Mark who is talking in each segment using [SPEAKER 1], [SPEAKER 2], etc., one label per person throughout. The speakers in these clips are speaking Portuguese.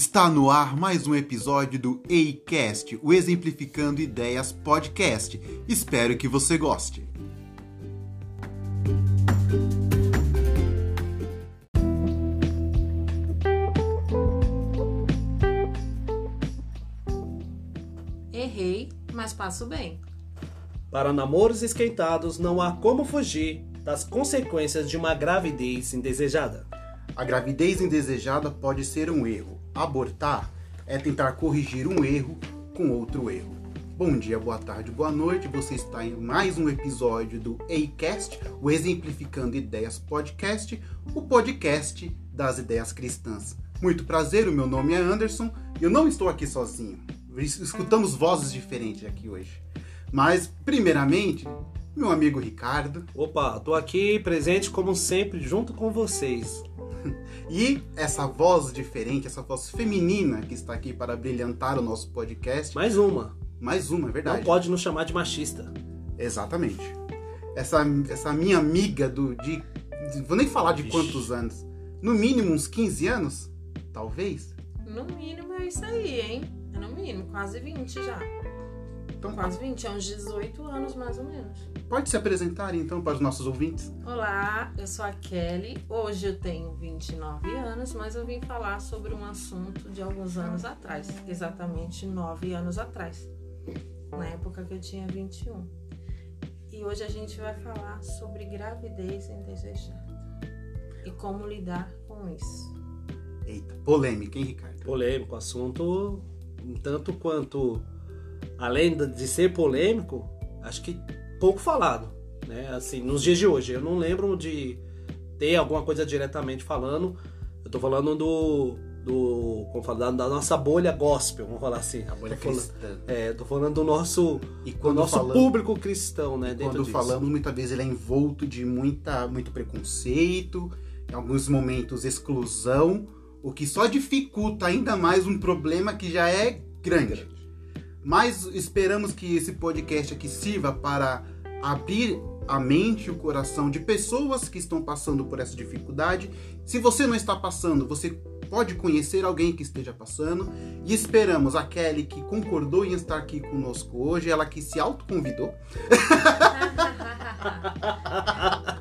[SPEAKER 1] Está no ar mais um episódio do EICast, o Exemplificando Ideias Podcast. Espero que você goste.
[SPEAKER 2] Errei, mas passo bem.
[SPEAKER 3] Para namoros esquentados, não há como fugir das consequências de uma gravidez indesejada.
[SPEAKER 1] A gravidez indesejada pode ser um erro. Abortar é tentar corrigir um erro com outro erro. Bom dia, boa tarde, boa noite. Você está em mais um episódio do EICast, o Exemplificando Ideias Podcast, o podcast das ideias cristãs. Muito prazer, o meu nome é Anderson e eu não estou aqui sozinho. Escutamos vozes diferentes aqui hoje. Mas, primeiramente, meu amigo Ricardo.
[SPEAKER 3] Opa, tô aqui presente como sempre junto com vocês.
[SPEAKER 1] E essa voz diferente, essa voz feminina que está aqui para brilhantar o nosso podcast.
[SPEAKER 3] Mais uma.
[SPEAKER 1] Mais uma, é verdade.
[SPEAKER 3] Não pode nos chamar de machista.
[SPEAKER 1] Exatamente. Essa, essa minha amiga do. De, de- vou nem falar de
[SPEAKER 3] Ixi.
[SPEAKER 1] quantos anos. No mínimo uns 15 anos? Talvez.
[SPEAKER 2] No mínimo é isso aí, hein? É no mínimo, quase 20 já.
[SPEAKER 1] Então
[SPEAKER 2] Quase 20, é uns 18 anos mais ou menos.
[SPEAKER 1] pode se apresentar então para os nossos ouvintes.
[SPEAKER 2] Olá, eu sou a Kelly. Hoje eu tenho 29 anos, mas eu vim falar sobre um assunto de alguns anos atrás, exatamente 9 anos atrás, na época que eu tinha 21. E hoje a gente vai falar sobre gravidez indesejada e como lidar com isso.
[SPEAKER 1] Eita, polêmica, hein, Ricardo?
[SPEAKER 3] Polêmico, assunto um tanto quanto, além de ser polêmico, acho que pouco falado, né? Assim, nos dias de hoje. Eu não lembro de ter alguma coisa diretamente falando. Eu tô falando do, do como fala, da, nossa bolha gospel, vamos falar assim.
[SPEAKER 1] A bolha
[SPEAKER 3] Tô falando-
[SPEAKER 1] cristã.
[SPEAKER 3] É, tô falando do nosso,
[SPEAKER 1] E
[SPEAKER 3] do
[SPEAKER 1] quando
[SPEAKER 3] nosso
[SPEAKER 1] falamos-
[SPEAKER 3] público cristão, né?
[SPEAKER 1] Quando
[SPEAKER 3] disso.
[SPEAKER 1] falamos, muitas vezes ele é envolto de muita, muito preconceito, em alguns momentos exclusão, o que só dificulta ainda mais um problema que já é grande. Mas esperamos que esse podcast aqui sirva para abrir a mente e o coração de pessoas que estão passando por essa dificuldade. Se você não está passando, você pode conhecer alguém que esteja passando. E esperamos a Kelly, que concordou em estar aqui conosco hoje, ela que se autoconvidou.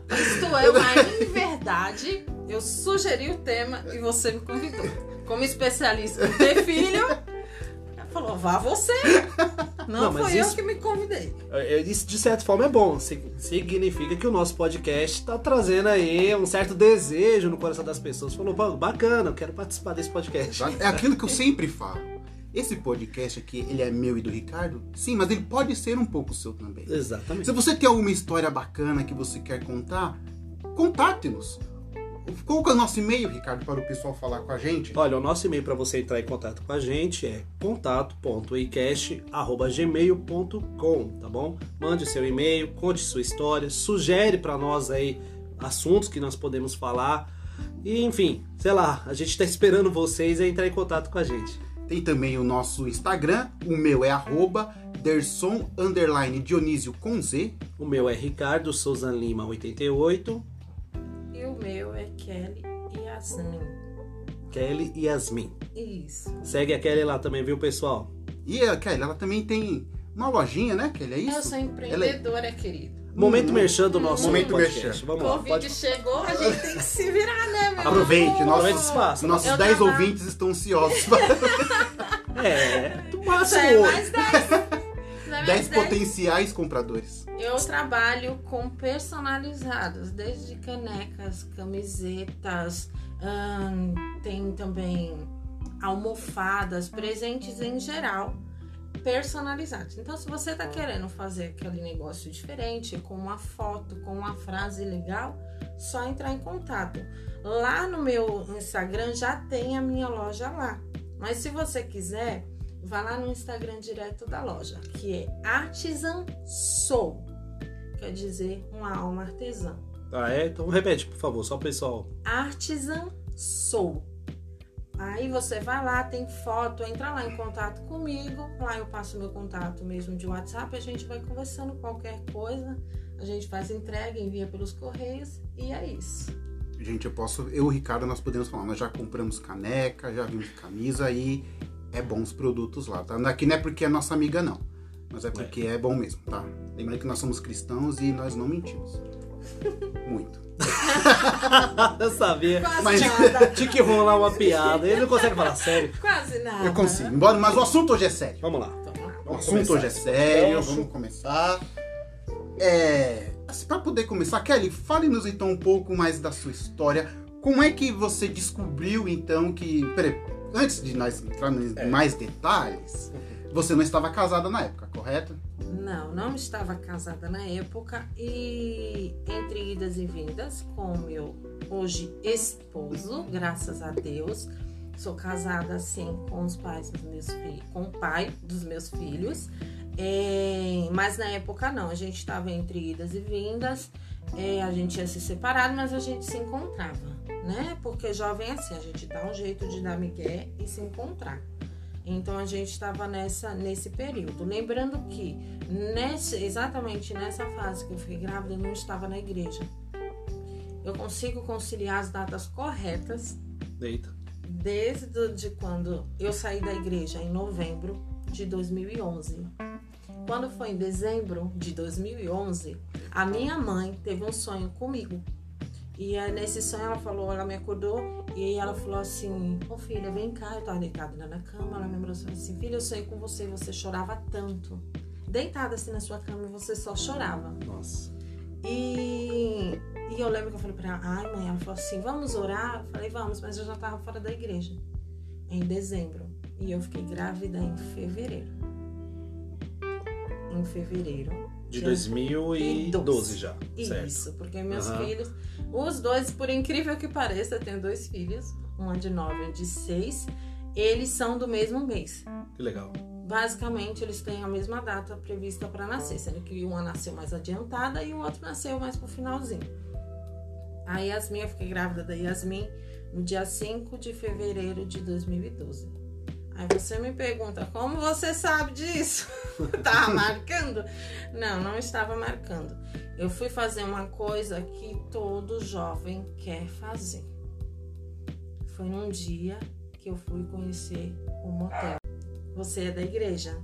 [SPEAKER 2] Isto é, mas em verdade, eu sugeri o tema e você me convidou. Como especialista em ter filho, falou, vá você. Não,
[SPEAKER 3] Não, mas
[SPEAKER 2] foi eu
[SPEAKER 3] isso-
[SPEAKER 2] que me convidei.
[SPEAKER 3] É, Isso de certa forma é bom. Sig- Significa que o nosso podcast tá trazendo aí um certo desejo no coração das pessoas. Falou, "Pô, bacana, eu quero participar desse podcast.
[SPEAKER 1] É aquilo que eu sempre falo. Esse podcast aqui, ele é meu e do Ricardo? Sim, mas ele pode ser um pouco seu também.
[SPEAKER 3] Exatamente.
[SPEAKER 1] Se você tem alguma história bacana que você quer contar, contate-nos. Qual que é o nosso e-mail, Ricardo, para o pessoal falar com a gente?
[SPEAKER 3] Olha, o nosso e-mail para você entrar em contato com a gente é contato.icast@gmail.com, tá bom? Mande seu e-mail, conte sua história, sugere para nós aí assuntos que nós podemos falar. E enfim, sei lá, a gente tá esperando vocês entrar em contato com a gente.
[SPEAKER 1] Tem também o nosso Instagram, o meu é arroba Derson underline Dionísio com Z.
[SPEAKER 3] O meu é Ricardo Souza Lima 88,
[SPEAKER 2] E o é Kelly Yasmin.
[SPEAKER 3] Kelly e Yasmin.
[SPEAKER 2] Isso.
[SPEAKER 3] Segue a Kelly lá também, viu, pessoal?
[SPEAKER 1] E a Kelly, ela também tem uma lojinha, né, Kelly? É
[SPEAKER 2] Eu
[SPEAKER 1] isso?
[SPEAKER 2] sou empreendedora, querido.
[SPEAKER 3] Momento
[SPEAKER 1] Hum.
[SPEAKER 3] merchan do nosso
[SPEAKER 1] Momento
[SPEAKER 3] podcast.
[SPEAKER 1] merchan.
[SPEAKER 3] Vamos lá,
[SPEAKER 2] Covid
[SPEAKER 3] pode
[SPEAKER 2] chegou, a gente tem que se virar, né, meu
[SPEAKER 1] Aproveite,
[SPEAKER 2] amor?
[SPEAKER 1] nosso-
[SPEAKER 3] Aproveita esse espaço.
[SPEAKER 1] Nossos
[SPEAKER 2] Eu
[SPEAKER 1] 10
[SPEAKER 2] trabalho-
[SPEAKER 1] ouvintes estão ansiosos.
[SPEAKER 3] É,
[SPEAKER 2] Isso
[SPEAKER 3] máximo
[SPEAKER 2] é
[SPEAKER 3] oito.
[SPEAKER 2] mais 10. Não é
[SPEAKER 1] 10
[SPEAKER 2] mais 10?
[SPEAKER 1] potenciais compradores.
[SPEAKER 2] Eu trabalho com personalizados, desde canecas, camisetas, ahn, tem também almofadas, presentes em geral personalizados. Então, se você tá querendo fazer aquele negócio diferente, com uma foto, com uma frase legal, só entrar em contato. Lá no meu Instagram já tem a minha loja lá. Mas se você quiser, vá lá no Instagram direto da loja, que é Artisan Soul. Quer dizer, uma alma artesã.
[SPEAKER 3] Ah, é? Então repete, por favor, só o pessoal.
[SPEAKER 2] Artisan Soul. Aí você vai lá, tem foto, entra lá em contato comigo. Lá eu passo meu contato mesmo de WhatsApp, a gente vai conversando qualquer coisa. A gente faz entrega, envia pelos correios e é isso.
[SPEAKER 1] gente, eu posso, eu e o Ricardo, nós podemos falar, nós já compramos caneca, já vimos camisa e é bons produtos lá, tá? Aqui não é porque é nossa amiga, não. Mas é porque é, bom mesmo, tá? Lembrando que nós somos cristãos e nós não mentimos. Muito.
[SPEAKER 3] eu sabia.
[SPEAKER 2] Quase
[SPEAKER 1] Mas-
[SPEAKER 2] nada.
[SPEAKER 3] Tinha que rolar uma piada. Ele não consegue falar sério.
[SPEAKER 2] Quase nada.
[SPEAKER 1] Eu consigo. Embora, mas o assunto hoje é sério.
[SPEAKER 3] Vamos lá.
[SPEAKER 2] Toma.
[SPEAKER 1] O
[SPEAKER 3] Vamos
[SPEAKER 1] assunto
[SPEAKER 3] começar.
[SPEAKER 1] hoje é sério, vamos começar. É, assim, para poder começar, Kelly, fale-nos então um pouco mais da sua história. Como é que você descobriu então que, peraí, antes de nós entrar em
[SPEAKER 3] É.
[SPEAKER 1] mais detalhes, você não estava casada na época, correto?
[SPEAKER 2] Não, não estava casada na época e entre idas e vindas com meu hoje esposo, graças a Deus. Sou casada assim com os pais dos meus filhos, com o pai dos meus filhos. É, mas na época não, a gente estava entre idas e vindas. é, a gente ia se separado, mas a gente se encontrava, né? Porque jovem é assim, a gente dá um jeito de dar migué e se encontrar. Então a gente estava nessa nesse período. Lembrando que nesse, exatamente nessa fase que eu fiquei grávida, eu não estava na igreja. Eu consigo conciliar as datas corretas
[SPEAKER 3] Eita.
[SPEAKER 2] desde de quando eu saí da igreja em novembro de 2011. Quando foi em dezembro de 2011, a minha mãe teve um sonho comigo. E aí, nesse sonho ela falou, ela me acordou e aí ela falou assim: Ô filha, vem cá, eu tava deitada lá na cama. Ela me abraçou assim: Filha, eu sonhei com você, você chorava tanto. Deitada assim na sua cama e você só chorava.
[SPEAKER 3] Nossa.
[SPEAKER 2] E, e eu lembro que eu falei pra ela, ai mãe, ela falou assim, vamos orar? Eu falei, vamos, mas eu já tava fora da igreja. Em dezembro. E eu fiquei grávida em fevereiro. Em fevereiro.
[SPEAKER 3] De
[SPEAKER 2] Já-
[SPEAKER 3] 2012 já. Certo.
[SPEAKER 2] Isso, porque meus
[SPEAKER 3] Aham.
[SPEAKER 2] filhos, os dois, por incrível que pareça, eu tenho dois filhos, um é de nove e um de seis. Eles são do mesmo mês.
[SPEAKER 3] Que legal.
[SPEAKER 2] Basicamente, eles têm a mesma data prevista para nascer, sendo que uma nasceu mais adiantada e o outro nasceu mais pro finalzinho. A Yasmin, eu fiquei grávida da Yasmin no dia 5 de fevereiro de 2012. Aí você me pergunta, como você sabe disso? Tava marcando? Não, não estava marcando. Eu fui fazer uma coisa que todo jovem quer fazer. Foi num dia que eu fui conhecer o motel. Você é da igreja.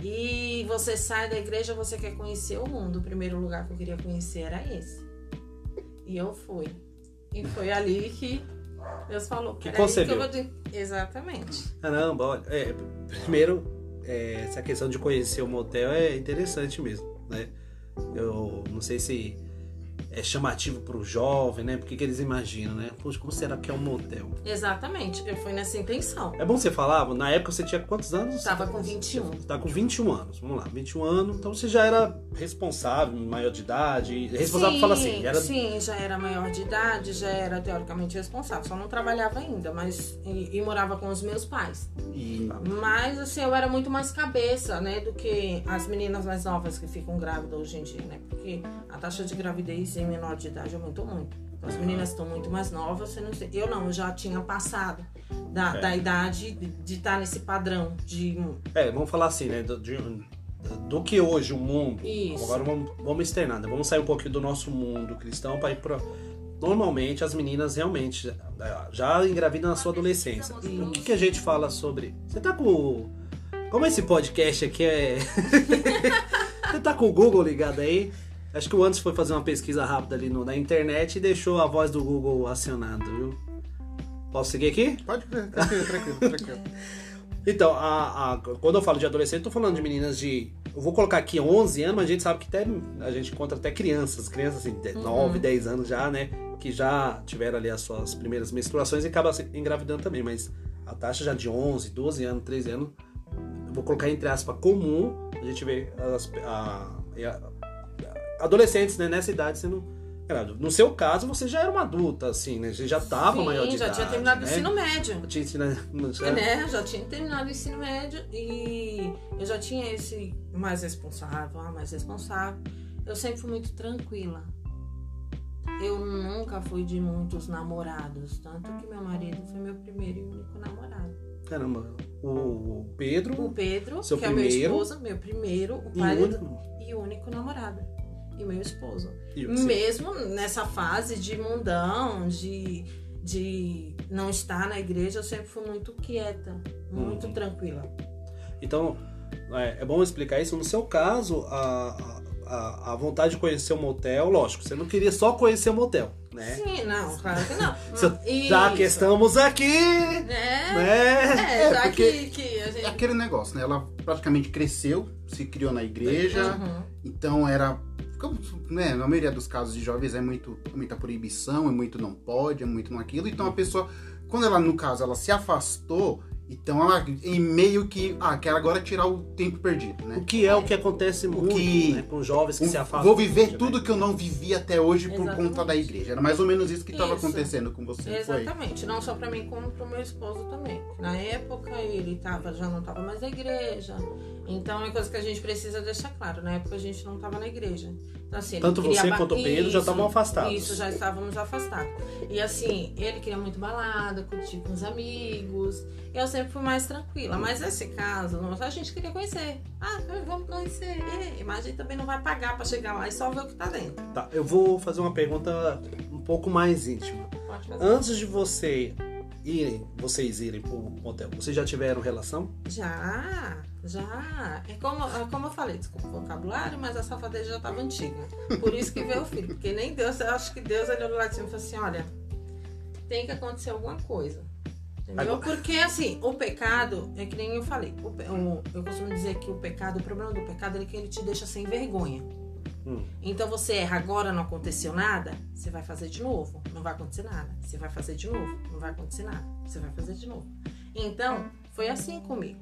[SPEAKER 2] E você sai da igreja, você quer conhecer o mundo. O primeiro lugar que eu queria conhecer era esse. E eu fui. E foi ali que Deus falou.
[SPEAKER 3] Que
[SPEAKER 2] "Peraí
[SPEAKER 3] concebeu."
[SPEAKER 2] eu vou te-" Exatamente.
[SPEAKER 3] Caramba, olha. É, primeiro, é, essa questão de conhecer o motel é interessante mesmo, né? Eu não sei se é chamativo pro jovem, né? Porque que eles imaginam, né? Poxa, como será que é um motel?
[SPEAKER 2] Exatamente. Eu fui nessa intenção.
[SPEAKER 3] É bom você falar, na época você tinha quantos anos?
[SPEAKER 2] Tava com 21.
[SPEAKER 3] Você tá com 21 anos, vamos lá, 21 anos, então você já era responsável, maior de idade, responsável
[SPEAKER 2] sim,
[SPEAKER 3] fala assim, era
[SPEAKER 2] Sim, já era maior de idade, já era teoricamente responsável. Só não trabalhava ainda, mas. E, e morava com os meus pais.
[SPEAKER 1] E
[SPEAKER 2] Mas assim, eu era muito mais cabeça, né, do que as meninas mais novas que ficam grávidas hoje em dia, né? Porque a taxa de gravidez em menor de idade aumentou muito. Então, as meninas estão muito mais novas, você não. Eu não, eu já tinha passado da,
[SPEAKER 3] É.
[SPEAKER 2] da idade de estar nesse padrão de.
[SPEAKER 3] É, vamos falar assim, né? Do, de- do que hoje o mundo.
[SPEAKER 2] Isso.
[SPEAKER 3] Agora vamos, vamos externar, né? Vamos sair um pouquinho do nosso mundo cristão para ir para. Normalmente as meninas realmente já- engravidam na sua adolescência. O que, que a gente fala sobre. Você tá com. Como esse podcast aqui é. Você tá com o Google ligado aí? Acho que o Anderson foi fazer uma pesquisa rápida ali no- na internet e deixou a voz do Google acionada, viu? Posso seguir aqui?
[SPEAKER 1] pode tranquilo, tranquilo, tranquilo.
[SPEAKER 3] Então, a, a- quando eu falo de adolescente, eu tô falando de meninas de. Eu vou colocar aqui 11 anos, mas a gente sabe que até, a gente encontra até crianças, crianças assim, de 9, 10 anos já, né? Que já tiveram ali as suas primeiras menstruações e acabam se engravidando também, mas a taxa já de 11, 12 anos, 13 anos, eu vou colocar entre aspas comum, a gente vê as, a- a- adolescentes né, nessa idade sendo grávidos. No seu caso, você já era uma adulta, assim, né? Você já tava
[SPEAKER 2] Sim,
[SPEAKER 3] maior de
[SPEAKER 2] já
[SPEAKER 3] idade.
[SPEAKER 2] tinha terminado
[SPEAKER 3] né?
[SPEAKER 2] o ensino médio.
[SPEAKER 3] Tinha ensinado-
[SPEAKER 2] É, né? Já tinha terminado o ensino médio e eu já tinha esse mais responsável, ah, mais responsável. Eu sempre fui muito tranquila. Eu nunca fui de muitos namorados, tanto que meu marido foi meu primeiro e único namorado.
[SPEAKER 3] Caramba, o Pedro
[SPEAKER 2] O Pedro,
[SPEAKER 3] Seu
[SPEAKER 2] que é meu
[SPEAKER 3] primeiro?
[SPEAKER 2] esposo, meu primeiro, o
[SPEAKER 3] e
[SPEAKER 2] pai
[SPEAKER 3] o
[SPEAKER 2] do-
[SPEAKER 3] único.
[SPEAKER 2] e único namorado. E meu esposo.
[SPEAKER 3] E?
[SPEAKER 2] Mesmo nessa fase de mundão, de, de não estar na igreja, eu sempre fui muito quieta, muito
[SPEAKER 3] Uhum.
[SPEAKER 2] tranquila.
[SPEAKER 3] Então, é, é bom explicar isso. No seu caso, a, a, a vontade de conhecer o motel, lógico, você não queria só conhecer o motel, né?
[SPEAKER 2] Sim, não, claro que não.
[SPEAKER 3] Se- Já que estamos aqui,
[SPEAKER 2] É,
[SPEAKER 3] né?
[SPEAKER 2] é, já
[SPEAKER 1] porque-
[SPEAKER 2] que, que a
[SPEAKER 1] É
[SPEAKER 2] gente.
[SPEAKER 1] aquele negócio, né? Ela praticamente cresceu, se criou na igreja,
[SPEAKER 2] Uhum.
[SPEAKER 1] então era. Como, Né, na maioria dos casos de jovens é muito muita proibição, é muito não pode, é muito não aquilo. Então a pessoa, quando ela, no caso, ela se afastou, então ela em meio que. Ah, quer agora tirar o tempo perdido,
[SPEAKER 3] O
[SPEAKER 1] né?
[SPEAKER 3] que é o que acontece muito
[SPEAKER 1] que-
[SPEAKER 3] né, com jovens que se afastam.
[SPEAKER 1] Vou viver
[SPEAKER 3] igreja,
[SPEAKER 1] tudo
[SPEAKER 3] né?
[SPEAKER 1] que eu não vivi até hoje por
[SPEAKER 2] Exatamente.
[SPEAKER 1] conta da igreja. Era mais ou menos isso que estava acontecendo com você, não foi?
[SPEAKER 2] Exatamente, não só pra mim, como pro meu esposo também. Na época ele tava, já não tava mais na igreja. Então é coisa que a gente precisa deixar claro. Na época a gente não tava na igreja. Então, assim,
[SPEAKER 3] Tanto você
[SPEAKER 2] ba-
[SPEAKER 3] quanto o Pedro já estavam afastados.
[SPEAKER 2] Isso, já estávamos afastados. E assim, ele queria muito balada, curtir com os amigos. Eu sempre fui mais tranquila. Mas nesse caso, a gente queria conhecer. Ah, vamos conhecer. É, mas a gente também não vai pagar pra chegar lá e só ver o que tá dentro.
[SPEAKER 3] Tá, eu vou fazer uma pergunta um pouco mais íntima.
[SPEAKER 2] Pode fazer.
[SPEAKER 3] Antes de você irem, vocês irem pro motel, vocês já tiveram relação?
[SPEAKER 2] Já, já. É como, é como eu falei, desculpa o vocabulário, mas a safadeza já estava antiga. Por isso que veio o filho. Porque nem Deus, eu acho que Deus olhou do lado de cima e falou assim: olha, tem que acontecer alguma coisa. Entendeu?
[SPEAKER 3] Agora-
[SPEAKER 2] Porque assim, o pecado, é que nem eu falei. o- eu costumo dizer que o pecado, o problema do pecado é que ele te deixa sem vergonha.
[SPEAKER 3] Hum.
[SPEAKER 2] Então você erra agora, não aconteceu nada, você vai fazer de novo, não vai acontecer nada. Você vai fazer de novo, não vai acontecer nada. Você vai fazer de novo. Então, foi assim comigo.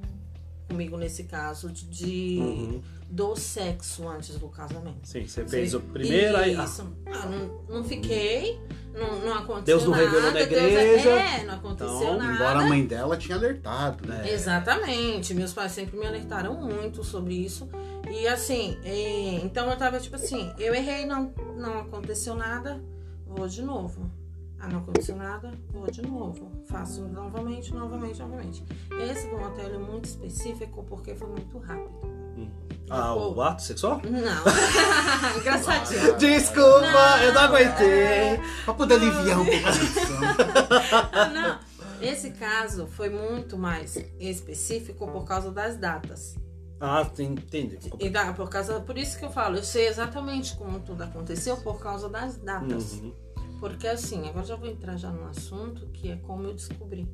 [SPEAKER 2] Comigo nesse caso de,
[SPEAKER 3] Uhum.
[SPEAKER 2] Do sexo antes do casamento.
[SPEAKER 3] Sim, você fez o primeiro, aí. ah,
[SPEAKER 2] Isso. Ah, não, não fiquei, não, não aconteceu
[SPEAKER 3] Deus não
[SPEAKER 2] nada.
[SPEAKER 3] revelou na
[SPEAKER 2] Deus-
[SPEAKER 3] igreja.
[SPEAKER 2] é, não aconteceu
[SPEAKER 3] Então,
[SPEAKER 2] nada.
[SPEAKER 1] Embora a mãe dela tinha alertado, né?
[SPEAKER 2] Exatamente, meus pais sempre me alertaram muito sobre isso. E assim, é, então eu tava tipo assim, eu errei, não, não aconteceu nada, vou de novo. Ah, não aconteceu nada, vou de novo. Faço novamente, novamente, novamente. Esse do motel é muito específico porque foi muito rápido.
[SPEAKER 3] Ah, o ato sexual?
[SPEAKER 2] Não. Engraçadinho.
[SPEAKER 3] Desculpa,
[SPEAKER 2] Não,
[SPEAKER 3] eu não aguentei.
[SPEAKER 2] é.
[SPEAKER 1] Pra poder aliviar um pouco a tensão.
[SPEAKER 2] Ah, não. Esse caso foi muito mais específico por causa das datas.
[SPEAKER 3] Ah, entendi.
[SPEAKER 2] E dá, por causa, por isso que eu falo, eu sei exatamente como tudo aconteceu por causa das datas.
[SPEAKER 3] Uhum.
[SPEAKER 2] Porque assim, agora já vou entrar já no assunto que é como eu descobri.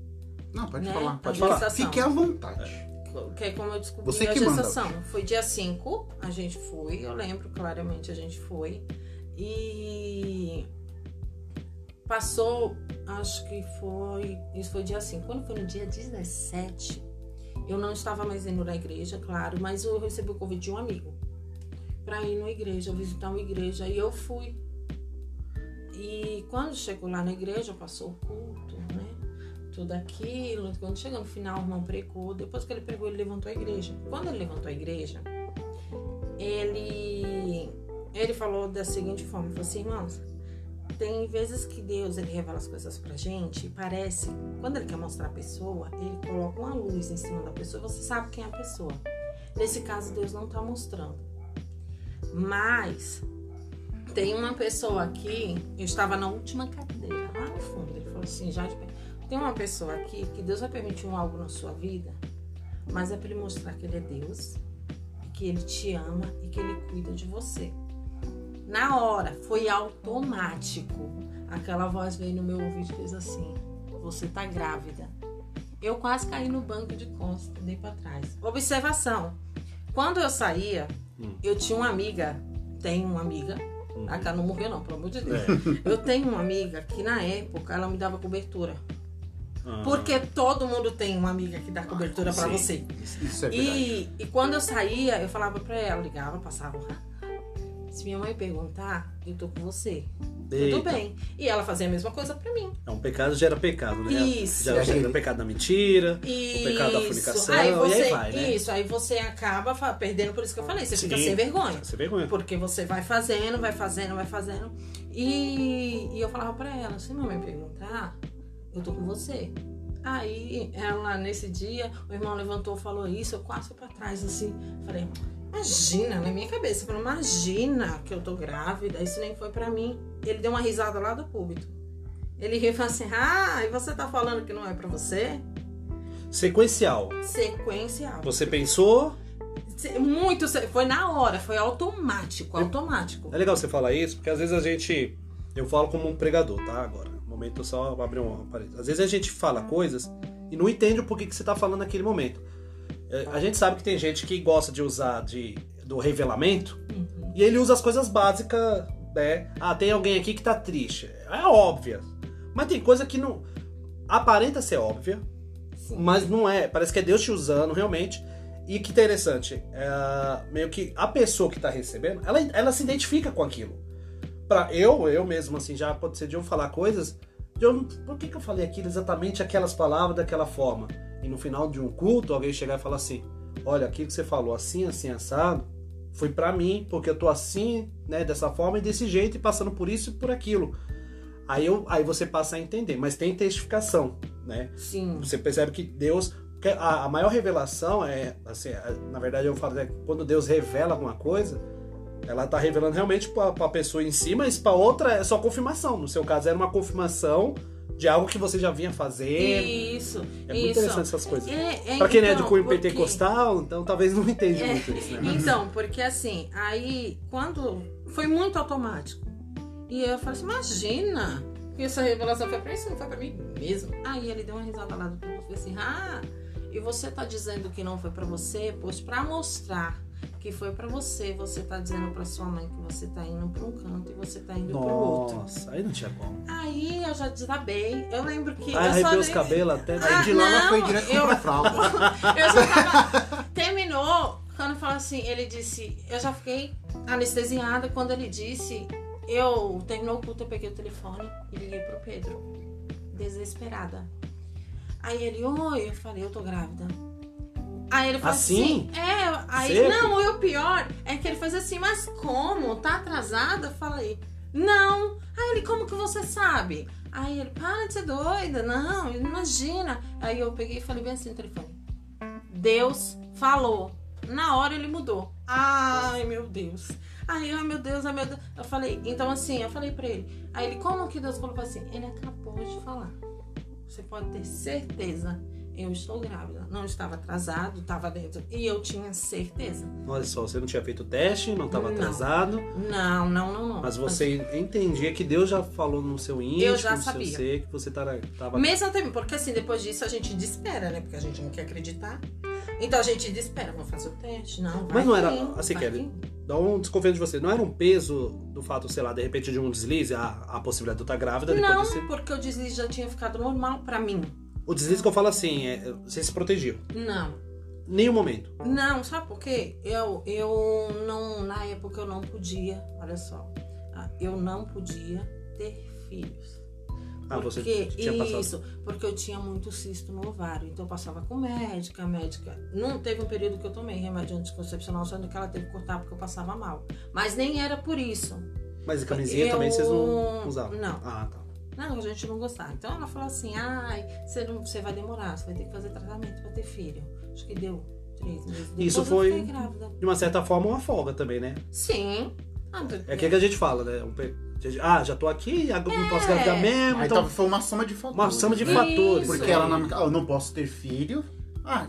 [SPEAKER 1] Não, pode
[SPEAKER 2] Né?
[SPEAKER 1] falar.
[SPEAKER 2] A
[SPEAKER 1] Pode falar.
[SPEAKER 2] gestação.
[SPEAKER 1] Fique à vontade.
[SPEAKER 2] Que é como eu descobri
[SPEAKER 1] Você
[SPEAKER 2] a
[SPEAKER 1] que manda
[SPEAKER 2] gestação. Foi dia 5, a gente foi, eu lembro claramente a gente foi. E passou, acho que foi. Isso foi dia 5. Quando foi no dia 17, eu não estava mais indo na igreja, claro, mas eu recebi o convite de um amigo para ir na igreja, visitar uma igreja. E eu fui. E quando chegou lá na igreja, passou o culto? Tudo aquilo. Quando chegou no final, o irmão pregou. Depois que ele pregou, ele levantou a igreja. Quando ele levantou a igreja, ele, ele falou da seguinte forma: ele falou assim, irmãos, tem vezes que Deus ele revela as coisas pra gente e parece, quando ele quer mostrar a pessoa, ele coloca uma luz em cima da pessoa, você sabe quem é a pessoa. Nesse caso, Deus não tá mostrando. Mas tem uma pessoa aqui, eu estava na última cadeira, lá no fundo. Ele falou assim, já de. Tem uma pessoa aqui que Deus vai permitir um algo na sua vida, mas é para ele mostrar que ele é Deus, que ele te ama e que ele cuida de você. Na hora, foi automático. Aquela voz veio no meu ouvido e fez assim: Você tá grávida. Eu quase caí no banco de costas, dei para trás. Observação: quando eu saía,
[SPEAKER 3] Hum.
[SPEAKER 2] eu tinha uma amiga, tenho uma amiga,
[SPEAKER 3] Uhum.
[SPEAKER 2] a cara não morreu não, pelo amor de Deus.
[SPEAKER 3] É.
[SPEAKER 2] Eu tenho uma amiga que na época ela me dava cobertura.
[SPEAKER 3] Ah,
[SPEAKER 2] Porque todo mundo tem uma amiga que dá cobertura pra
[SPEAKER 3] sim.
[SPEAKER 2] você.
[SPEAKER 1] Isso é verdade.
[SPEAKER 2] E, e quando eu saía, eu falava pra ela, ligava, passava. Se minha mãe perguntar, eu tô com você.
[SPEAKER 3] eita.
[SPEAKER 2] Tudo bem. E ela fazia a mesma coisa pra mim.
[SPEAKER 3] É um pecado gera pecado, né?
[SPEAKER 2] Isso.
[SPEAKER 3] Gera, pecado da mentira,
[SPEAKER 2] Isso.
[SPEAKER 3] o pecado da fornicação,
[SPEAKER 2] aí
[SPEAKER 3] e
[SPEAKER 2] você,
[SPEAKER 3] aí vai, né?
[SPEAKER 2] Isso, aí você acaba perdendo, por isso que eu falei, você fica
[SPEAKER 3] Sim.
[SPEAKER 2] sem vergonha.
[SPEAKER 3] Você vergonha.
[SPEAKER 2] Porque você vai fazendo, vai fazendo, vai fazendo. E, e eu falava pra ela, se minha mãe perguntar, eu tô com você. Aí ela, nesse dia, o irmão levantou falou isso, eu quase fui pra trás, assim. Falei, Imagina, na minha cabeça, eu falei, imagina que eu tô grávida, isso nem foi pra mim. Ele deu uma risada lá do púlpito. Ele riu e falou assim: Ah, e você tá falando que não é pra você?
[SPEAKER 3] Sequencial.
[SPEAKER 2] Sequencial.
[SPEAKER 3] Você pensou.
[SPEAKER 2] Muito, foi na hora, foi automático, automático.
[SPEAKER 3] É legal você falar isso, porque às vezes a gente. Eu falo como um pregador, tá? Agora. Momento eu só abrir um parênteses. Às vezes a gente fala coisas e não entende o porquê que você tá falando naquele momento. É, A gente sabe que tem gente que gosta de usar de, do revelamento
[SPEAKER 2] Uhum.
[SPEAKER 3] e ele usa as coisas básicas, né? Ah, tem alguém aqui que tá triste. É óbvia. Mas tem coisa que não. Aparenta ser óbvia,
[SPEAKER 2] Sim.
[SPEAKER 3] mas não é. Parece que é Deus te usando realmente. E que interessante, é, meio que a pessoa que tá recebendo, ela, ela se identifica com aquilo. Pra eu, eu mesmo, assim, já aconteceu de eu falar coisas, de eu, por que, que eu falei aquilo exatamente aquelas palavras daquela forma? E no final de um culto, alguém chegar e falar assim: olha, aquilo que você falou assim, assim, assado, foi pra mim, porque eu tô assim, né, dessa forma e desse jeito, e passando por isso e por aquilo. Aí, eu, aí você passa a entender, mas tem testificação, né?
[SPEAKER 2] Sim.
[SPEAKER 3] Você percebe que Deus. A, a maior revelação é. Assim, é- na verdade, eu falo né, quando Deus revela alguma coisa, ela tá revelando realmente pra, pra pessoa em si, mas pra outra é só confirmação. No seu caso, era uma confirmação de algo que você já vinha fazendo.
[SPEAKER 2] Isso.
[SPEAKER 3] É muito
[SPEAKER 2] isso.
[SPEAKER 3] interessante essas coisas.
[SPEAKER 2] É, é,
[SPEAKER 3] Pra quem não é de
[SPEAKER 2] então,
[SPEAKER 3] cunho
[SPEAKER 2] porque-
[SPEAKER 3] pentecostal, então talvez não entende
[SPEAKER 2] É,
[SPEAKER 3] muito isso, né?
[SPEAKER 2] Então, porque assim, aí quando foi muito automático. E eu falei assim, imagina que essa revelação foi pra isso, não foi pra mim mesmo. Aí ele deu uma risada lá do público e falou assim, ah, e você tá dizendo que não foi pra você, pois pra mostrar que foi pra você, você tá dizendo pra sua mãe que você tá indo pra um canto e você tá indo pro outro.
[SPEAKER 3] Nossa, aí não tinha como.
[SPEAKER 2] Aí eu já desabei. Eu lembro que.
[SPEAKER 3] Aí
[SPEAKER 2] eu só
[SPEAKER 3] arrepiou os
[SPEAKER 2] dei-
[SPEAKER 3] cabelos até.
[SPEAKER 2] Ah,
[SPEAKER 1] De lá ela
[SPEAKER 2] não,
[SPEAKER 1] foi direto
[SPEAKER 2] eu-
[SPEAKER 1] comprar fralda.
[SPEAKER 2] Eu já tava. Terminou quando falou assim, ele disse. Eu já fiquei anestesiada quando ele disse. Eu terminou o culto, eu peguei o telefone e liguei pro Pedro. Desesperada. Aí ele, oi, eu falei, eu tô grávida. Aí ele falou
[SPEAKER 3] Assim?
[SPEAKER 2] assim, é, aí,
[SPEAKER 3] Seco?
[SPEAKER 2] não, e o pior é que ele fez assim, mas como? Tá atrasada? Eu falei, não. Aí ele, como que você sabe? Aí ele, para de ser doida, não, imagina. Aí eu peguei e falei bem assim no telefone. Deus falou. Na hora ele mudou. Ai, meu Deus. Aí, ai, meu Deus, ai, meu Deus. Eu falei, então assim, eu falei pra ele. Aí ele, como que Deus falou assim? Ele acabou de falar. Você pode ter certeza. Eu estou grávida. Não estava atrasado, estava dentro. E eu tinha certeza.
[SPEAKER 3] Olha só, você não tinha feito o teste, não estava atrasado,
[SPEAKER 2] Não, não, não, não.
[SPEAKER 3] mas você entendia que Deus já falou no seu íntimo,
[SPEAKER 2] Eu já
[SPEAKER 3] no seu
[SPEAKER 2] sabia.
[SPEAKER 3] ser, que você tava, tava
[SPEAKER 2] Mesmo até porque assim, depois disso a gente desespera, né? Porque a gente não quer acreditar. Então a gente desespera, vou fazer o teste. Não,
[SPEAKER 3] Mas não era- assim, Kelly. Dá um desconfiando de você. Não era um peso do fato, sei lá, de repente de um deslize, a, a possibilidade de eu estar grávida depois
[SPEAKER 2] Não,
[SPEAKER 3] de ser.
[SPEAKER 2] porque o deslize já tinha ficado normal pra mim.
[SPEAKER 3] O deslize que eu falo assim, é, você se protegeu.
[SPEAKER 2] Não.
[SPEAKER 3] Nenhum momento.
[SPEAKER 2] Não, sabe por quê? Eu, eu não, na época eu não podia, olha só, ah, eu não podia ter filhos.
[SPEAKER 3] Ah, você
[SPEAKER 2] Porque,
[SPEAKER 3] tinha passado.
[SPEAKER 2] Isso, porque eu tinha muito cisto no ovário. Então eu passava com médica, a médica. Não teve um período que eu tomei remédio anticoncepcional, sendo que ela teve que cortar porque eu passava mal. Mas nem era por isso.
[SPEAKER 3] Mas a camisinha
[SPEAKER 2] Eu-
[SPEAKER 3] também vocês não usavam?
[SPEAKER 2] Não.
[SPEAKER 3] Ah, tá.
[SPEAKER 2] Não, a gente não gostava. Então ela falou assim: ai, você, não, você vai demorar, você vai ter que fazer tratamento pra ter filho. Acho que deu três meses. Depois
[SPEAKER 3] Isso foi-. De uma certa forma, uma folga também, né?
[SPEAKER 2] Sim. Ah,
[SPEAKER 3] É aquilo que a gente fala, né? Um pe- Ah, já tô aqui, agora não posso engravidar mesmo,
[SPEAKER 1] Aí
[SPEAKER 3] então.
[SPEAKER 1] foi uma soma de fatores.
[SPEAKER 3] Uma soma de
[SPEAKER 1] né?
[SPEAKER 3] fatores.
[SPEAKER 1] Porque
[SPEAKER 3] né?
[SPEAKER 1] ela não, ah, eu não posso ter filho. Ah,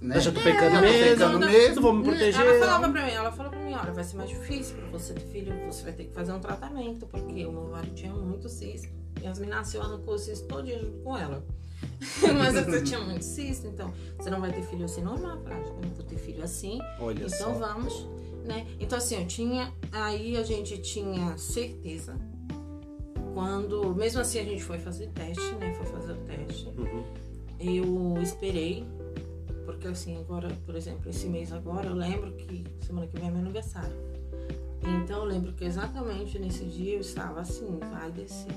[SPEAKER 1] né?
[SPEAKER 3] Eu já tô pecando
[SPEAKER 1] já tô
[SPEAKER 3] mesmo,
[SPEAKER 1] pecando
[SPEAKER 2] não-
[SPEAKER 1] mesmo.
[SPEAKER 3] não vou me proteger.
[SPEAKER 2] Ela falava pra mim, ela falou pra mim, olha, vai ser mais difícil pra você ter filho, você vai ter que fazer um tratamento, porque o meu ovário tinha muito cisto. E as meninas o cisto todinho junto com ela. Mas eu tinha muito cisto, então você não vai ter filho assim normal, acho que eu não vou ter filho assim.
[SPEAKER 3] Olha
[SPEAKER 2] então
[SPEAKER 3] só.
[SPEAKER 2] vamos, né? Então assim, eu tinha. Aí a gente tinha certeza. Quando. Mesmo assim a gente foi fazer teste, né? Foi fazer o teste.
[SPEAKER 3] Uhum.
[SPEAKER 2] Eu esperei, porque assim, agora, por exemplo, esse mês agora, eu lembro que semana que vem é meu aniversário. Então eu lembro que exatamente nesse dia eu estava assim, vai descer.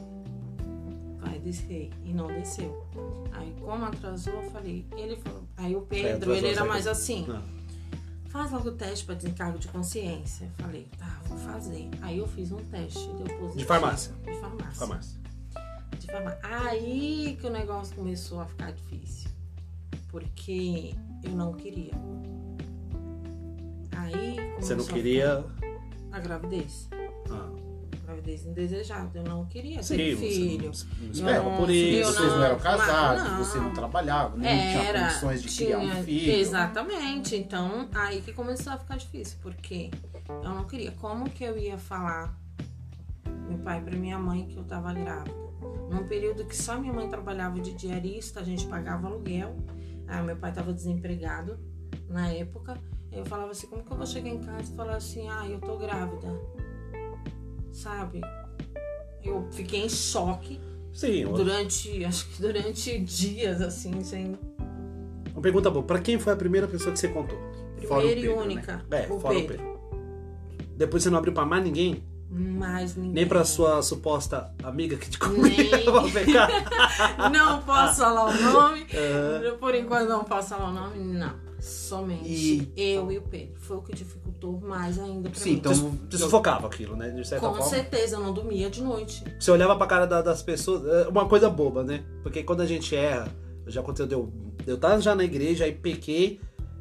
[SPEAKER 2] Vai descer. E não desceu. Aí como atrasou, eu falei, ele falou. Aí o Pedro, ele era mais assim.
[SPEAKER 3] Não.
[SPEAKER 2] Faz logo o teste para desencargo de consciência. Eu falei, tá, vou fazer. Aí eu fiz um teste, deu positivo.
[SPEAKER 3] De farmácia.
[SPEAKER 2] De farmácia.
[SPEAKER 3] Farmácia.
[SPEAKER 2] De farmácia. Aí que o negócio começou a ficar difícil. Porque eu não queria. Aí
[SPEAKER 3] Você não
[SPEAKER 2] a
[SPEAKER 3] queria.
[SPEAKER 2] A gravidez.
[SPEAKER 3] Ah,
[SPEAKER 2] Gravidez indesejada. Eu não queria
[SPEAKER 3] sim,
[SPEAKER 2] ter filho.
[SPEAKER 3] não, não esperava
[SPEAKER 2] não-
[SPEAKER 3] por isso.
[SPEAKER 1] Vocês não eram casados,
[SPEAKER 2] não.
[SPEAKER 1] você não trabalhava, não tinha
[SPEAKER 2] Era,
[SPEAKER 1] condições de criar um
[SPEAKER 2] tinha-
[SPEAKER 1] filho.
[SPEAKER 2] Exatamente. Então, aí que começou a ficar difícil, porque eu não queria. Como que eu ia falar meu pai para minha mãe que eu tava grávida? Num período que só minha mãe trabalhava de diarista, a gente pagava aluguel. Aí meu pai tava desempregado na época. Eu falava assim, como que eu vou chegar em casa e falar assim, ah, eu tô grávida? Sabe? Eu fiquei em choque
[SPEAKER 3] Sim,
[SPEAKER 2] durante, acho que durante dias, assim, sem
[SPEAKER 3] uma pergunta boa. Pra quem foi a primeira pessoa que você contou?
[SPEAKER 1] Fora
[SPEAKER 2] Primeira e
[SPEAKER 1] Pedro, né?
[SPEAKER 2] única.
[SPEAKER 3] É,
[SPEAKER 2] o
[SPEAKER 3] fora
[SPEAKER 2] Pedro.
[SPEAKER 3] o Pedro. Depois você não abriu pra mais ninguém?
[SPEAKER 2] Mais ninguém.
[SPEAKER 3] Nem pra sua suposta amiga que te comia
[SPEAKER 2] Nem.
[SPEAKER 3] pegar?
[SPEAKER 2] Não posso falar o nome.
[SPEAKER 3] É.
[SPEAKER 2] Por enquanto não posso falar o nome, não. Somente
[SPEAKER 1] E-
[SPEAKER 2] eu e o Pedro. Foi o que dificultou mais ainda pra
[SPEAKER 1] Sim,
[SPEAKER 2] mim.
[SPEAKER 1] então-
[SPEAKER 3] Te, sufocava aquilo, né? De certa
[SPEAKER 2] Com
[SPEAKER 3] forma.
[SPEAKER 2] certeza, eu não dormia de noite.
[SPEAKER 3] Você olhava pra cara da- das pessoas, é uma coisa boba, né? Porque quando a gente erra, já aconteceu, deu, eu tava já na igreja, aí pequei,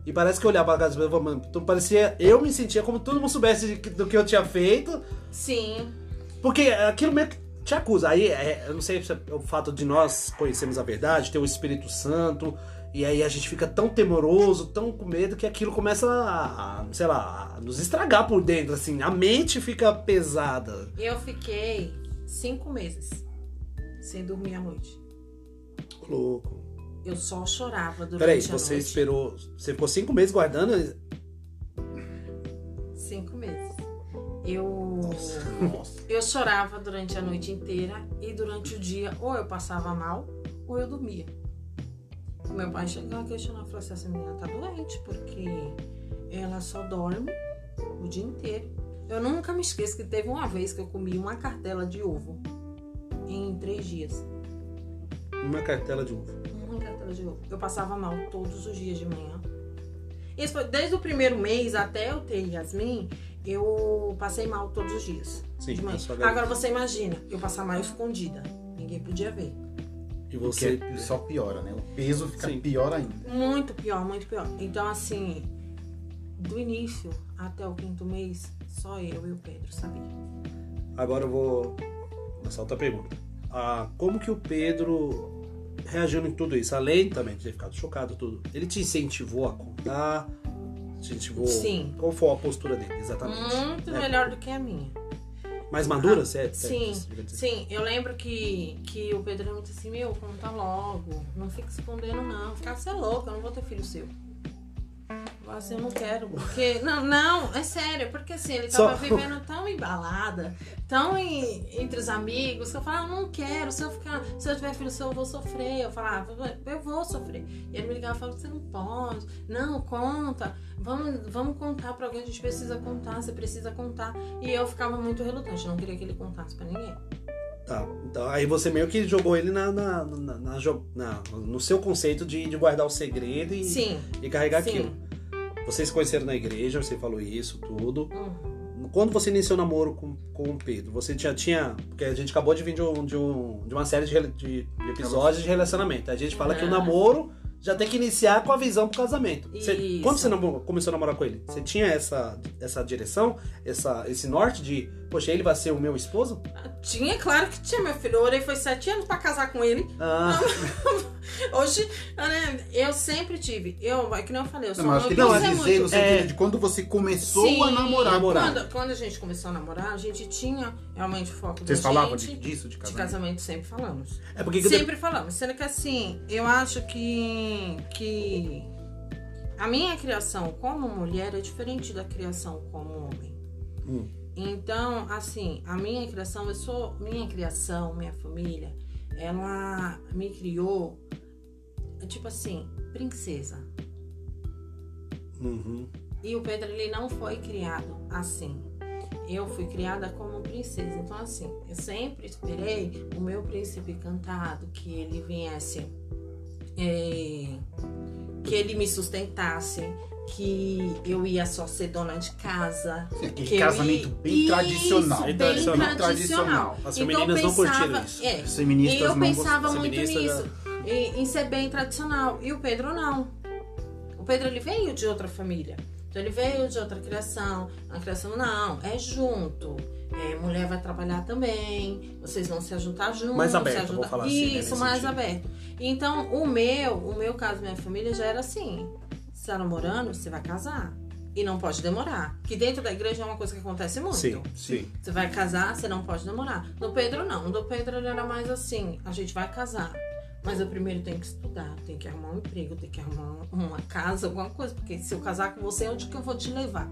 [SPEAKER 3] e parece que eu olhava pra casa e falava, mano, então parecia, eu me sentia como todo mundo soubesse do que eu tinha feito,
[SPEAKER 2] Sim.
[SPEAKER 3] porque aquilo meio que te acusa. Aí, é, eu não sei se é o fato de nós conhecermos a verdade, ter o Espírito Santo, e aí a gente fica tão temoroso, tão com medo, que aquilo começa a, a, sei lá, a nos estragar por dentro, assim, a mente fica pesada.
[SPEAKER 2] Eu fiquei cinco meses sem dormir à noite.
[SPEAKER 3] Louco.
[SPEAKER 2] Eu só chorava durante
[SPEAKER 3] Peraí,
[SPEAKER 2] a
[SPEAKER 3] você
[SPEAKER 2] noite.
[SPEAKER 3] esperou. Você ficou cinco meses guardando?
[SPEAKER 2] Cinco meses. Eu.
[SPEAKER 1] Nossa.
[SPEAKER 2] Eu chorava durante a noite inteira e durante o dia ou eu passava mal ou eu dormia. Meu pai chegou a questionar, falou assim, essa menina tá doente porque ela só dorme o dia inteiro. Eu nunca me esqueço que teve uma vez que eu comi uma cartela de ovo em três dias.
[SPEAKER 3] Uma cartela de uva.
[SPEAKER 2] De. Eu passava mal todos os dias de manhã. Isso foi desde o primeiro mês até eu ter Yasmin, eu passei mal todos os dias.
[SPEAKER 3] Sim,
[SPEAKER 2] de manhã.
[SPEAKER 3] garganta.
[SPEAKER 2] Agora você imagina, eu passar mal escondida. Ninguém podia ver.
[SPEAKER 3] E
[SPEAKER 1] Porque
[SPEAKER 3] você.
[SPEAKER 1] só piora, né? O peso fica
[SPEAKER 3] Sim.
[SPEAKER 1] pior ainda.
[SPEAKER 2] Muito pior, muito pior. Então, assim, do início até o quinto mês, só eu e o Pedro sabia.
[SPEAKER 3] Agora eu vou. Lançar outra pergunta. Ah, como que o Pedro reagiu em tudo isso? Além também de ter ficado chocado, tudo. Ele te incentivou a contar? Te incentivou.
[SPEAKER 2] Sim.
[SPEAKER 3] Qual foi a postura dele, exatamente?
[SPEAKER 2] Muito
[SPEAKER 3] É,
[SPEAKER 2] melhor do que a minha.
[SPEAKER 3] Mais madura,
[SPEAKER 2] Ah,
[SPEAKER 3] certo?
[SPEAKER 2] Sim, sim. Eu lembro que, que o Pedro me disse assim, meu, conta logo. Não fica escondendo, não. Fica, você é louco, eu não vou ter filho seu. Eu assim, eu não quero, porque... Não, não, é sério, porque assim, ele tava
[SPEAKER 3] Só-
[SPEAKER 2] vivendo tão embalada, tão em- entre os amigos, que eu falava, não quero, se eu ficar, se eu tiver filho seu, eu vou sofrer. Eu falava, eu vou sofrer. E ele me ligava e falava, você não pode, não, conta, vamos, vamos contar pra alguém, a gente precisa contar, você precisa contar. E eu ficava muito relutante, eu não queria que ele contasse pra ninguém.
[SPEAKER 3] Tá, então aí você meio que jogou ele na, na, na- na- no seu conceito de, de guardar o segredo e,
[SPEAKER 2] Sim,
[SPEAKER 3] e carregar
[SPEAKER 2] sim.
[SPEAKER 3] aquilo. Vocês se conheceram na igreja, você falou isso, tudo.
[SPEAKER 2] Uhum.
[SPEAKER 3] Quando você iniciou o namoro com, com o Pedro, você já tinha. Porque a gente acabou de vir de, um- de, um- de uma série de, de- de episódios de relacionamento. A gente fala que o
[SPEAKER 2] Ah.
[SPEAKER 3] namoro já tem que iniciar com a visão pro casamento. Você- quando você namo- começou a namorar com ele, você tinha essa, essa direção, essa, esse norte de, poxa, ele vai ser o meu esposo?
[SPEAKER 2] Tinha, claro que tinha, meu filho. Eu orei foi sete anos pra casar com ele.
[SPEAKER 3] Ah,
[SPEAKER 2] Hoje, né, eu sempre tive. Eu, é que nem eu falei, eu sou
[SPEAKER 1] Não, mas acho
[SPEAKER 2] uma
[SPEAKER 1] que quis
[SPEAKER 2] muito-
[SPEAKER 1] dizer no sentido
[SPEAKER 3] É.
[SPEAKER 1] de quando você começou
[SPEAKER 2] Sim,
[SPEAKER 1] a namorar.
[SPEAKER 3] namorar.
[SPEAKER 2] Quando, quando a gente começou a namorar, a gente tinha realmente foco
[SPEAKER 1] Vocês
[SPEAKER 2] da
[SPEAKER 1] falavam
[SPEAKER 2] gente.
[SPEAKER 1] de- disso, de
[SPEAKER 2] De
[SPEAKER 1] casamento?
[SPEAKER 2] casamento sempre falamos.
[SPEAKER 3] é porque.
[SPEAKER 2] Sempre falamos. Sendo que assim, eu acho que, que a minha criação como mulher é diferente da criação como homem.
[SPEAKER 3] Hum.
[SPEAKER 2] Então, assim, a minha criação, eu sou. Minha criação, minha família, ela me criou, tipo assim, princesa.
[SPEAKER 3] Uhum.
[SPEAKER 2] E o Pedro, ele não foi criado assim. Eu fui criada como princesa. Então, assim, eu sempre esperei o meu príncipe encantado, que ele viesse, é, que ele me sustentasse, que eu ia só ser dona de casa.
[SPEAKER 1] Sim,
[SPEAKER 2] que
[SPEAKER 1] casamento
[SPEAKER 2] ia-
[SPEAKER 1] bem
[SPEAKER 2] Isso,
[SPEAKER 1] tradicional.
[SPEAKER 2] Bem
[SPEAKER 3] Tradicional.
[SPEAKER 2] tradicional.
[SPEAKER 3] As
[SPEAKER 2] Então,
[SPEAKER 3] femininas não
[SPEAKER 2] pensava-
[SPEAKER 3] curtiram isso.
[SPEAKER 2] É,
[SPEAKER 1] As feministas
[SPEAKER 2] e eu
[SPEAKER 1] não
[SPEAKER 2] pensava muito
[SPEAKER 3] já-
[SPEAKER 2] nisso, em, em ser bem tradicional. E o Pedro não. O Pedro ele veio de outra família. Então ele veio de outra criação. A criação não, é junto. É, mulher vai trabalhar também, vocês vão se ajudar juntos.
[SPEAKER 3] Mais
[SPEAKER 2] se
[SPEAKER 3] aberto,
[SPEAKER 2] ajudar-
[SPEAKER 3] vou falar assim, né,
[SPEAKER 2] Isso, mais
[SPEAKER 3] sentido.
[SPEAKER 2] aberto. Então, o meu, o meu caso, minha família já era assim. Você tá namorando, você vai casar. E não pode demorar. Que dentro da igreja é uma coisa que acontece muito.
[SPEAKER 3] Sim, sim.
[SPEAKER 2] Você vai casar, você não pode demorar. No Pedro, não. No Pedro, ele era mais assim: a gente vai casar. Mas eu primeiro tenho que estudar, tenho que arrumar um emprego, tenho que arrumar uma casa, alguma coisa. Porque se eu casar com você, onde que eu vou te levar?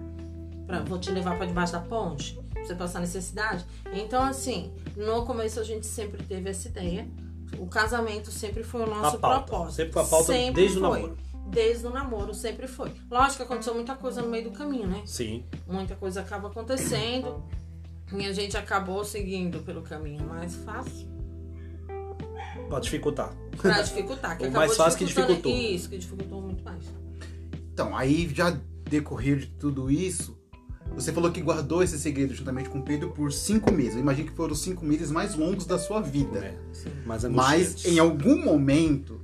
[SPEAKER 2] Pra, vou te levar para debaixo da ponte? Pra você passar necessidade? Então, assim, no começo a gente sempre teve essa ideia. O casamento sempre foi o nosso propósito.
[SPEAKER 3] Sempre foi a pauta
[SPEAKER 2] Sempre
[SPEAKER 3] desde o
[SPEAKER 2] foi.
[SPEAKER 3] namoro.
[SPEAKER 2] Desde o namoro, sempre foi. Lógico que aconteceu muita coisa no meio do caminho, né?
[SPEAKER 3] Sim.
[SPEAKER 2] muita coisa acaba acontecendo e a gente acabou seguindo pelo caminho mais fácil
[SPEAKER 3] Pra dificultar.
[SPEAKER 2] pra dificultar. Que
[SPEAKER 3] O mais fácil que dificultou.
[SPEAKER 2] Isso, que dificultou muito mais.
[SPEAKER 1] Então, aí já decorrer de tudo isso, você falou que guardou esse segredo juntamente com o Pedro por cinco meses. Eu imagino que foram os cinco meses mais longos da sua vida.
[SPEAKER 3] É.
[SPEAKER 2] Sim.
[SPEAKER 3] Mas
[SPEAKER 1] Mas em algum momento,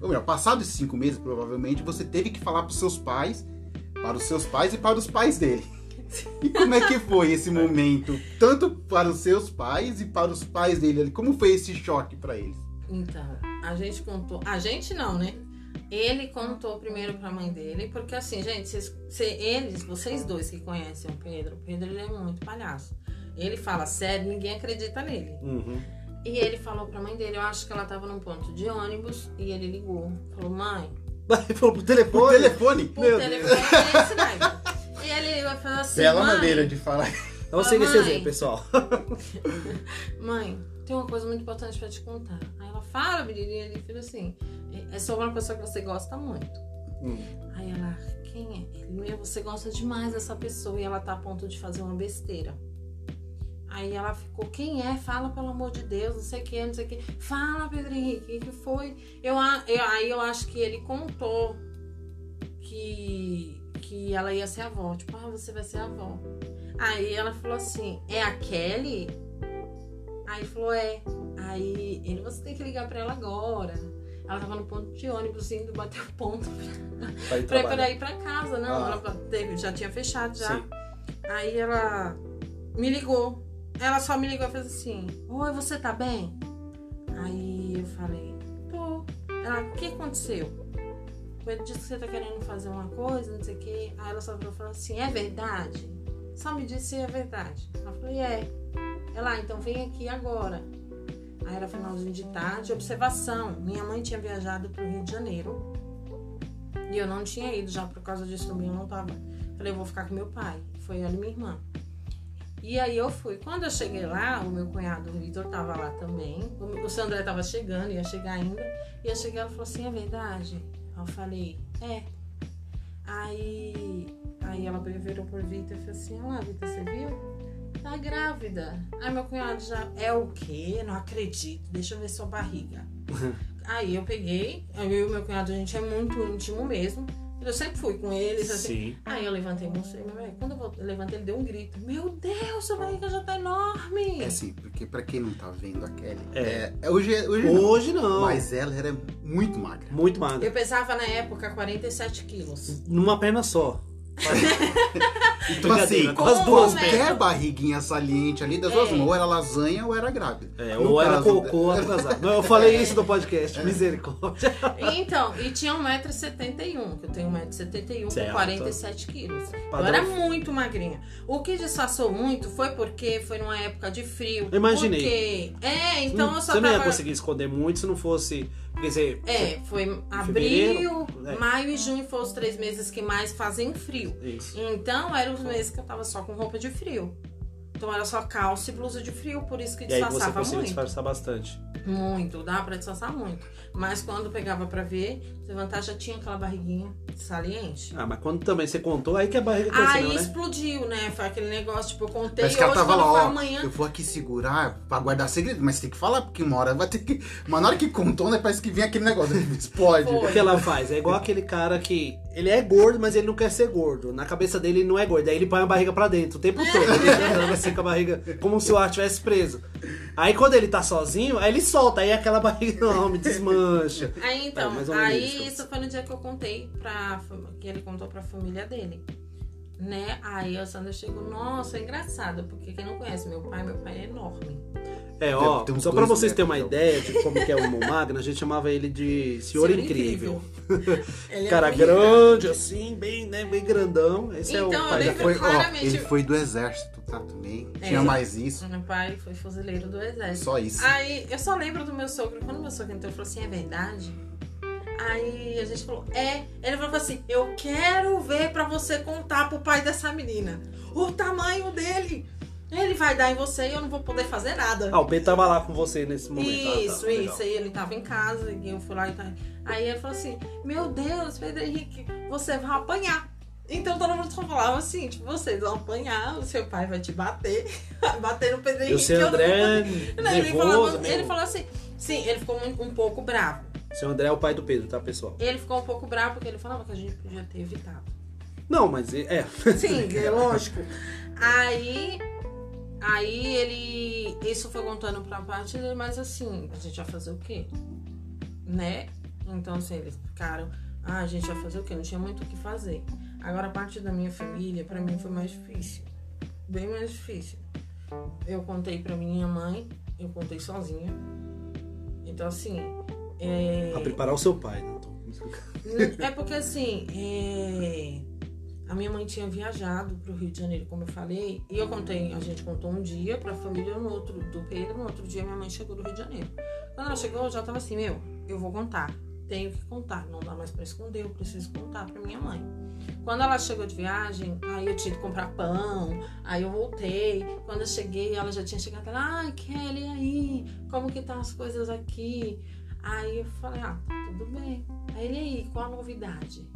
[SPEAKER 1] ou melhor, passados esses cinco meses, provavelmente, você teve que falar para os seus pais, para os seus pais e para os pais dele. E como é que foi esse momento, tanto para os seus pais e para os pais dele? Como foi esse choque para eles?
[SPEAKER 2] Então, a gente contou. A gente não, né? Ele contou primeiro pra mãe dele, porque assim, gente, vocês, eles, vocês dois que conhecem o Pedro, o Pedro ele é muito palhaço. Ele fala sério, ninguém acredita nele.
[SPEAKER 3] Uhum.
[SPEAKER 2] E ele falou pra mãe dele, eu acho que ela tava num ponto de ônibus, e ele ligou. Falou, mãe,
[SPEAKER 3] Aí falou pro
[SPEAKER 1] Por
[SPEAKER 3] telefone.
[SPEAKER 1] telefone?
[SPEAKER 2] Por
[SPEAKER 3] Meu
[SPEAKER 2] telefone é esse daí. E ele vai falar assim,
[SPEAKER 1] Bela
[SPEAKER 2] mãe,
[SPEAKER 1] maneira de falar.
[SPEAKER 3] Então siga esse exemplo, pessoal.
[SPEAKER 2] mãe, tem uma coisa muito importante pra te contar. Aí ela fala, menininha, ele fala assim, é- é sobre uma pessoa que você gosta muito.
[SPEAKER 3] Hum.
[SPEAKER 2] Aí ela, quem é? Ele, meu, você gosta demais dessa pessoa e ela tá a ponto de fazer uma besteira. Aí ela ficou, quem é? Fala, pelo amor de Deus, não sei o que, não sei o que. Fala, Pedro Henrique, o que foi? Eu, eu- aí eu acho que ele contou que, que ela ia ser avó. Tipo, ah, você vai ser avó. Aí ela falou assim, é a Kelly? Aí falou, é. Aí ele, você tem que ligar pra ela agora. Ela tava no ponto de ônibus indo bater o ponto
[SPEAKER 3] Pra ir
[SPEAKER 2] pra,
[SPEAKER 3] trabalhar.
[SPEAKER 2] pra ir pra casa, não.
[SPEAKER 3] Ah.
[SPEAKER 2] Ela já tinha fechado já.
[SPEAKER 3] Sim.
[SPEAKER 2] Aí ela me ligou. Ela só me ligou e fez assim: Oi, você tá bem? Aí eu falei: Tô. Ela, o que aconteceu? Ele disse que você tá querendo fazer uma coisa, não sei o quê. Aí ela só virou falou assim: É verdade? Só me disse se é verdade. Eu falei: É. Ela, ah, então vem aqui agora. Aí era finalzinho de tarde, observação. Minha mãe tinha viajado pro Rio de Janeiro. E eu não tinha ido já por causa disso eu não tava. Falei, eu vou ficar com meu pai. Foi ela e minha irmã. E aí eu fui. Quando eu cheguei lá, o meu cunhado, o Vitor, tava lá também. O, o seu André tava chegando, ia chegar ainda. E eu cheguei, ela falou assim, é verdade? Eu falei, é. Aí, aí ela virou por Vitor e falou assim, olha lá, Vitor, você viu? Tá grávida. Aí meu cunhado já, é o quê? Não acredito. Deixa eu ver sua barriga. Aí eu peguei, eu e o meu cunhado, a gente é muito íntimo mesmo. Eu sempre fui com eles, assim.
[SPEAKER 3] Sim.
[SPEAKER 2] Aí eu levantei e mostrei, meu velho. Quando eu levantei, ele deu um grito. Meu Deus, sua barriga já tá enorme.
[SPEAKER 1] É assim, porque pra quem não tá vendo a Kelly,
[SPEAKER 3] É.
[SPEAKER 1] é, hoje, hoje, não.
[SPEAKER 3] Hoje não.
[SPEAKER 1] Mas ela era muito magra.
[SPEAKER 3] Muito magra.
[SPEAKER 2] Eu pesava na época 47 quilos.
[SPEAKER 3] Numa perna só.
[SPEAKER 1] Então assim,
[SPEAKER 3] com as duas
[SPEAKER 1] qualquer barriguinha saliente ali das duas
[SPEAKER 2] É.
[SPEAKER 1] ou era lasanha ou era grávida.
[SPEAKER 3] É, ou era
[SPEAKER 1] caso-
[SPEAKER 3] cocô atrasado. Não, eu falei isso no podcast. Misericórdia.
[SPEAKER 2] Então, e tinha 1,71m, que eu tenho 1,71m
[SPEAKER 3] Cê é
[SPEAKER 2] com 47 quilos. Eu
[SPEAKER 3] Padrão.
[SPEAKER 2] era muito magrinha. O que disfarçou muito foi porque foi numa época de frio.
[SPEAKER 3] Imaginei.
[SPEAKER 2] Porque... É, então eu só
[SPEAKER 3] você não
[SPEAKER 2] tava...
[SPEAKER 3] ia conseguir esconder muito se não fosse. Porque você.
[SPEAKER 2] É, foi abril,
[SPEAKER 3] é.
[SPEAKER 2] maio e junho foram os três meses que mais fazem frio.
[SPEAKER 3] Isso.
[SPEAKER 2] Então, eram os meses que eu tava só com roupa de frio. Então, era só calça e blusa de frio, por isso que
[SPEAKER 3] E aí você
[SPEAKER 2] disfarçava
[SPEAKER 3] conseguiu
[SPEAKER 2] muito.
[SPEAKER 3] disfarçar bastante.
[SPEAKER 2] Muito, dá pra disfarçar muito. Mas quando pegava pra ver, levantar já tinha aquela barriguinha saliente.
[SPEAKER 3] Ah, mas quando também você contou, aí que a barriga cresceu,
[SPEAKER 2] Aí
[SPEAKER 3] né?
[SPEAKER 2] explodiu, né? Foi aquele negócio, tipo, eu contei
[SPEAKER 1] que ela
[SPEAKER 2] hoje,
[SPEAKER 1] tava lá, ó.
[SPEAKER 2] amanhã.
[SPEAKER 1] Eu vou aqui segurar pra guardar segredo, mas tem que falar, porque uma hora vai ter que. Mas na hora que contou, né? Parece que vem aquele negócio, explode.
[SPEAKER 2] Foi.
[SPEAKER 3] O que ela faz? É igual aquele cara que. Ele é gordo, mas ele não quer ser gordo. Na cabeça dele ele não é gordo. Aí ele põe a barriga pra dentro o tempo todo. Ele vai ser com a barriga como se o ar tivesse preso. Aí quando ele tá sozinho, aí ele solta. Aí aquela barriga enorme desmancha.
[SPEAKER 2] Aí então,
[SPEAKER 3] É,
[SPEAKER 2] aí
[SPEAKER 3] isso.
[SPEAKER 2] isso foi no dia que eu contei pra. que ele contou pra família dele. né? Aí a Sandra chegou, nossa, é engraçado, porque quem não conhece meu pai, meu pai é enorme.
[SPEAKER 3] É, ó,
[SPEAKER 1] Tem
[SPEAKER 3] só pra
[SPEAKER 1] dois
[SPEAKER 3] vocês terem uma ideia de como que é o irmão Magno, a gente chamava ele de Senhor, Incrível.
[SPEAKER 2] Ele é
[SPEAKER 3] Cara
[SPEAKER 2] muito
[SPEAKER 3] grande, assim, bem, né, bem grandão. Esse é o
[SPEAKER 2] Então, eu
[SPEAKER 3] pai
[SPEAKER 2] lembro-
[SPEAKER 1] Foi, ó,
[SPEAKER 2] claramente-
[SPEAKER 1] ele foi do exército, tá? Também.
[SPEAKER 2] É.
[SPEAKER 1] Tinha mais isso.
[SPEAKER 2] Meu pai foi fuzileiro do exército.
[SPEAKER 1] Só isso.
[SPEAKER 2] Aí eu só lembro do meu sogro, quando meu sogro entrou, ele falou assim: é verdade? Aí a gente falou: é. Ele falou assim: eu quero ver pra você contar pro pai dessa menina o tamanho dele. Ele vai dar em você e eu não vou poder fazer nada.
[SPEAKER 3] Ah, o Pedro tava lá com você nesse momento. Ah, tá,
[SPEAKER 2] Isso, isso. Aí ele tava em casa e eu fui lá e tá. Aí ele falou assim: Meu Deus, Pedro Henrique, você vai apanhar. Então todo mundo só falava assim: tipo, vocês vão apanhar, o seu pai vai te bater, bater no Pedro
[SPEAKER 3] o
[SPEAKER 2] Henrique. eu não vou
[SPEAKER 3] André,
[SPEAKER 2] Não, ele,
[SPEAKER 3] nervoso,
[SPEAKER 2] falava-
[SPEAKER 3] né?
[SPEAKER 2] ele falou assim: Sim, ele ficou muito- um pouco bravo.
[SPEAKER 3] Seu André é o pai do Pedro, tá, pessoal?
[SPEAKER 2] Ele ficou um pouco bravo porque ele falava que a gente podia ter evitado.
[SPEAKER 3] Não, mas é.
[SPEAKER 2] Sim, é lógico. Aí, aí ele. Isso foi contando pra parte dele, mas assim, a gente vai fazer o quê? Né? Então, assim, eles ficaram. Ah, a gente vai fazer o quê? Não tinha muito o que fazer. Agora, a parte da minha família, pra mim, foi mais difícil. Bem mais difícil. Eu contei pra minha mãe, eu contei sozinha. Então, assim. É...
[SPEAKER 3] Pra preparar o seu pai, né?
[SPEAKER 2] É porque assim, é, a minha mãe tinha viajado pro Rio de Janeiro, como eu falei, e eu contei, a gente contou um dia pra família no outro do Pedro, no outro dia minha mãe chegou do Rio de Janeiro. Quando ela chegou, eu já tava assim, meu, eu vou contar, tenho que contar, não dá mais pra esconder, eu preciso contar pra minha mãe. Quando ela chegou de viagem, aí eu tinha que comprar pão, aí eu voltei. Quando eu cheguei, ela já tinha chegado lá, ai, Kelly, e aí? Como que tá as coisas aqui? Aí eu falei, ah, tudo bem. Aí ele aí, qual a novidade?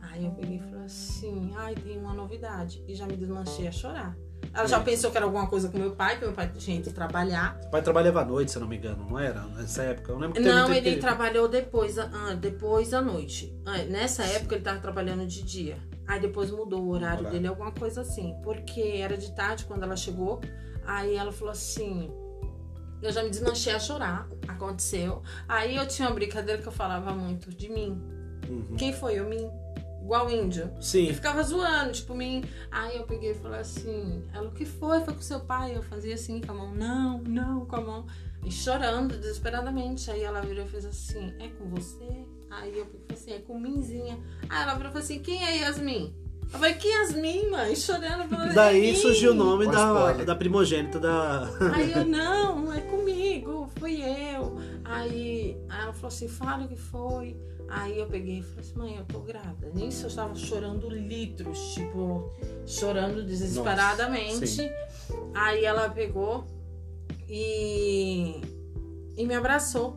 [SPEAKER 2] Aí eu peguei e falei assim, ai, tem uma novidade. E já me desmanchei a chorar. Ela já pensou que era alguma coisa com meu pai, que meu pai tinha ido trabalhar.
[SPEAKER 3] Seu pai trabalhava à noite, se eu não me engano, não era? Nessa época. Eu lembro que
[SPEAKER 2] Não,
[SPEAKER 3] tempo
[SPEAKER 2] ele
[SPEAKER 3] que-
[SPEAKER 2] trabalhou depois, ah, depois da noite. Ah, nessa época ele tava trabalhando de dia. Aí depois mudou o horário
[SPEAKER 3] Horário.
[SPEAKER 2] dele, alguma coisa assim. Porque era de tarde quando ela chegou. Aí ela falou assim. Eu já me desmanchei a chorar. Aconteceu. Aí eu tinha uma brincadeira que eu falava muito de mim.
[SPEAKER 3] Uhum.
[SPEAKER 2] Quem foi? Eu, mim. Igual índio. E
[SPEAKER 3] Sim.
[SPEAKER 2] ficava zoando, tipo, mim. Aí eu peguei e falei assim, ela, o que foi? Foi com seu pai? Eu fazia assim com a mão, não, não, com a mão. E chorando desesperadamente. Aí ela virou e fez assim, é com você? Aí eu falei assim, é com Minzinha. Aí ela virou e falou assim, quem é Yasmin? Eu falei, que Yasmin, mãe? Chorando. Falando,
[SPEAKER 3] Daí
[SPEAKER 2] "É mim."
[SPEAKER 3] surgiu o nome da, da primogênita da.
[SPEAKER 2] Aí eu, não, é comigo, fui eu. Aí, aí ela falou assim, fala o que foi. Aí eu peguei e falei assim, mãe, eu tô grávida. Nisso eu estava chorando litros, tipo, chorando desesperadamente.
[SPEAKER 3] Nossa.
[SPEAKER 2] Aí ela pegou e, e me abraçou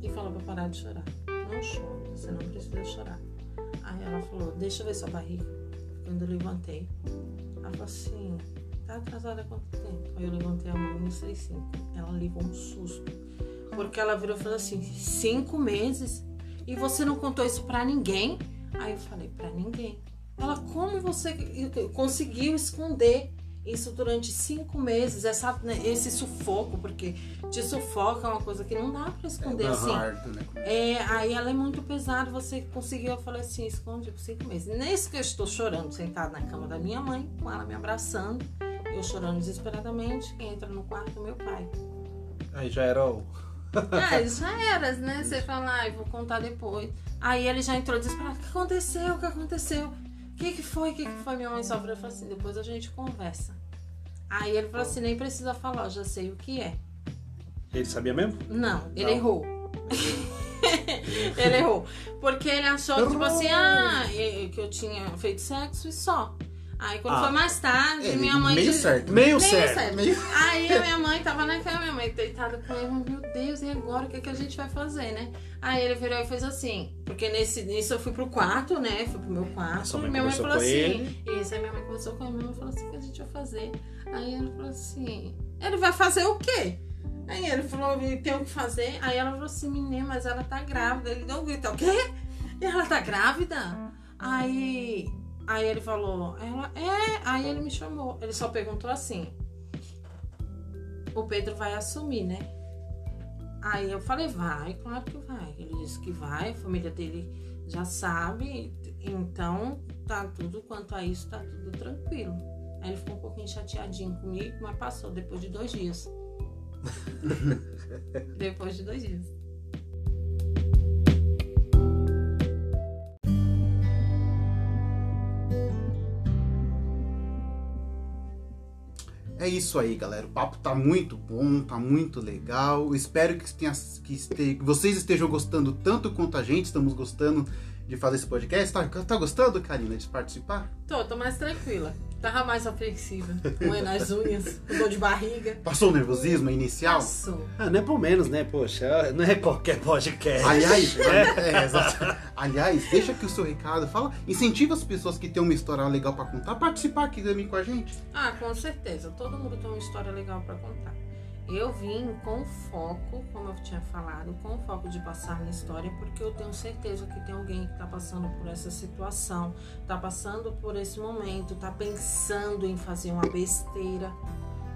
[SPEAKER 2] e falou pra parar de chorar. Não chora, você não precisa chorar. Ela falou, deixa eu ver sua barriga. Quando eu levantei, ela falou assim, tá atrasada há quanto tempo? Aí eu levantei a mão e sei cinco. Ela levou um susto. Porque ela virou e falou assim, cinco meses? E você não contou isso pra ninguém? Aí eu falei, pra ninguém. Ela, como você conseguiu esconder isso durante cinco meses? Essa, né, esse sufoco, porque te sufoca é uma coisa que não dá pra esconder assim.
[SPEAKER 1] Hard, né?
[SPEAKER 2] É, aí ela é muito pesada, você conseguiu, eu falei assim, esconde por cinco meses. Nesse que eu estou chorando, sentada na cama da minha mãe, com ela me abraçando, eu chorando desesperadamente, quem entra no quarto é meu pai.
[SPEAKER 3] Aí já era o.
[SPEAKER 2] É, já era, né? Você fala, ai, vou contar depois. Aí ele já entrou desesperado, o que aconteceu? O que aconteceu? O que, que foi? O que, que foi? Minha mãe sofreu, eu falei assim, depois a gente conversa. Aí ele falou assim, nem precisa falar, eu já sei o que é.
[SPEAKER 3] Ele sabia mesmo?
[SPEAKER 2] Não, ele
[SPEAKER 3] Não.
[SPEAKER 2] errou. ele errou. Porque ele achou, tipo assim, ah, e- que eu tinha feito sexo e só. Aí quando
[SPEAKER 3] Ah.
[SPEAKER 2] foi mais tarde,
[SPEAKER 1] É,
[SPEAKER 2] minha mãe.
[SPEAKER 1] meio
[SPEAKER 2] disse-
[SPEAKER 1] certo.
[SPEAKER 3] Meio,
[SPEAKER 2] Meio
[SPEAKER 3] certo.
[SPEAKER 2] certo.
[SPEAKER 1] Meio-
[SPEAKER 2] Aí a minha mãe tava na cama, minha mãe deitada com ele, meu Deus, e agora o que, que a gente vai fazer, né? Aí ele virou e fez assim, porque nesse, nisso eu fui pro quarto, né? Fui pro meu quarto.
[SPEAKER 3] Mãe
[SPEAKER 2] e minha mãe falou
[SPEAKER 3] com
[SPEAKER 2] assim. Isso, aí minha mãe conversou com ele, minha mãe falou assim, o que a gente vai fazer? Aí ele falou assim, ele vai fazer o quê? Aí ele falou, tem o que fazer. Aí ela falou assim, menina, mas ela tá grávida. Ele deu um grito, o quê? E ela tá grávida? Aí, aí ele falou, ela é. Aí ele me chamou. Ele só perguntou assim: o Pedro vai assumir, né? Aí eu falei, vai, claro que vai. Ele disse que vai, a família dele já sabe, então tá tudo quanto a isso, tá tudo tranquilo. Aí ele ficou um pouquinho chateadinho comigo, mas passou depois de dois dias. depois de dois dias.
[SPEAKER 1] É isso aí, galera. O papo tá muito bom, tá muito legal. Espero que, tenha, que, este, que vocês estejam gostando tanto quanto a gente. Estamos gostando de fazer esse podcast. Tá, tá gostando, Karina, de participar?
[SPEAKER 2] Tô, tô mais tranquila. Tava mais apreensiva. Moendo as unhas, com dor de barriga.
[SPEAKER 1] Passou o nervosismo inicial?
[SPEAKER 2] Passou.
[SPEAKER 3] Ah, não é por menos, né? Poxa, não é qualquer podcast.
[SPEAKER 1] Aliás, é, é. Aliás, deixa aqui o seu recado. Fala, incentiva as pessoas que têm uma história legal pra contar a participar aqui também com a gente.
[SPEAKER 2] Ah, com certeza. Todo mundo tem uma história legal pra contar. Eu vim com foco, como eu tinha falado, com foco de passar minha história, porque eu tenho certeza que tem alguém que está passando por essa situação, está passando por esse momento, está pensando em fazer uma besteira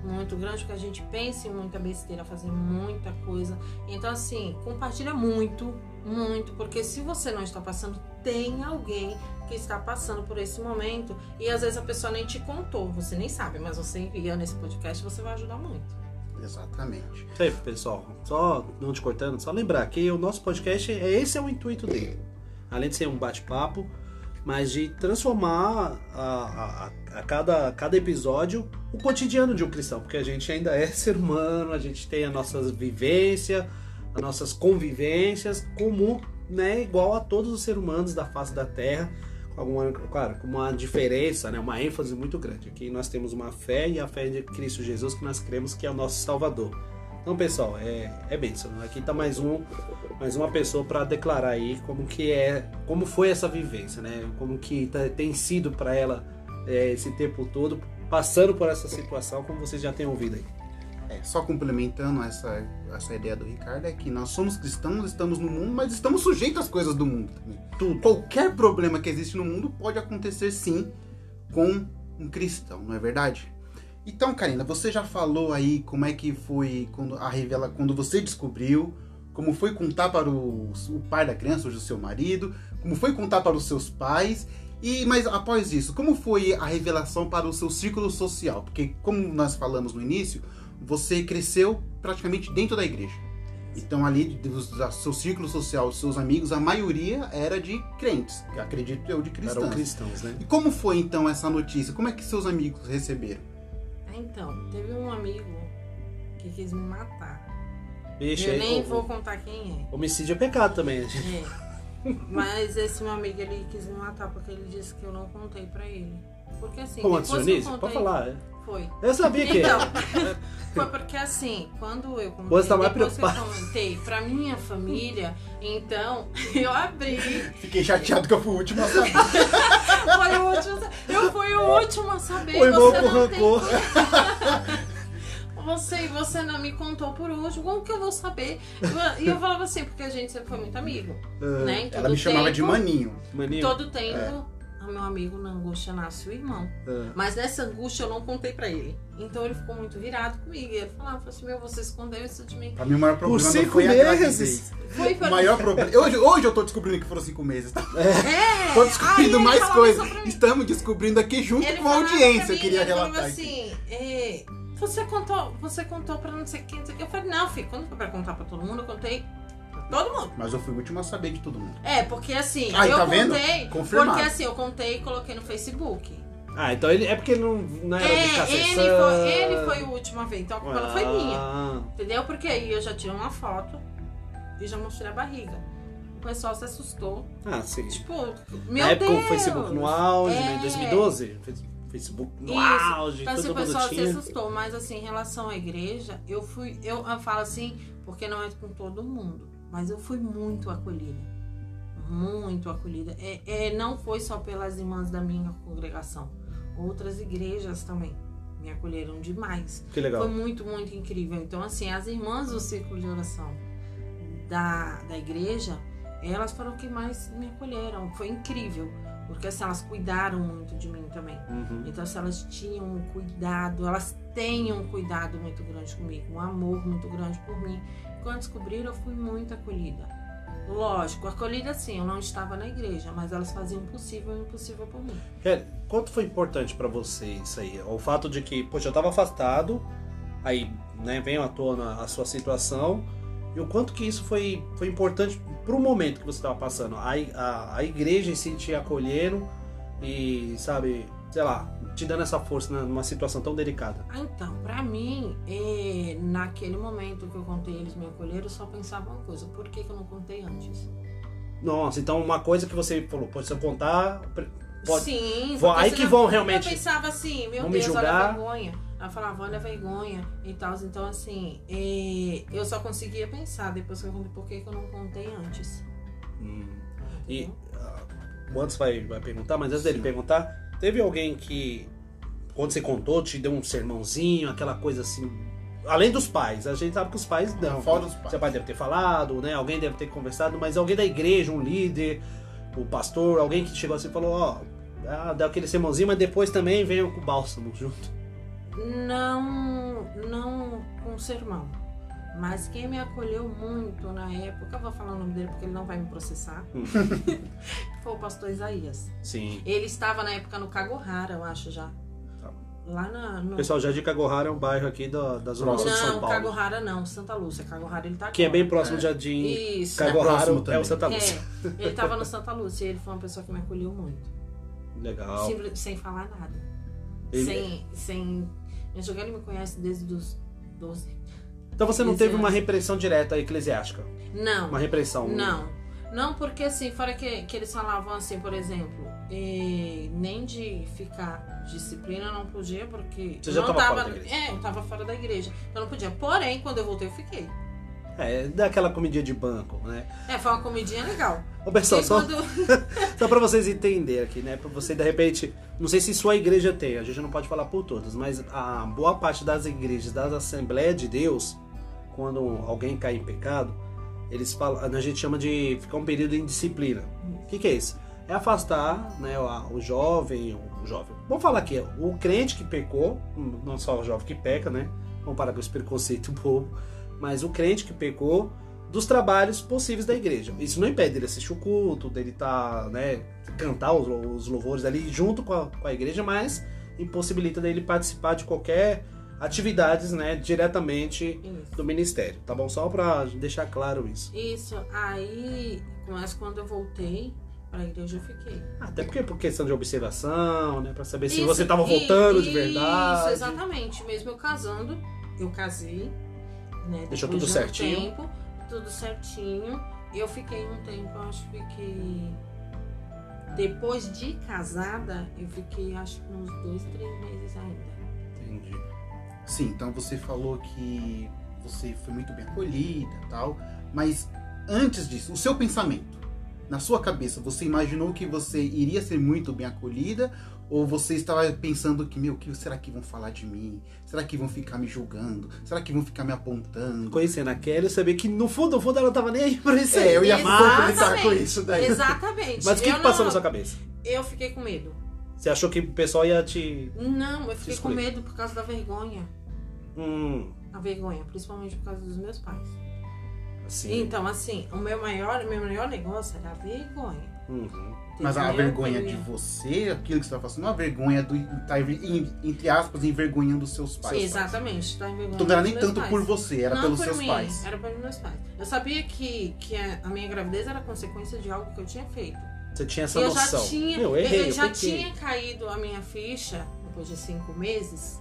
[SPEAKER 2] muito grande, porque a gente pensa em muita besteira, fazer muita coisa. Então, assim, compartilha muito, muito, porque se você não está passando, tem alguém que está passando por esse momento e às vezes a pessoa nem te contou, você nem sabe, mas você enviando esse podcast, você vai ajudar muito.
[SPEAKER 1] Exatamente.
[SPEAKER 3] Aí, pessoal. Só não te cortando, só lembrar que o nosso podcast, é esse é o intuito dele. Além de ser um bate-papo, mas de transformar a, a, a, cada, a cada episódio o cotidiano de um cristão, porque a gente ainda é ser humano, a gente tem as nossas vivências, as nossas convivências comum, né, igual a todos os seres humanos da face da Terra alguma, claro, com uma diferença, né, uma ênfase muito grande. Aqui nós temos uma fé e a fé de Cristo Jesus que nós cremos que é o nosso Salvador. Então, pessoal, é, é bênção. Aqui está mais um, mais uma pessoa para declarar aí como que é, como foi essa vivência, né? Como que tá, tem sido para ela é, esse tempo todo passando por essa situação, como vocês já têm ouvido aí.
[SPEAKER 1] É, só complementando essa, essa ideia do Ricardo, é que nós somos cristãos, estamos no mundo, mas estamos sujeitos às coisas do mundo também. Tudo. Qualquer problema que existe no mundo pode acontecer sim com um cristão, não é verdade? Então, Karina, você já falou aí como é que foi quando a revela quando você descobriu, como foi contar para o, o pai da criança, hoje o seu marido, como foi contar para os seus pais e mas após isso, como foi a revelação para o seu círculo social? Porque como nós falamos no início, você cresceu praticamente dentro da igreja. Então ali do seu círculo social, seus amigos, a maioria era de crentes, acredito eu, de cristãos.
[SPEAKER 3] Eram cristãos, né?
[SPEAKER 1] E como foi então essa notícia? Como é que seus amigos receberam?
[SPEAKER 2] Então, teve um amigo que quis me matar.
[SPEAKER 3] Bicho,
[SPEAKER 2] eu nem
[SPEAKER 3] o-
[SPEAKER 2] vou contar quem
[SPEAKER 3] Homicídio é pecado também. né?
[SPEAKER 2] é. É. Mas esse meu amigo ele quis me matar porque ele disse que eu não contei pra ele. Porque assim,
[SPEAKER 3] Como
[SPEAKER 2] depois que eu contei,
[SPEAKER 3] Pode falar. é.
[SPEAKER 2] Foi.
[SPEAKER 3] Eu sabia que
[SPEAKER 2] Então, foi porque assim, quando eu contei,
[SPEAKER 3] Você tá mais
[SPEAKER 2] que eu
[SPEAKER 3] preocupado.
[SPEAKER 2] comentei pra minha família, então eu abri.
[SPEAKER 1] Fiquei chateado que eu fui o último a saber.
[SPEAKER 2] Foi o último, eu fui o último a saber.
[SPEAKER 3] Foi bom
[SPEAKER 2] você
[SPEAKER 3] com
[SPEAKER 2] tem
[SPEAKER 3] rancor.
[SPEAKER 2] Você, você não me contou por último, como que eu vou saber? E eu falava assim, porque a gente sempre foi muito amigo, né? Em
[SPEAKER 1] Ela me chamava de
[SPEAKER 2] tempo-
[SPEAKER 1] maninho.
[SPEAKER 3] Maninho.
[SPEAKER 2] Todo tempo, meu amigo na angústia nasce o irmão.
[SPEAKER 3] É.
[SPEAKER 2] Mas nessa angústia eu não contei pra ele. Então ele ficou muito virado comigo. E ele falava falou assim: Meu, você escondeu isso de mim.
[SPEAKER 1] Pra mim o maior
[SPEAKER 3] Por
[SPEAKER 1] problema não
[SPEAKER 3] cinco
[SPEAKER 1] foi a
[SPEAKER 3] meses.
[SPEAKER 2] Foi
[SPEAKER 1] O maior problema. Hoje, hoje eu tô descobrindo que foram cinco meses. Tá?
[SPEAKER 2] É!
[SPEAKER 1] Tô descobrindo
[SPEAKER 2] Aí
[SPEAKER 1] mais coisas.
[SPEAKER 2] mim.
[SPEAKER 1] Estamos descobrindo aqui junto
[SPEAKER 2] Ele
[SPEAKER 1] com a audiência.
[SPEAKER 2] pra
[SPEAKER 1] Eu
[SPEAKER 2] mim,
[SPEAKER 1] queria
[SPEAKER 2] ele falava
[SPEAKER 1] relatar
[SPEAKER 2] assim, é, você contou, você contou pra não sei quem, não sei quem. Eu falei, não, filho, quando foi pra contar pra todo mundo, eu contei todo mundo.
[SPEAKER 1] Mas eu fui o último a saber de todo mundo.
[SPEAKER 2] É, porque assim,
[SPEAKER 1] Aí,
[SPEAKER 2] eu
[SPEAKER 1] tá
[SPEAKER 2] contei.
[SPEAKER 1] Confirmado.
[SPEAKER 2] Porque assim, eu contei e coloquei no Facebook.
[SPEAKER 3] Ah, então ele é porque ele não, não era de
[SPEAKER 2] É,
[SPEAKER 3] ficar
[SPEAKER 2] ele
[SPEAKER 3] acessando.
[SPEAKER 2] foi, ele foi o último a ver, então a culpa não foi minha.
[SPEAKER 3] Ah,
[SPEAKER 2] Entendeu? Porque aí eu já tirei uma foto e já mostrei a barriga. O pessoal se assustou.
[SPEAKER 3] Ah, sim.
[SPEAKER 2] Tipo, meu
[SPEAKER 3] Na época
[SPEAKER 2] Deus!
[SPEAKER 3] o Facebook no auge, né?
[SPEAKER 2] É.
[SPEAKER 3] Em 2012. Facebook no
[SPEAKER 2] Isso.
[SPEAKER 3] auge,
[SPEAKER 2] Então, assim,
[SPEAKER 3] todo
[SPEAKER 2] o
[SPEAKER 3] mundo
[SPEAKER 2] pessoal se
[SPEAKER 3] tinha.
[SPEAKER 2] assustou, mas assim, em relação à igreja, eu fui, eu, eu falo assim, porque não é com todo mundo, mas eu fui muito acolhida. Muito acolhida. É, é, não foi só pelas irmãs da minha congregação, outras igrejas também me acolheram demais.
[SPEAKER 3] Que legal.
[SPEAKER 2] Foi muito, muito incrível. Então, assim, as irmãs do círculo de oração da, da igreja, elas foram que mais me acolheram. Foi incrível. Porque assim, elas cuidaram muito de mim também.
[SPEAKER 3] Uhum.
[SPEAKER 2] Então, se elas tinham um cuidado, elas têm um cuidado muito grande comigo, um amor muito grande por mim. Quando descobriram, eu fui muito acolhida. Lógico, acolhida sim, eu não estava na igreja, mas elas faziam o possível e o impossível por mim.
[SPEAKER 3] Kelly, quanto foi importante pra você isso aí? O fato de que, poxa, eu tava afastado, aí, né, vem à tona a sua situação, e o quanto que isso foi, foi importante pro momento que você tava passando. A, a, a igreja em si te acolhendo e, sabe, sei lá, te dando essa força numa situação tão delicada.
[SPEAKER 2] Ah, Então, pra mim, eh, naquele momento que eu contei, eles me acolheram, eu só pensava uma coisa: por que, que eu não contei antes?
[SPEAKER 3] Nossa, então uma coisa que você falou, pode se eu contar, pode,
[SPEAKER 2] Sim, porque
[SPEAKER 3] aí que vão realmente-
[SPEAKER 2] Eu pensava assim, meu
[SPEAKER 3] vão me
[SPEAKER 2] Deus, olha
[SPEAKER 3] julgar.
[SPEAKER 2] a vergonha. Ela falava, olha a vergonha e tal. Então, assim, eh, eu só conseguia pensar depois que eu contei, por que, que eu não contei antes?
[SPEAKER 3] Hum. E ah, o Antes vai, vai perguntar, mas antes dele
[SPEAKER 1] Sim.
[SPEAKER 3] perguntar, teve alguém que, quando você contou, te deu um sermãozinho, aquela coisa assim. Além dos pais, a gente sabe que os pais não.
[SPEAKER 1] Fora os pais.
[SPEAKER 3] Seu pai deve ter falado, né? Alguém deve ter conversado, mas alguém da igreja, um líder, o pastor, alguém que chegou assim e falou, ó, ah, deu aquele sermãozinho, mas depois também veio com o bálsamo junto.
[SPEAKER 2] Não, não com sermão. Mas quem me acolheu muito na época, eu vou falar o nome dele porque ele não vai me processar,
[SPEAKER 3] Hum.
[SPEAKER 2] foi o pastor Isaías.
[SPEAKER 3] Sim.
[SPEAKER 2] Ele estava na época no Cagohara, eu acho já.
[SPEAKER 3] Tá.
[SPEAKER 2] Lá na, no...
[SPEAKER 3] Pessoal, Jardim Cagohara é um bairro aqui da, da Zona Sul de São
[SPEAKER 2] Não,
[SPEAKER 3] Paulo.
[SPEAKER 2] Cagohara não, Santa Lúcia. Cagohara ele tá
[SPEAKER 3] Que é bem próximo
[SPEAKER 1] É.
[SPEAKER 3] de Jardim
[SPEAKER 2] Isso.
[SPEAKER 3] Cagohara,
[SPEAKER 1] próximo
[SPEAKER 3] é o. Santa Lúcia.
[SPEAKER 2] É, ele tava no Santa Lúcia e ele foi uma pessoa que me acolheu muito.
[SPEAKER 3] Legal.
[SPEAKER 2] Simples- sem falar nada.
[SPEAKER 3] Ele-
[SPEAKER 2] Sem, sem. Jogar, ele me conhece desde os 12.
[SPEAKER 3] Então você não teve uma repressão direta eclesiástica?
[SPEAKER 2] Não.
[SPEAKER 3] Uma repressão?
[SPEAKER 2] Não. Não, porque assim, fora que, que eles falavam assim, por exemplo, nem de ficar disciplina eu não podia, porque.
[SPEAKER 3] Você já
[SPEAKER 2] não
[SPEAKER 3] tava igreja.
[SPEAKER 2] É, eu tava fora da igreja. Então não podia. Porém, quando eu voltei, eu fiquei.
[SPEAKER 3] É, daquela comidinha de banco, né?
[SPEAKER 2] É, foi uma comidinha legal.
[SPEAKER 3] Ô, pessoal, só,
[SPEAKER 2] quando-
[SPEAKER 3] só pra vocês entenderem aqui, né? Pra você, de repente, não sei se sua igreja tem, a gente não pode falar por todas, mas a boa parte das igrejas, das Assembleias de Deus, quando alguém cai em pecado, eles falam, a gente chama de ficar um período em disciplina. O que, que é isso? É afastar né, o, o jovem, o jovem. Vamos falar aqui, o crente que pecou, não só o jovem que peca, né? Vamos parar com esse preconceito bobo, mas o crente que pecou dos trabalhos possíveis da igreja. Isso não impede dele assistir o culto, dele tá, né, cantar os, os louvores ali junto com a, com a igreja, mas impossibilita dele participar de qualquer atividades, né, diretamente
[SPEAKER 2] Isso.
[SPEAKER 3] do ministério, tá bom? Só pra deixar claro isso.
[SPEAKER 2] Isso, aí, mas quando eu voltei pra igreja, eu fiquei.
[SPEAKER 3] Até porque por questão de observação, né, Pra saber se
[SPEAKER 2] Isso,
[SPEAKER 3] você tava voltando de
[SPEAKER 2] Isso,
[SPEAKER 3] verdade.
[SPEAKER 2] exatamente. Mesmo eu casando, eu casei, né?
[SPEAKER 3] Deixou tudo
[SPEAKER 2] de um
[SPEAKER 3] certinho.
[SPEAKER 2] Tempo, tudo certinho. Eu fiquei um tempo, acho que fiquei. Depois de casada, eu fiquei acho que uns dois, três meses ainda.
[SPEAKER 3] Entendi.
[SPEAKER 1] Sim, então você falou que você foi muito bem acolhida tal, mas antes disso, o seu pensamento, na sua cabeça, você imaginou que você iria ser muito bem acolhida? Ou você estava pensando que, meu, o que será que vão falar de mim? Será que vão ficar me julgando? Será que vão ficar me apontando?
[SPEAKER 3] Conhecendo a Kelly, eu sabia que no fundo, no fundo, ela tava nem aí pra isso.
[SPEAKER 1] É, eu ia completar com isso daí.
[SPEAKER 2] Exatamente.
[SPEAKER 3] Mas o que, que passou
[SPEAKER 2] não-
[SPEAKER 3] na sua cabeça?
[SPEAKER 2] Eu fiquei com medo.
[SPEAKER 3] Você achou que o pessoal ia te.
[SPEAKER 2] Não, eu fiquei com medo por causa da vergonha.
[SPEAKER 3] Hum,
[SPEAKER 2] A vergonha, principalmente por causa dos meus pais.
[SPEAKER 3] assim.
[SPEAKER 2] Então, assim, o meu maior, meu maior negócio era a vergonha.
[SPEAKER 3] Uhum.
[SPEAKER 1] Mas a vergonha
[SPEAKER 2] Eu
[SPEAKER 1] de você, aquilo que você está fazendo, não a vergonha do tá, entre aspas, envergonhando os seus pais.
[SPEAKER 2] Exatamente, tá envergonhando
[SPEAKER 1] Então não era nem tanto
[SPEAKER 2] pais.
[SPEAKER 1] por você, era
[SPEAKER 2] não
[SPEAKER 1] pelos
[SPEAKER 2] por
[SPEAKER 1] seus
[SPEAKER 2] mim,
[SPEAKER 1] pais.
[SPEAKER 2] Era pelos meus pais. Eu sabia que, que a minha gravidez era consequência de algo que eu tinha feito.
[SPEAKER 3] Você tinha essa
[SPEAKER 2] eu
[SPEAKER 3] noção.
[SPEAKER 2] já tinha,
[SPEAKER 3] Meu,
[SPEAKER 2] eu-
[SPEAKER 3] errei,
[SPEAKER 2] eu já
[SPEAKER 3] pequei.
[SPEAKER 2] tinha caído a minha ficha depois de cinco meses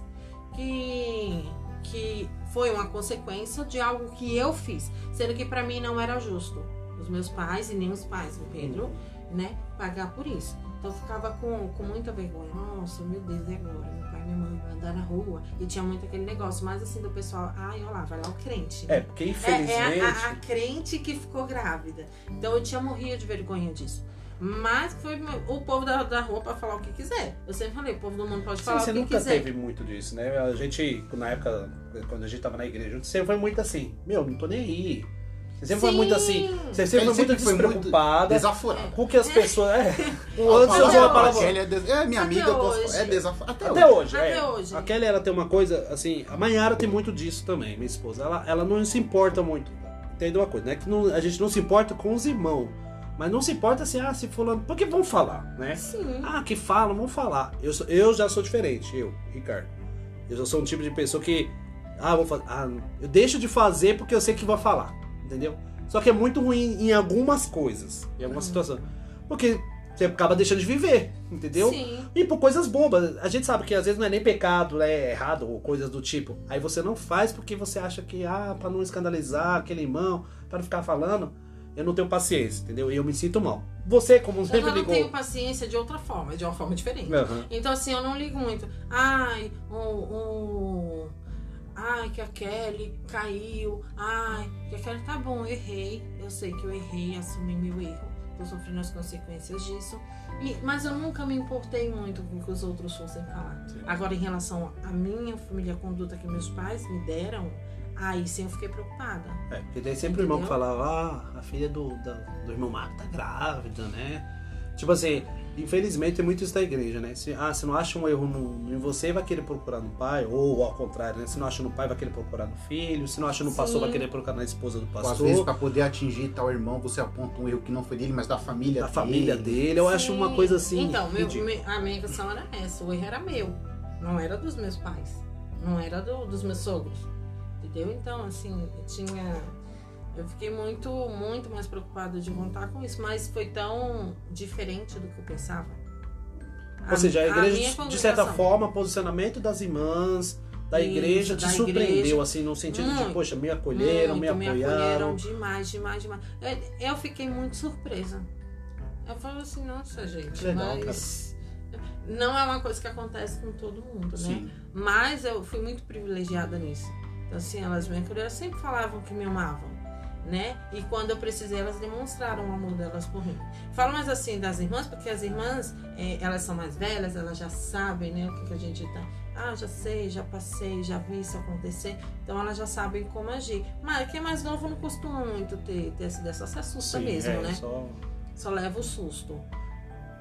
[SPEAKER 2] que que foi uma consequência de algo que eu fiz, sendo que pra mim não era justo os meus pais e nem os pais do Pedro, né, pagar por isso. Então eu ficava com, com muita vergonha. Nossa, meu Deus, e agora? Meu pai e minha mãe vão andar na rua. E tinha muito aquele negócio, mais assim do pessoal, ai, olha lá, vai lá o crente.
[SPEAKER 3] É, porque
[SPEAKER 2] É,
[SPEAKER 3] infelizmente.
[SPEAKER 2] é a, a- a crente que ficou grávida. Então eu tinha morria de vergonha disso. Mas foi o povo da, da rua pra falar o que quiser. Eu sempre falei, o povo do mundo pode
[SPEAKER 3] Sim,
[SPEAKER 2] falar
[SPEAKER 3] você
[SPEAKER 2] o que
[SPEAKER 3] nunca
[SPEAKER 2] quiser.
[SPEAKER 3] teve muito disso, né? A gente, na época, quando a gente tava na igreja, você foi muito assim, meu, não tô nem aí. Você sempre foi
[SPEAKER 2] Sim.
[SPEAKER 3] muito assim. Você sempre
[SPEAKER 1] Ele
[SPEAKER 3] foi muito
[SPEAKER 1] sempre foi muito
[SPEAKER 3] despreocupada.
[SPEAKER 1] Desaforado.
[SPEAKER 3] Com que as pessoas. É. O Anderson usou uma
[SPEAKER 1] "Ah,
[SPEAKER 3] palavra.
[SPEAKER 1] a Kelly é, des- é minha
[SPEAKER 2] Até
[SPEAKER 1] amiga,
[SPEAKER 2] hoje.
[SPEAKER 1] é desaforado. Até,
[SPEAKER 3] Até
[SPEAKER 1] hoje.
[SPEAKER 3] hoje,
[SPEAKER 2] Até
[SPEAKER 3] é.
[SPEAKER 2] hoje.
[SPEAKER 3] A Kelly, ela tem uma coisa, assim, a Mayara tem muito disso também, minha esposa. Ela, ela não se importa muito. Entendeu uma coisa, né? Que não- a gente não se importa com os irmãos. Mas não se importa assim, ah, se fulano. Porque vão falar, né?
[SPEAKER 2] Sim.
[SPEAKER 3] Ah, que falam, vão falar. Eu, sou- eu já sou diferente, eu, Ricardo. Eu já sou um tipo de pessoa que. Ah, vou fazer. Ah, eu deixo de fazer porque eu sei que vai falar. Entendeu? Só que é muito ruim em algumas coisas, em algumas situações. Porque você acaba deixando de viver, entendeu?
[SPEAKER 2] Sim.
[SPEAKER 3] E por coisas bobas. A gente sabe que às vezes não é nem pecado, é errado ou coisas do tipo. Aí você não faz porque você acha que, ah, pra não escandalizar aquele irmão, pra não ficar falando, eu não tenho paciência, entendeu? E eu me sinto mal. Você, como
[SPEAKER 2] Eu
[SPEAKER 3] sempre
[SPEAKER 2] já não
[SPEAKER 3] ligou.
[SPEAKER 2] tenho paciência de outra forma, de uma forma diferente.
[SPEAKER 3] Aham.
[SPEAKER 2] Então, assim, eu não ligo muito. Ai, o. o- Ai, que a Kelly caiu. Ai, que a Kelly tá bom, errei. Eu sei que eu errei, assumi meu erro. Tô sofrendo as consequências disso. E- mas eu nunca me importei muito com o que os outros fossem falar. Agora, em relação à minha família, a conduta que meus pais me deram, aí sim eu fiquei preocupada.
[SPEAKER 3] É, porque tem sempre o irmão que falava, ah, a filha do, da- do irmão Marco tá grávida, né? Tipo assim, infelizmente tem muito isso da igreja, né? Se, ah, se não acha um erro no, em você, vai querer procurar no pai, ou ao contrário, né? Se não acha no pai, vai querer procurar no filho, se não acha no pastor,
[SPEAKER 2] Sim.
[SPEAKER 3] vai querer procurar na esposa do
[SPEAKER 1] Ou, Às
[SPEAKER 3] pastor,
[SPEAKER 1] vezes, pra poder atingir tal irmão, você aponta um erro que não foi dele, mas da família
[SPEAKER 3] da
[SPEAKER 1] dele.
[SPEAKER 3] família dele. Eu acho uma
[SPEAKER 2] Sim.
[SPEAKER 3] coisa assim.
[SPEAKER 2] Então, meu, a minha questão era essa: o erro era meu, não era dos meus pais, não era do- dos meus sogros. Entendeu? Então, assim, tinha. Eu fiquei muito, muito mais preocupada de contar com isso, mas foi tão diferente do que eu pensava.
[SPEAKER 3] Ou seja, a igreja,
[SPEAKER 2] minha
[SPEAKER 3] de certa forma, posicionamento das irmãs, da
[SPEAKER 2] Isso,
[SPEAKER 3] igreja, te
[SPEAKER 2] da
[SPEAKER 3] surpreendeu,
[SPEAKER 2] igreja.
[SPEAKER 3] assim, no sentido de,
[SPEAKER 2] Muito,
[SPEAKER 3] poxa, me acolheram, me
[SPEAKER 2] Muito, me
[SPEAKER 3] apoiaram.
[SPEAKER 2] acolheram demais, demais, demais. Eu, eu fiquei muito surpresa. Eu falei assim, nossa, gente,
[SPEAKER 3] legal,
[SPEAKER 2] mas. Não é uma coisa que acontece com todo mundo, né?
[SPEAKER 1] Sim.
[SPEAKER 2] Mas eu fui muito privilegiada nisso. Então, assim, elas me acolheram, sempre falavam que me amavam, né? E quando eu precisei, elas demonstraram o amor delas por mim. Falo mais assim das irmãs, porque as irmãs, eh, elas são mais velhas, elas já sabem, né, o que, que a gente tá. Ah, já sei, já passei, já vi isso acontecer. Então elas já sabem como agir. Mas quem é mais novo não costuma muito ter, ter esse dessa se assusta
[SPEAKER 3] Sim,
[SPEAKER 2] mesmo,
[SPEAKER 3] é,
[SPEAKER 2] né?
[SPEAKER 3] só-
[SPEAKER 2] Só leva o susto.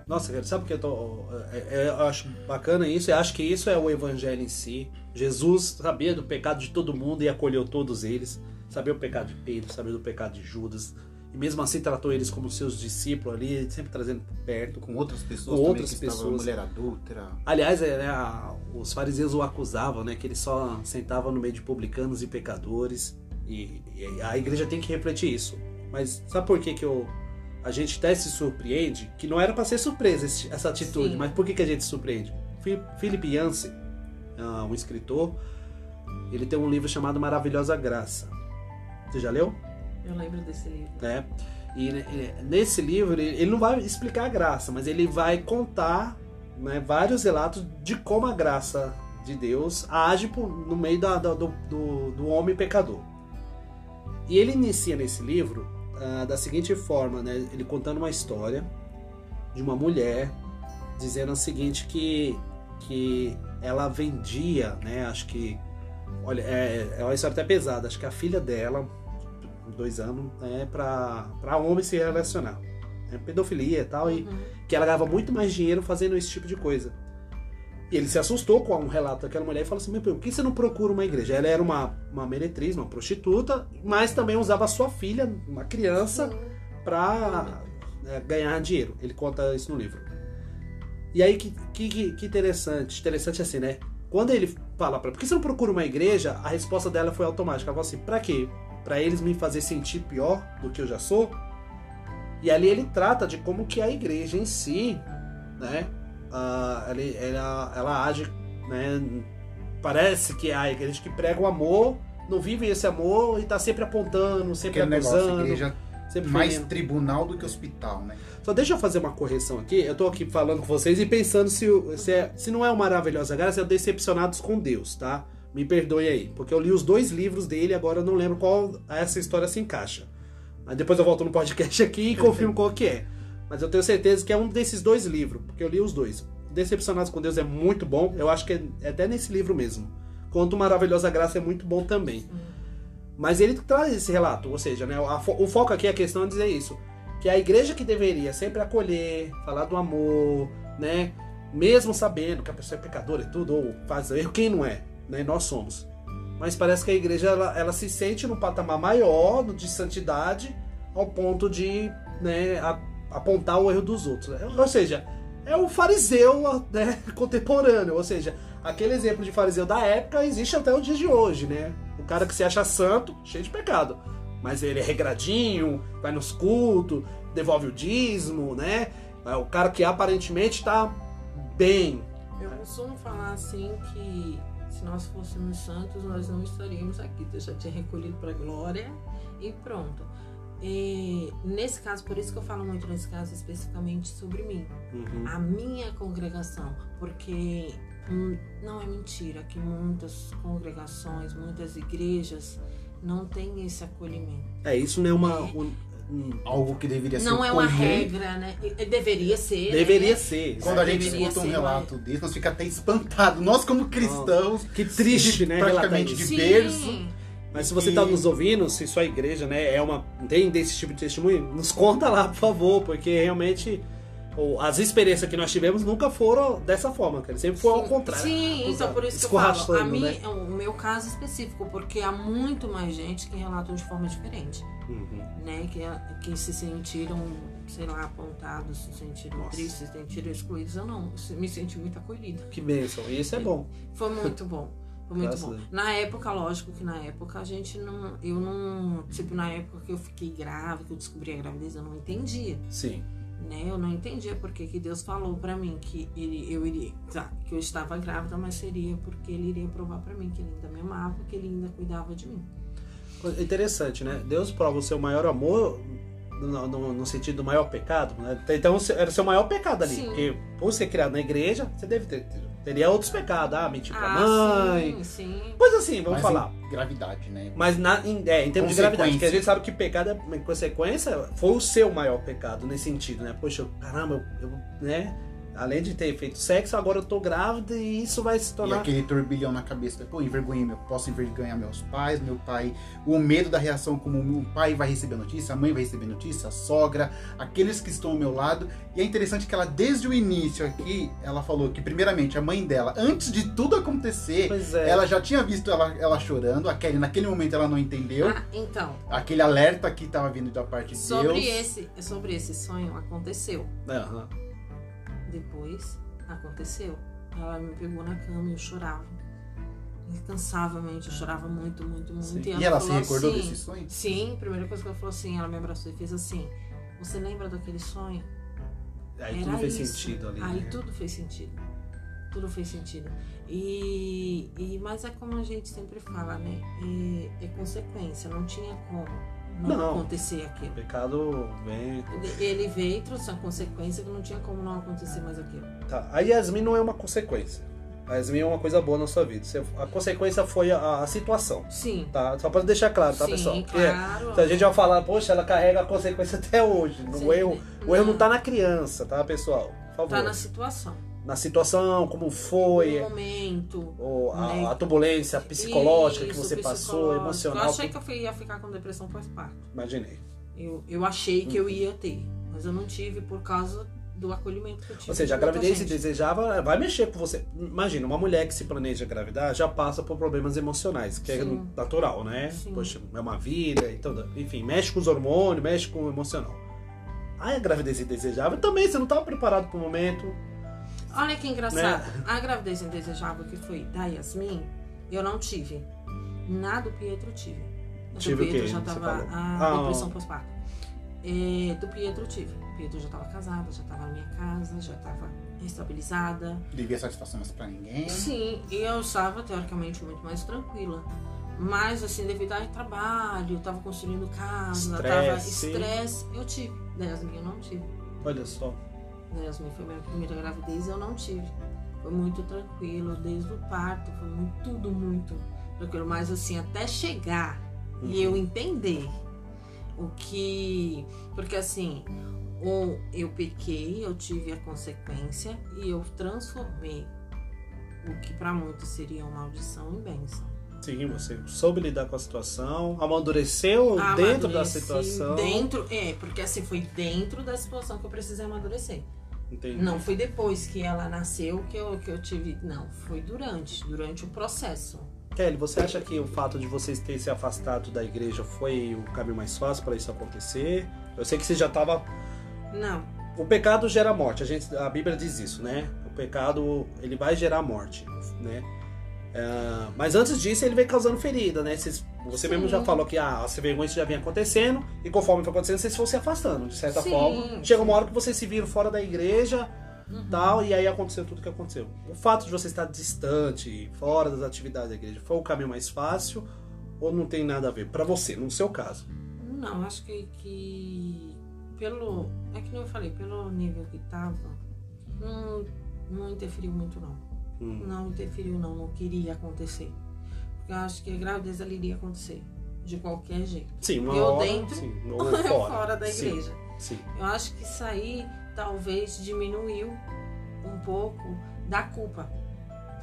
[SPEAKER 3] Nossa, cara, sabe o que eu tô. é- é- Eu acho bacana isso, eu acho que isso é o evangelho em si. Jesus sabia do pecado de todo mundo e acolheu todos eles. Sabia o pecado de Pedro, sabia do pecado de Judas. E mesmo assim tratou eles como seus discípulos ali, sempre trazendo perto.
[SPEAKER 1] Com outras pessoas
[SPEAKER 3] Com
[SPEAKER 1] também
[SPEAKER 3] outras
[SPEAKER 1] que estavam
[SPEAKER 3] pessoas.
[SPEAKER 1] mulher adulta.
[SPEAKER 3] Aliás, é, né, a- os fariseus o acusavam, né? Que ele só sentava no meio de publicanos e pecadores. E, e a igreja tem que refletir isso. Mas sabe por que, que eu, a gente até se surpreende? Que não era para ser surpresa esse- essa atitude,
[SPEAKER 2] Sim.
[SPEAKER 3] mas por que, que a gente se surpreende? Philip Yancey, ah, um escritor, ele tem um livro chamado Maravilhosa Graça. Você já leu?
[SPEAKER 2] Eu lembro desse livro.
[SPEAKER 3] né? E né, nesse livro ele ele não vai explicar a graça, mas ele vai contar né, vários relatos de como a graça de Deus age por- no meio da- da- do, do- do homem pecador. E ele inicia nesse livro ah, da seguinte forma, né? Ele contando uma história de uma mulher dizendo o seguinte que que ela vendia, né? Acho que olha é, é uma história até pesada. Acho que a filha dela dois anos, é pra, pra homem se relacionar. É pedofilia e tal, e
[SPEAKER 2] Uhum.
[SPEAKER 3] que ela ganhava muito mais dinheiro fazendo esse tipo de coisa. E ele se assustou com um relato daquela mulher e falou assim: Meu, por que você não procura uma igreja? Ela era uma, uma meretriz, uma prostituta, mas também usava sua filha, uma criança, pra é, ganhar dinheiro. Ele conta isso no livro. E aí, que, que, que interessante. Interessante assim, né? Quando ele fala pra por que você não procura uma igreja, a resposta dela foi automática. Ela falou assim: pra quê? Pra eles me fazer sentir pior do que eu já sou? E ali ele trata de como que a igreja em si, né? ah, ele- ela, ela age, né? Parece que a igreja que prega o amor não vive esse amor e tá sempre apontando, sempre
[SPEAKER 1] Aquele negócio,
[SPEAKER 3] acusando.
[SPEAKER 1] igreja
[SPEAKER 3] sempre
[SPEAKER 1] mais
[SPEAKER 3] ferindo.
[SPEAKER 1] tribunal do que hospital, né?
[SPEAKER 3] Só deixa eu fazer uma correção aqui. Eu tô aqui falando com vocês e pensando se, se, é- se não é o Maravilhosa Graça, é Decepcionados com Deus, tá? Me perdoe aí. Porque eu li os dois livros dele agora eu não lembro qual essa história se encaixa. Mas depois eu volto no podcast aqui e confirmo qual que é. Mas eu tenho certeza que é um desses dois livros, porque eu li os dois. Decepcionados com Deus é muito bom. Eu acho que é, é até nesse livro mesmo. Quanto Maravilhosa Graça é muito bom também. Mas ele traz esse relato, ou seja, né, fo- o foco aqui, a questão é dizer isso. Que a igreja que deveria sempre acolher, falar do amor, né? Mesmo sabendo que a pessoa é pecadora e tudo, ou faz erro, quem não é? Né? Nós somos. Mas parece que a igreja ela, ela se sente num patamar maior de santidade ao ponto de né, a- apontar o erro dos outros. né? Ou seja, é o fariseu né, contemporâneo. Ou seja, aquele exemplo de fariseu da época existe até os dias de hoje, né? O cara que se acha santo, cheio de pecado. Mas ele é regradinho, vai nos cultos, devolve o dízimo, né? É o cara que aparentemente tá bem.
[SPEAKER 2] Eu costumo falar assim que se nós fôssemos santos, nós não estaríamos aqui. Deus já tinha recolhido para a glória e pronto. E nesse caso, por isso que eu falo muito nesse caso especificamente sobre mim,
[SPEAKER 3] Uhum.
[SPEAKER 2] a minha congregação, porque hum, não é mentira que muitas congregações, muitas igrejas não têm esse acolhimento.
[SPEAKER 3] É, isso não é uma.
[SPEAKER 2] É.
[SPEAKER 3] um- um-
[SPEAKER 1] Algo que deveria ser
[SPEAKER 2] Não é uma regra, né? Deveria ser.
[SPEAKER 3] deveria
[SPEAKER 2] né?
[SPEAKER 3] ser.
[SPEAKER 1] Quando a gente escuta um
[SPEAKER 2] ser,
[SPEAKER 1] relato desse, nós fica até espantado. Nós, como cristãos,
[SPEAKER 3] Que triste, né?
[SPEAKER 1] praticamente de berço.
[SPEAKER 3] Mas se você está nos ouvindo, se sua igreja né, é uma tem desse tipo de testemunho, nos conta lá, por favor, porque realmente ou, as experiências que nós tivemos nunca foram dessa forma, cara. Sempre foi ao contrário.
[SPEAKER 2] Sim, então por isso que eu falo. A mim,
[SPEAKER 3] né?
[SPEAKER 2] o meu caso específico, porque há muito mais gente que relatam de forma diferente,
[SPEAKER 3] Uhum.
[SPEAKER 2] né? Que, que se sentiram, sei lá, apontados, se sentiram
[SPEAKER 3] Nossa.
[SPEAKER 2] tristes, se sentiram excluídos. Eu não, me senti muito acolhida.
[SPEAKER 3] Que bênção. E isso é bom.
[SPEAKER 2] Foi muito bom. Foi muito
[SPEAKER 3] Graças
[SPEAKER 2] bom. Na época, lógico que na época a gente não. Eu não. Tipo, na época que eu fiquei grávida, que eu descobri a gravidez, eu não entendia.
[SPEAKER 3] Sim.
[SPEAKER 2] Né? Eu não entendia porque que Deus falou pra mim que ele, eu iria, tá, que eu estava grávida, mas seria porque ele iria provar pra mim que ele ainda me amava, que ele ainda cuidava de mim.
[SPEAKER 3] Interessante, né? Deus prova o seu maior amor no, no- no sentido do maior pecado. Né? Então era o seu maior pecado ali.
[SPEAKER 2] Sim.
[SPEAKER 3] Porque por ser criado na igreja, você deve ter. Teria outros pecados. Ah, mentir pra
[SPEAKER 2] ah,
[SPEAKER 3] mãe.
[SPEAKER 2] sim, sim.
[SPEAKER 3] Pois assim, vamos
[SPEAKER 1] Mas
[SPEAKER 3] falar.
[SPEAKER 1] em gravidade, né?
[SPEAKER 3] Mas na, em, é, em termos de gravidade, porque a gente sabe que pecado é uma consequência, foi o seu maior pecado nesse sentido, né? Poxa, eu- caramba, eu, eu, né? Além de ter feito sexo, agora eu tô grávida e isso vai se
[SPEAKER 1] E
[SPEAKER 3] tornar.
[SPEAKER 1] aquele turbilhão na cabeça, pô, envergonhei meu, posso envergonhar meus pais, meu pai, o medo da reação como o pai vai receber notícia, a mãe vai receber notícia, a sogra, aqueles que estão ao meu lado. E é interessante que ela, desde o início aqui, ela falou que, primeiramente, a mãe dela, antes de tudo acontecer,
[SPEAKER 3] Pois é.
[SPEAKER 1] ela já tinha visto ela, ela chorando, a Kelly, naquele momento, ela não entendeu.
[SPEAKER 2] Ah, então,
[SPEAKER 1] Aquele alerta que estava vindo da parte de
[SPEAKER 2] sobre
[SPEAKER 1] Deus.
[SPEAKER 2] esse, sobre esse sonho aconteceu.
[SPEAKER 3] Aham.
[SPEAKER 2] Depois aconteceu. Ela me pegou na cama e eu chorava. Incansavelmente, eu chorava muito, muito, muito.
[SPEAKER 3] Sim.
[SPEAKER 1] E ela se
[SPEAKER 2] falou
[SPEAKER 1] recordou
[SPEAKER 2] assim,
[SPEAKER 1] desse sonho?
[SPEAKER 2] Sim, a primeira coisa que ela falou assim, ela me abraçou e fez assim. Você lembra daquele sonho?
[SPEAKER 3] Aí
[SPEAKER 2] Era
[SPEAKER 3] tudo fez
[SPEAKER 2] isso.
[SPEAKER 3] sentido ali.
[SPEAKER 2] Aí
[SPEAKER 3] né?
[SPEAKER 2] tudo fez sentido. Tudo fez sentido. E, e mas é como a gente sempre fala, né? É, é consequência, não tinha como não,
[SPEAKER 3] Não.
[SPEAKER 2] acontecer aquilo.
[SPEAKER 3] O pecado vem.
[SPEAKER 2] Ele veio e trouxe uma consequência que não tinha como não acontecer mais aquilo.
[SPEAKER 3] Tá. A Yasmin não é uma consequência. A Yasmin é uma coisa boa na sua vida. A consequência foi a, a situação.
[SPEAKER 2] Sim.
[SPEAKER 3] Tá? Só pra deixar claro, tá,
[SPEAKER 2] Sim,
[SPEAKER 3] pessoal? Porque
[SPEAKER 2] claro.
[SPEAKER 3] se a gente vai falar, poxa, ela carrega a consequência até hoje.
[SPEAKER 2] Sim.
[SPEAKER 3] O erro, o erro não tá na criança, tá, pessoal? Por favor.
[SPEAKER 2] Tá na situação.
[SPEAKER 3] Na situação, como foi,
[SPEAKER 2] No momento.
[SPEAKER 3] ou a,
[SPEAKER 2] né?
[SPEAKER 3] a turbulência psicológica que
[SPEAKER 2] Isso,
[SPEAKER 3] você passou, emocional.
[SPEAKER 2] Eu achei que eu ia ficar com depressão pós-parto.
[SPEAKER 3] Imaginei.
[SPEAKER 2] Eu, eu achei que eu ia ter, mas eu não tive por causa do acolhimento que eu tive.
[SPEAKER 3] Ou seja, a gravidez se desejava vai mexer com você. Imagina, uma mulher que se planeja engravidar já passa por problemas emocionais, que é
[SPEAKER 2] Sim.
[SPEAKER 3] natural, né?
[SPEAKER 2] Sim.
[SPEAKER 3] Poxa, é uma vida, então, enfim, mexe com os hormônios, mexe com o emocional. Aí a gravidez indesejável também, você não estava preparado para o momento.
[SPEAKER 2] Olha que engraçado.
[SPEAKER 3] Né?
[SPEAKER 2] A gravidez indesejável que foi da Yasmin, eu não tive. Na do Pietro tive. A do
[SPEAKER 3] Tive o
[SPEAKER 2] Pietro já tava a
[SPEAKER 3] Ah,
[SPEAKER 2] depressão pós-parto. É, do Pietro tive. O Pietro já tava casada, já tava na minha casa, já tava estabilizada.
[SPEAKER 1] Devia satisfação mais pra ninguém.
[SPEAKER 2] Sim, e eu estava teoricamente muito mais tranquila. Mas assim, devido ao trabalho, eu tava construindo casa, tava
[SPEAKER 3] Estresse.
[SPEAKER 2] estresse, eu tive. Da Yasmin eu não tive.
[SPEAKER 3] Olha só.
[SPEAKER 2] Yasmin foi minha primeira gravidez, eu não tive. Foi muito tranquilo, desde o parto, foi muito, tudo muito tranquilo. Mas assim, até chegar e eu entender o que. Porque assim, ou eu pequei, eu tive a consequência e eu transformei o que para muitos seria uma maldição em bênção.
[SPEAKER 3] Sim, você soube lidar com a situação, amadureceu dentro da
[SPEAKER 2] Amadureci
[SPEAKER 3] situação.
[SPEAKER 2] Dentro, é, porque assim, foi dentro da situação que eu precisei amadurecer.
[SPEAKER 3] Entendi.
[SPEAKER 2] Não foi depois que ela nasceu que eu, que eu tive. Não, foi durante, durante o processo.
[SPEAKER 3] Kelly, você acha que o fato de vocês terem se afastado da igreja foi o caminho mais fácil para isso acontecer? Eu sei que você já estava.
[SPEAKER 2] Não.
[SPEAKER 3] O pecado gera morte. A, gente, a Bíblia diz isso, né? O pecado ele vai gerar morte, né? É, mas antes disso ele vem causando ferida, né? Vocês- você mesmo
[SPEAKER 2] Sim.
[SPEAKER 3] já falou que ah, essa vergonha já vinha acontecendo e conforme foi acontecendo vocês foram se afastando, de certa
[SPEAKER 2] Sim,
[SPEAKER 3] forma. Chega uma hora que vocês se viram fora da igreja
[SPEAKER 2] Uhum.
[SPEAKER 3] tal, e aí aconteceu tudo que aconteceu. O fato de você estar distante, fora das atividades da igreja, foi o caminho mais fácil ou não tem nada a ver? Pra você, no seu caso.
[SPEAKER 2] Não, acho que, que pelo. É que nem eu falei, pelo nível que tava, não, não interferiu muito não.
[SPEAKER 3] Hum.
[SPEAKER 2] Não interferiu não, não queria acontecer. Porque eu acho que a gravidez ela iria acontecer. De qualquer jeito.
[SPEAKER 3] Sim, uma
[SPEAKER 2] Eu
[SPEAKER 3] hora,
[SPEAKER 2] dentro,
[SPEAKER 3] sim, ou fora.
[SPEAKER 2] fora da
[SPEAKER 3] Sim,
[SPEAKER 2] igreja.
[SPEAKER 3] Sim,
[SPEAKER 2] Eu acho que isso aí talvez diminuiu um pouco da culpa.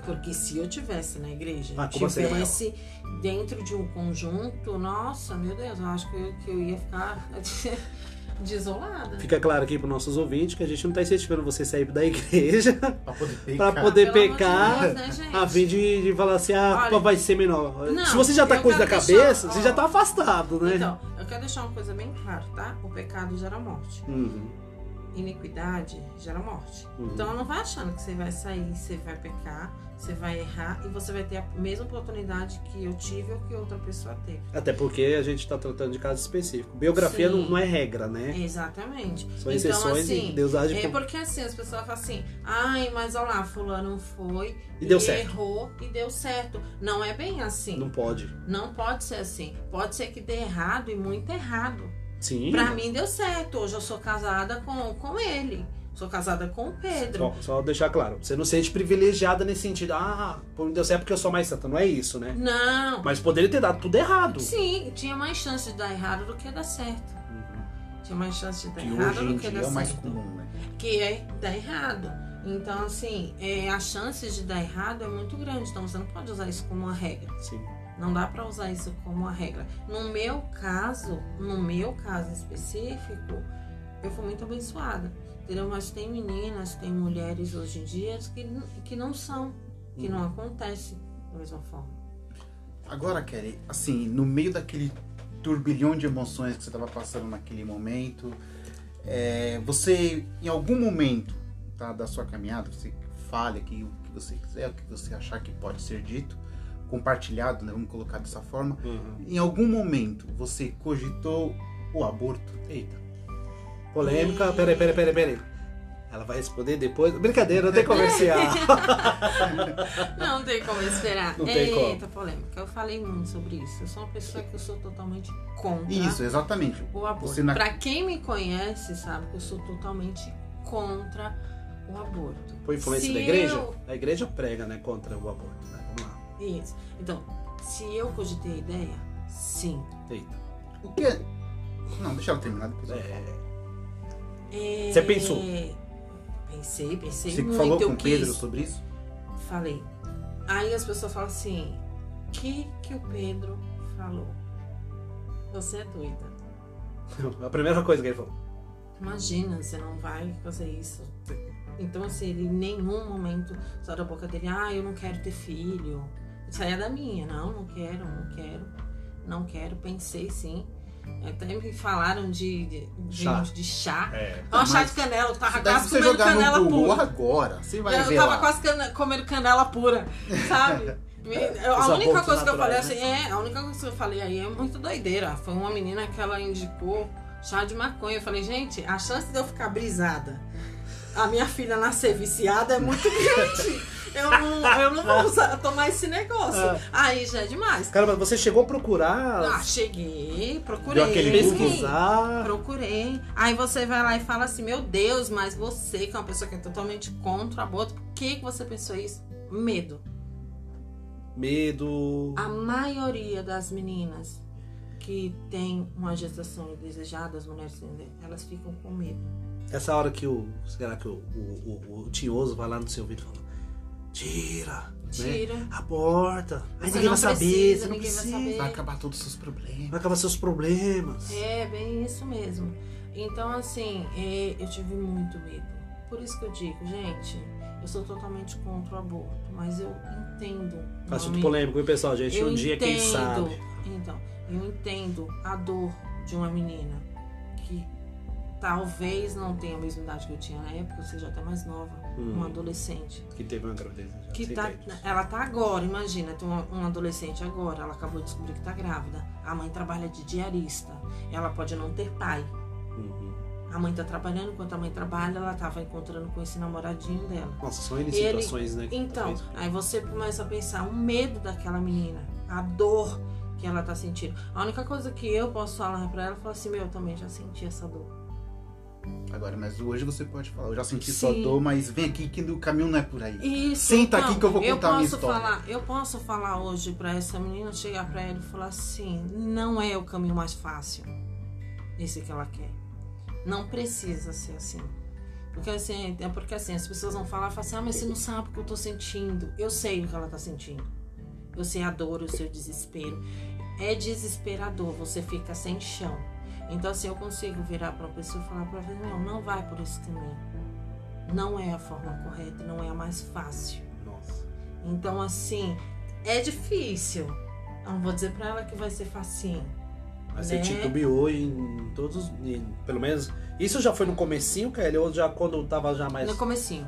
[SPEAKER 2] Porque se eu tivesse na igreja,
[SPEAKER 3] A culpa seria maior.
[SPEAKER 2] tivesse dentro de um conjunto, nossa, meu Deus, eu acho que eu, que eu ia ficar desolada.
[SPEAKER 3] Fica claro aqui para nossos ouvintes que a gente não está incentivando você a sair da igreja
[SPEAKER 1] Pra poder pecar.
[SPEAKER 3] para poder
[SPEAKER 2] Pelo amor de
[SPEAKER 3] pecar
[SPEAKER 2] Deus, né, gente?
[SPEAKER 3] a fim de, de falar assim, ah, a culpa
[SPEAKER 2] Olha,
[SPEAKER 3] vai ser menor.
[SPEAKER 2] não,
[SPEAKER 3] Se você já tá com isso na
[SPEAKER 2] quero
[SPEAKER 3] cabeça,
[SPEAKER 2] deixar-
[SPEAKER 3] você
[SPEAKER 2] ó.
[SPEAKER 3] já tá afastado, né?
[SPEAKER 2] Então, eu quero deixar uma coisa bem clara, tá? O pecado gera morte.
[SPEAKER 3] Uhum,
[SPEAKER 2] Iniquidade gera morte.
[SPEAKER 3] Uhum.
[SPEAKER 2] Então não vai achando que você vai sair, você vai pecar, você vai errar e você vai ter a mesma oportunidade que eu tive ou que outra pessoa teve.
[SPEAKER 3] Até porque a gente está tratando de caso específico. Biografia não, não é regra, né?
[SPEAKER 2] Exatamente.
[SPEAKER 3] São exceções
[SPEAKER 2] então, assim,
[SPEAKER 3] e Deus age
[SPEAKER 2] É porque assim, as pessoas falam assim, ai, mas olha lá, fulano foi
[SPEAKER 3] E deu certo.
[SPEAKER 2] errou e deu certo. Não é bem assim.
[SPEAKER 3] Não pode.
[SPEAKER 2] Não pode ser assim. Pode ser que dê errado e muito errado.
[SPEAKER 3] Sim.
[SPEAKER 2] Pra mim deu certo. Hoje eu sou casada com, com ele. Sou casada com o Pedro.
[SPEAKER 3] Só, só deixar claro, você não se sente privilegiada nesse sentido, ah, por me Deus certo porque eu sou mais santa. Não é isso, né?
[SPEAKER 2] Não.
[SPEAKER 3] Mas poderia ter dado tudo errado.
[SPEAKER 2] Sim, tinha mais chance de dar errado do que dar certo.
[SPEAKER 3] Uhum.
[SPEAKER 2] Tinha mais chance de dar
[SPEAKER 1] Que
[SPEAKER 2] errado
[SPEAKER 1] hoje em
[SPEAKER 2] do que
[SPEAKER 1] dia
[SPEAKER 2] dar
[SPEAKER 1] é o mais
[SPEAKER 2] certo.
[SPEAKER 1] comum, né?
[SPEAKER 2] Que é dar errado. Então, assim, é, as chances de dar errado é muito grande. Então, você não pode usar isso como uma regra.
[SPEAKER 3] Sim.
[SPEAKER 2] Não dá pra usar isso como uma regra. No meu caso, no meu caso específico, eu fui muito abençoada. Entendeu? Mas tem meninas, tem mulheres hoje em dia que, que não são, que não acontece da mesma forma.
[SPEAKER 1] Agora, Kelly, assim, no meio daquele turbilhão de emoções que você estava passando naquele momento, é, você, em algum momento tá, da sua caminhada, você fale aqui o que você quiser, o que você achar que pode ser dito, compartilhado, né, vamos colocar dessa forma.
[SPEAKER 3] Uhum.
[SPEAKER 1] Em algum momento você cogitou o aborto?
[SPEAKER 3] Eita. Polêmica. Peraí, peraí, peraí, peraí. Ela vai responder depois. Brincadeira, não tem comercial.
[SPEAKER 2] Não tem como esperar.
[SPEAKER 3] Não tem como.
[SPEAKER 2] Eita, polêmica. Eu falei muito sobre isso. Eu sou uma pessoa que eu sou totalmente contra
[SPEAKER 1] Isso, exatamente.
[SPEAKER 2] o aborto.
[SPEAKER 1] Na-
[SPEAKER 2] Pra quem me conhece, sabe que eu sou totalmente contra o aborto.
[SPEAKER 3] Foi influência
[SPEAKER 2] Se
[SPEAKER 3] da igreja?
[SPEAKER 2] eu-
[SPEAKER 3] A igreja prega, né, contra o aborto, né?
[SPEAKER 2] Isso. Então, se eu cogitei a ideia, sim.
[SPEAKER 3] Eita.
[SPEAKER 1] O que é... Não, deixa ela terminar depois.
[SPEAKER 3] É,
[SPEAKER 2] É,
[SPEAKER 3] Você pensou?
[SPEAKER 2] Pensei, pensei
[SPEAKER 1] Você
[SPEAKER 2] muito.
[SPEAKER 1] falou com o Pedro
[SPEAKER 2] quis.
[SPEAKER 1] sobre isso?
[SPEAKER 2] Falei. Aí as pessoas falam assim: o que que o Pedro falou? Você é doida.
[SPEAKER 3] a primeira coisa que ele falou.
[SPEAKER 2] Imagina, você não vai fazer isso. Então, assim, ele em nenhum momento saiu da boca dele, ah, eu não quero ter filho. Saia da minha, não, não quero, não quero, não quero. Pensei sim. Até me falaram de, de, de
[SPEAKER 3] Chá.
[SPEAKER 2] de chá.
[SPEAKER 3] É.
[SPEAKER 2] Ó, chá de canela, eu tava quase comendo canela
[SPEAKER 1] Google
[SPEAKER 2] pura.
[SPEAKER 1] agora, você vai
[SPEAKER 2] eu
[SPEAKER 1] ver
[SPEAKER 2] tava
[SPEAKER 1] lá.
[SPEAKER 2] quase comendo canela pura, sabe? Eu- a única coisa que eu falei assim, é, a única coisa que eu falei aí é muito doideira. Foi uma menina que ela indicou chá de maconha. Eu falei, gente, a chance de eu ficar brisada, a minha filha nascer viciada é muito grande. Eu não, eu não vou usar, tomar esse negócio.
[SPEAKER 3] É.
[SPEAKER 2] Aí já é demais.
[SPEAKER 3] Caramba, você chegou a procurar,
[SPEAKER 2] Ah, cheguei, procurei.
[SPEAKER 1] Deu aquele
[SPEAKER 3] pesquisar.
[SPEAKER 2] Procurei. Aí você vai lá e fala assim: Meu Deus, mas você, que é uma pessoa que é totalmente contra o aborto, por que, que você pensou isso? Medo.
[SPEAKER 3] Medo.
[SPEAKER 2] A maioria das meninas que tem uma gestação indesejada, as mulheres, elas ficam com medo.
[SPEAKER 3] Essa hora que o. Será que o, o, o, o tinhoso vai lá no seu ouvido e fala: Tira!
[SPEAKER 2] Tira.
[SPEAKER 3] Aborta. Aí
[SPEAKER 2] Você
[SPEAKER 3] ninguém vai
[SPEAKER 2] não
[SPEAKER 3] saber,
[SPEAKER 2] precisa,
[SPEAKER 3] você não
[SPEAKER 2] ninguém vai
[SPEAKER 3] precisa.
[SPEAKER 2] saber.
[SPEAKER 1] Vai acabar todos os seus problemas.
[SPEAKER 3] Vai acabar seus problemas.
[SPEAKER 2] É, bem isso mesmo. Então, assim, é, eu tive muito medo. Por isso que eu digo, gente, eu sou totalmente contra o aborto, mas eu entendo.
[SPEAKER 3] Assunto
[SPEAKER 2] amigo.
[SPEAKER 3] polêmico, viu, pessoal? Gente,
[SPEAKER 2] Eu
[SPEAKER 3] um dia quem
[SPEAKER 2] entendo.
[SPEAKER 3] sabe.
[SPEAKER 2] Então, eu entendo a dor de uma menina que talvez não tenha a mesma idade que eu tinha na época, ou seja, até mais nova,
[SPEAKER 3] Hum.
[SPEAKER 2] uma adolescente.
[SPEAKER 3] Que teve uma gravidez. já
[SPEAKER 2] Que tá, ela tá agora, imagina, tem uma, uma adolescente agora, ela acabou de descobrir que tá grávida. A mãe trabalha de diarista. Ela pode não ter pai.
[SPEAKER 3] Uhum.
[SPEAKER 2] A mãe tá trabalhando, enquanto a mãe trabalha, ela tava encontrando com esse namoradinho dela.
[SPEAKER 3] Nossa, são N
[SPEAKER 2] Ele-
[SPEAKER 3] situações, né? que
[SPEAKER 2] Então,
[SPEAKER 3] talvez-
[SPEAKER 2] aí você começa a pensar o medo daquela menina, a dor que ela tá sentindo. A única coisa que eu posso falar pra ela é falar assim, meu, eu também já senti essa dor.
[SPEAKER 1] Agora, mas hoje você pode falar, eu já senti sua
[SPEAKER 2] Sim.
[SPEAKER 1] dor, mas vem aqui que o caminho não é por aí.
[SPEAKER 2] Isso,
[SPEAKER 1] Senta
[SPEAKER 2] então,
[SPEAKER 1] aqui que eu vou contar a minha história.
[SPEAKER 2] Falar, eu posso falar hoje pra essa menina, chegar pra ela e falar assim, não é o caminho mais fácil, esse que ela quer. Não precisa ser assim. Porque assim, é porque assim, as pessoas vão falar, falam assim, ah, mas você não sabe o que eu tô sentindo. Eu sei o que ela tá sentindo. Eu sei a dor, eu o desespero. É desesperador, você fica sem chão. Então assim, eu consigo virar pra uma pessoa e falar pra ela, não, não vai por esse caminho. Não é a forma correta, não é a mais fácil.
[SPEAKER 3] Nossa.
[SPEAKER 2] Então, assim, é difícil. Não vou dizer pra ela que vai ser facinho.
[SPEAKER 3] Mas
[SPEAKER 2] Né?
[SPEAKER 3] você titubeou em todos. em- pelo menos. Isso já foi no comecinho, Kelly? Ou já quando tava já mais.
[SPEAKER 2] No comecinho.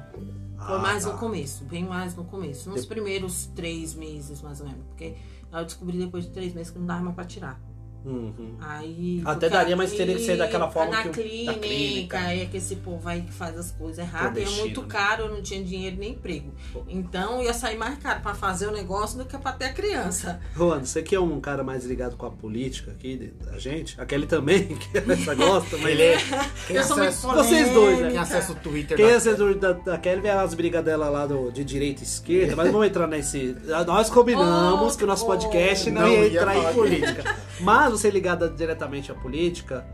[SPEAKER 2] Foi
[SPEAKER 3] Ah,
[SPEAKER 2] mais
[SPEAKER 3] tá.
[SPEAKER 2] no começo, bem mais no começo. Nos
[SPEAKER 3] De-
[SPEAKER 2] primeiros três meses, mais ou menos. Porque eu descobri depois de três meses que não dava mais pra tirar.
[SPEAKER 3] Uhum.
[SPEAKER 2] Aí.
[SPEAKER 3] Até daria, mas teria que ser daquela forma
[SPEAKER 2] na
[SPEAKER 3] que o- da
[SPEAKER 2] clínica,
[SPEAKER 3] clínica.
[SPEAKER 2] é que esse povo aí que faz as coisas erradas. E é muito
[SPEAKER 3] né?
[SPEAKER 2] caro, eu não tinha dinheiro nem emprego. Então ia sair mais caro pra fazer o negócio do que pra ter a criança.
[SPEAKER 3] Juan, você que é um cara mais ligado com a política aqui da gente, a Kelly também, que essa gosta, mas
[SPEAKER 1] Ele é. Quem
[SPEAKER 2] Eu sou muito
[SPEAKER 1] acessa,
[SPEAKER 3] Vocês dois, né?
[SPEAKER 1] quem acessa o Twitter
[SPEAKER 3] Quem
[SPEAKER 1] da-
[SPEAKER 3] é assessor da, da Kelly vê as brigas dela lá do, de direita e esquerda, mas não vamos entrar nesse. Nós combinamos
[SPEAKER 2] Oh,
[SPEAKER 3] que o nosso
[SPEAKER 2] oh.
[SPEAKER 3] podcast não,
[SPEAKER 1] Não
[SPEAKER 3] ia entrar em política. Mas você ligada diretamente à política,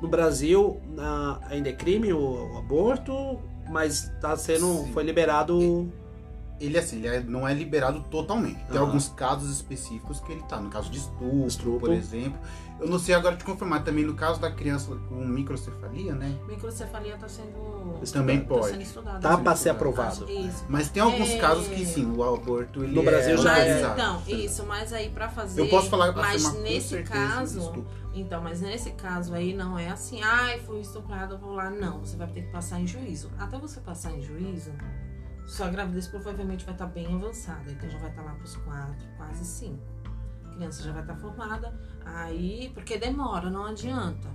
[SPEAKER 3] no Brasil na- ainda é crime o, o aborto, mas tá sendo.
[SPEAKER 1] Sim.
[SPEAKER 3] foi liberado.
[SPEAKER 1] Ele assim, ele é- não é liberado totalmente. Tem
[SPEAKER 3] Ah.
[SPEAKER 1] alguns casos específicos que ele tá. No caso de estupro,
[SPEAKER 3] Estupro.
[SPEAKER 1] por exemplo. Eu não sei agora te confirmar também no caso da criança com microcefalia, né?
[SPEAKER 2] Microcefalia tá sendo.
[SPEAKER 1] Também
[SPEAKER 2] tá
[SPEAKER 1] pode.
[SPEAKER 3] Tá
[SPEAKER 2] Sim.
[SPEAKER 3] pra ser aprovado.
[SPEAKER 2] Isso.
[SPEAKER 1] Mas tem alguns
[SPEAKER 2] É.
[SPEAKER 1] casos que sim, o aborto ele
[SPEAKER 3] No Brasil
[SPEAKER 1] é
[SPEAKER 3] já
[SPEAKER 2] Mas
[SPEAKER 3] é.
[SPEAKER 1] legalizado.
[SPEAKER 2] então, isso, mas aí pra fazer.
[SPEAKER 1] Eu posso falar
[SPEAKER 2] Mas nesse caso. Então, mas nesse caso aí não é assim, ai, fui estuprada, eu vou lá. Não, você vai ter que passar em juízo. Até você passar em juízo, sua gravidez provavelmente vai estar bem avançada. Então já vai estar lá pros quatro, quase cinco. A criança já vai estar formada. Aí, porque demora, não adianta.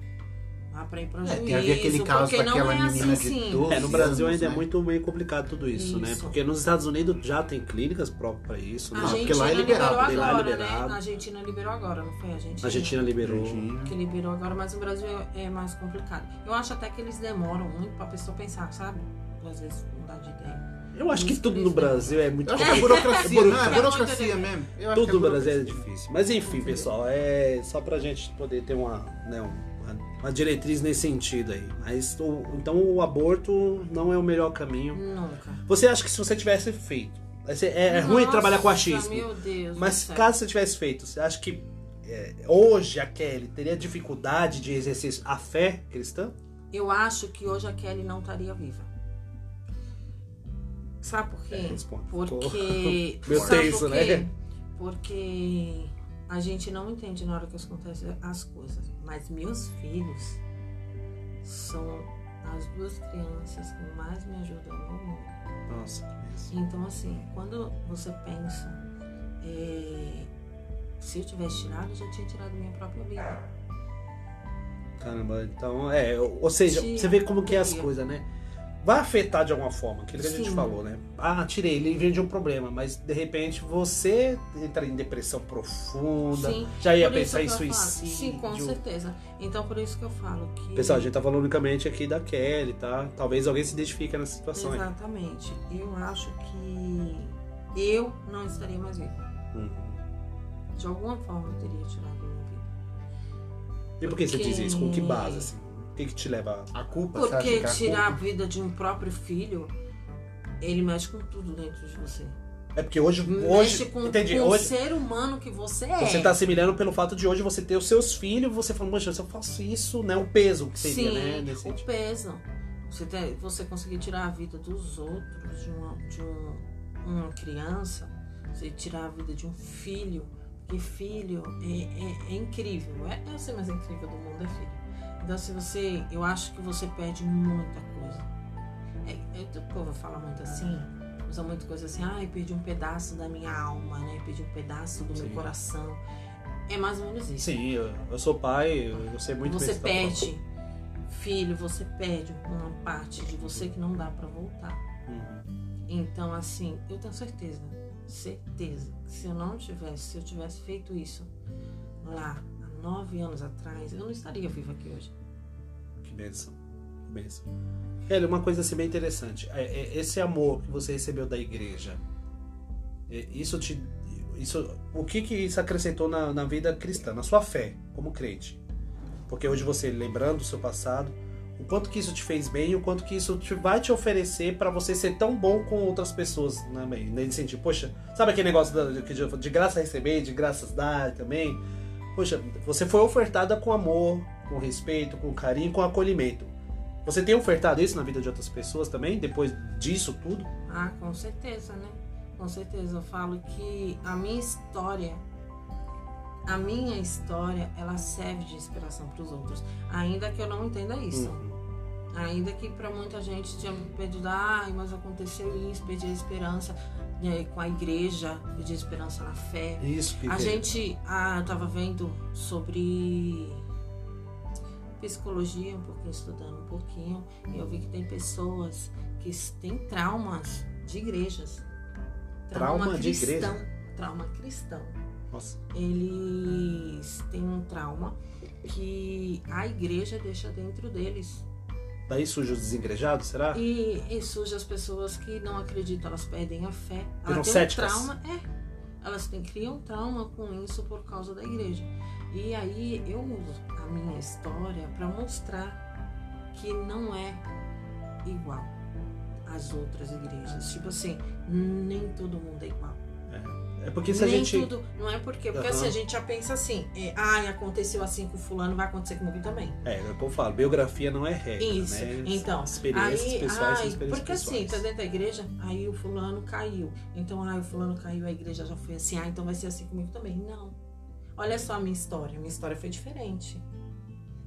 [SPEAKER 2] Lá pra ir pra
[SPEAKER 1] É,
[SPEAKER 2] juízo.
[SPEAKER 1] tem a ver aquele caso
[SPEAKER 2] porque não
[SPEAKER 1] daquela
[SPEAKER 2] é
[SPEAKER 1] menina
[SPEAKER 2] assim,
[SPEAKER 1] de
[SPEAKER 2] sim.
[SPEAKER 1] 12
[SPEAKER 3] É, no Brasil
[SPEAKER 1] anos,
[SPEAKER 3] ainda é
[SPEAKER 1] né?
[SPEAKER 3] muito meio complicado tudo isso, né?
[SPEAKER 2] Isso.
[SPEAKER 3] Porque nos Estados Unidos já tem clínicas próprias pra isso,
[SPEAKER 2] A
[SPEAKER 3] né?
[SPEAKER 1] Porque
[SPEAKER 2] Argentina
[SPEAKER 1] lá é liberado,
[SPEAKER 2] liberou
[SPEAKER 3] tem lá
[SPEAKER 2] agora,
[SPEAKER 3] liberado.
[SPEAKER 2] né? A Argentina liberou agora, não foi a Argentina?
[SPEAKER 3] A Argentina liberou.
[SPEAKER 1] Argentina.
[SPEAKER 2] que liberou agora, mas no Brasil é é mais complicado. Eu acho até que eles demoram muito pra pessoa pensar, sabe? Às vezes mudar de ideia.
[SPEAKER 3] Eu acho que tudo no
[SPEAKER 2] né?
[SPEAKER 3] Brasil é muito
[SPEAKER 1] Eu acho que é
[SPEAKER 3] complicado.
[SPEAKER 1] burocracia, não, é
[SPEAKER 2] É
[SPEAKER 1] burocracia
[SPEAKER 2] muito
[SPEAKER 1] mesmo. Eu acho
[SPEAKER 3] Tudo
[SPEAKER 1] que
[SPEAKER 3] no
[SPEAKER 1] é
[SPEAKER 3] Brasil é
[SPEAKER 1] burocracia.
[SPEAKER 3] difícil. Mas enfim, pessoal, é só pra gente poder ter uma, né, uma, uma diretriz nesse sentido aí. Mas o- então o aborto não é o melhor caminho.
[SPEAKER 2] Nunca.
[SPEAKER 3] Você acha que se você tivesse feito. É, é- é ruim
[SPEAKER 2] Nossa,
[SPEAKER 3] trabalhar com achismo.
[SPEAKER 2] Meu Deus.
[SPEAKER 3] Mas caso você tivesse feito, você acha que é, hoje a Kelly teria dificuldade de exercer a fé cristã?
[SPEAKER 2] Eu acho que hoje a Kelly não estaria viva. Sabe por quê?
[SPEAKER 3] É.
[SPEAKER 2] Porque. Sabe
[SPEAKER 3] tenso,
[SPEAKER 2] por
[SPEAKER 3] né?
[SPEAKER 2] Porque a gente não entende na hora que acontecem as coisas. Mas meus filhos são as duas crianças que mais me ajudam no mundo.
[SPEAKER 3] Nossa.
[SPEAKER 2] Então, assim, quando você pensa, é, se eu tivesse tirado, eu já tinha tirado minha própria vida.
[SPEAKER 3] Caramba, então, é, ou seja,
[SPEAKER 2] Sim,
[SPEAKER 3] você vê como que é as coisas, né? Vai afetar de alguma forma, aquilo que a gente
[SPEAKER 2] Sim.
[SPEAKER 3] falou, né? Ah, tirei, ele de um problema, mas de repente você entra em depressão profunda,
[SPEAKER 2] Sim,
[SPEAKER 3] já ia pensar em suicídio.
[SPEAKER 2] Sim, com certeza. Então, por isso que eu falo que.
[SPEAKER 3] Pessoal, a gente tá falando unicamente aqui da Kelly, tá? Talvez alguém se identifique nessa situação aí.
[SPEAKER 2] Exatamente. Eu acho que eu não estaria mais viva.
[SPEAKER 3] Uhum.
[SPEAKER 2] De alguma forma eu teria tirado minha vida.
[SPEAKER 3] E por que você
[SPEAKER 2] Porque-
[SPEAKER 3] diz isso? Com que base, assim? Que que te leva a...
[SPEAKER 1] A culpa,
[SPEAKER 2] Porque
[SPEAKER 1] que a
[SPEAKER 2] tirar a
[SPEAKER 1] culpa-
[SPEAKER 2] vida de um próprio filho, ele mexe com tudo dentro de você.
[SPEAKER 3] É porque hoje.
[SPEAKER 2] Mexe
[SPEAKER 3] hoje
[SPEAKER 2] com,
[SPEAKER 3] entendi.
[SPEAKER 2] com
[SPEAKER 3] hoje,
[SPEAKER 2] o ser humano que você é.
[SPEAKER 3] Você tá assimilando pelo fato de hoje você ter os seus filhos, você fala, poxa, se eu faço isso, né? O peso que seria,
[SPEAKER 2] Sim,
[SPEAKER 3] né? Nesse
[SPEAKER 2] o
[SPEAKER 3] sentido.
[SPEAKER 2] peso. Você, ter, você conseguir tirar a vida dos outros, de, uma, de um- uma criança, você tirar a vida de um filho, que filho é, é- é incrível. É, é o ser mais incrível do mundo, é filho. Então, se você. Eu acho que você perde muita coisa. É, é, o povo fala muito assim, usa muito coisa assim, ai, perdi um pedaço da minha alma, né? Perdi um pedaço do
[SPEAKER 3] Sim.
[SPEAKER 2] meu coração. É mais ou menos isso.
[SPEAKER 3] Sim, eu, eu sou pai, eu sei muito
[SPEAKER 2] você perde, filho, você perde uma parte de você que não dá pra voltar.
[SPEAKER 3] Uhum.
[SPEAKER 2] Então, assim, eu tenho certeza, certeza, que se eu não tivesse, se eu tivesse feito isso lá nove anos atrás, eu não estaria viva aqui hoje.
[SPEAKER 3] Que bênção. Que bênção. Kelly, uma coisa assim bem interessante. É, é, esse amor que você recebeu da igreja, é, isso te. Isso, o que, que isso acrescentou na, na vida cristã, na sua fé, como crente? Porque hoje você, lembrando do seu passado, o quanto que isso te fez bem e o quanto que isso te, vai te oferecer para você ser tão bom com outras pessoas também. Nesse sentido, poxa, sabe aquele negócio de, de, de graça receber, de graças dar também? Poxa, você foi ofertada com amor, com respeito, com carinho, com acolhimento. Você tem ofertado isso na vida de outras pessoas também, depois disso tudo?
[SPEAKER 2] Ah, com certeza, né? Com certeza. Eu falo que a minha história, a minha história, ela serve de inspiração para os outros. Ainda que eu não entenda isso.
[SPEAKER 3] Uhum.
[SPEAKER 2] Ainda que para muita gente tinha perdido, ai, mas aconteceu isso, perdi a esperança né, com a igreja, a esperança na fé.
[SPEAKER 3] Isso que
[SPEAKER 2] A gente, ah, eu tava vendo sobre psicologia, um pouquinho estudando um pouquinho, e eu vi que tem pessoas que têm traumas de igrejas.
[SPEAKER 3] Trauma de
[SPEAKER 2] cristão. Trauma cristão.
[SPEAKER 3] Nossa.
[SPEAKER 2] Eles têm um trauma que a igreja deixa dentro deles.
[SPEAKER 3] Daí surge os desigrejados, será?
[SPEAKER 2] E, e surge as pessoas que não acreditam, elas perdem a fé.
[SPEAKER 3] Viram
[SPEAKER 2] Elas têm
[SPEAKER 3] céticas.
[SPEAKER 2] trauma, é. Elas têm, criam trauma com isso por causa da igreja. E aí eu uso a minha história para mostrar que não é igual às outras igrejas. Tipo assim, nem todo mundo é igual.
[SPEAKER 3] É porque se a
[SPEAKER 2] nem
[SPEAKER 3] gente.
[SPEAKER 2] tudo. Não é porque. Porque
[SPEAKER 3] Aham.
[SPEAKER 2] assim, a gente já pensa assim, é, ai, aconteceu assim com fulano, vai acontecer comigo também.
[SPEAKER 3] É, é o que eu falo, biografia não é regra,
[SPEAKER 2] Isso.
[SPEAKER 3] né?
[SPEAKER 2] Então,
[SPEAKER 3] experiências
[SPEAKER 2] aí,
[SPEAKER 3] pessoais
[SPEAKER 2] ai,
[SPEAKER 3] são experiências
[SPEAKER 2] porque assim,
[SPEAKER 3] pessoais.
[SPEAKER 2] tá dentro da igreja, aí o fulano caiu. Então, ai, o fulano caiu, a igreja já foi assim, ah, então vai ser assim comigo também. Não. Olha só a minha história. A minha história foi diferente.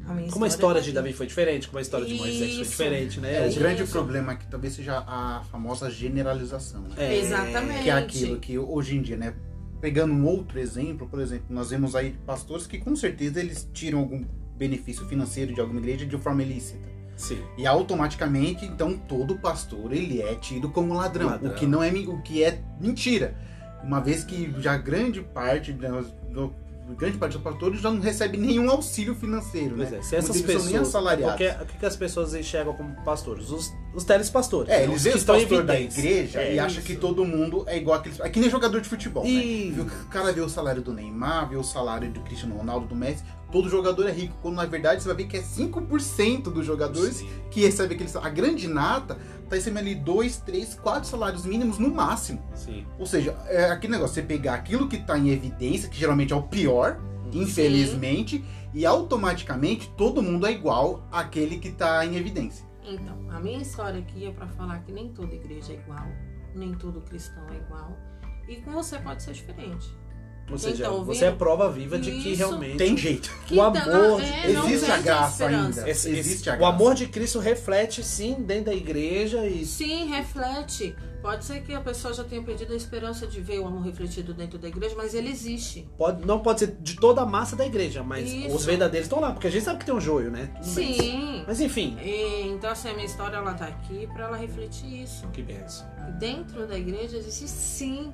[SPEAKER 2] A minha
[SPEAKER 3] Como a história de
[SPEAKER 2] foi-
[SPEAKER 3] Davi foi diferente, como a história de Moisés foi
[SPEAKER 2] Isso.
[SPEAKER 3] diferente, né?
[SPEAKER 1] É, o
[SPEAKER 2] Isso.
[SPEAKER 1] grande problema aqui talvez seja a famosa generalização. Né?
[SPEAKER 3] É,
[SPEAKER 2] Exatamente.
[SPEAKER 1] Que é aquilo que hoje em dia, né? Pegando um outro exemplo, por exemplo, nós vemos aí pastores que com certeza eles tiram algum benefício financeiro de alguma igreja de forma ilícita.
[SPEAKER 3] Sim.
[SPEAKER 1] E automaticamente, então, todo pastor ele é tido como ladrão,
[SPEAKER 3] Ladrão.
[SPEAKER 1] o que não é o que é mentira. Uma vez que já grande parte do, grande parte dos pastores já não recebe nenhum auxílio financeiro,
[SPEAKER 3] Pois
[SPEAKER 1] né?
[SPEAKER 3] é, se essas
[SPEAKER 1] Muitos são nem
[SPEAKER 3] pessoas.
[SPEAKER 1] assalariados.
[SPEAKER 3] Porque, o que, as pessoas enxergam como pastores? Os, os telespastores.
[SPEAKER 1] É,
[SPEAKER 3] né?
[SPEAKER 1] eles veem os pastores da igreja
[SPEAKER 3] É
[SPEAKER 1] e acham que todo mundo é igual aqueles. É que nem jogador de futebol, né?
[SPEAKER 3] E...
[SPEAKER 1] Que O cara vê o salário do Neymar, vê o salário do Cristiano Ronaldo, do Messi, todo jogador é rico. Quando na verdade você vai ver que é 5% dos jogadores
[SPEAKER 3] Sim.
[SPEAKER 1] que recebem aquele salário. A grande nata tá recebendo ali 2, 3, 4 salários mínimos no máximo.
[SPEAKER 3] Sim.
[SPEAKER 1] Ou seja, é aquele negócio, você pegar aquilo que tá em evidência, que geralmente é o pior, infelizmente, e automaticamente todo mundo é igual àquele que tá em evidência.
[SPEAKER 2] Então, a minha história aqui é pra falar que nem toda igreja é igual, nem todo cristão é igual. E com você pode ser diferente.
[SPEAKER 3] Ou seja,
[SPEAKER 2] ouvindo?
[SPEAKER 3] você é prova viva de que
[SPEAKER 2] Isso.
[SPEAKER 3] realmente.
[SPEAKER 1] Tem jeito.
[SPEAKER 2] Que
[SPEAKER 3] O
[SPEAKER 2] tá-
[SPEAKER 3] amor,
[SPEAKER 2] é,
[SPEAKER 1] existe a graça ainda.
[SPEAKER 3] Esse-
[SPEAKER 1] Existe a
[SPEAKER 3] o
[SPEAKER 1] graça.
[SPEAKER 3] amor de Cristo reflete sim dentro da igreja e
[SPEAKER 2] Sim, reflete. Pode ser que a pessoa já tenha perdido a esperança de ver o amor refletido dentro da igreja, mas ele existe.
[SPEAKER 3] pode, não pode ser de toda a massa da igreja, mas
[SPEAKER 2] Isso.
[SPEAKER 3] os verdadeiros estão lá, porque a gente sabe que tem um joio, né? Tudo bem.
[SPEAKER 2] Sim.
[SPEAKER 3] Mas enfim,
[SPEAKER 2] E, então, assim, a minha história ela tá aqui pra ela refletir isso.
[SPEAKER 3] que benção.
[SPEAKER 2] Dentro da igreja existe sim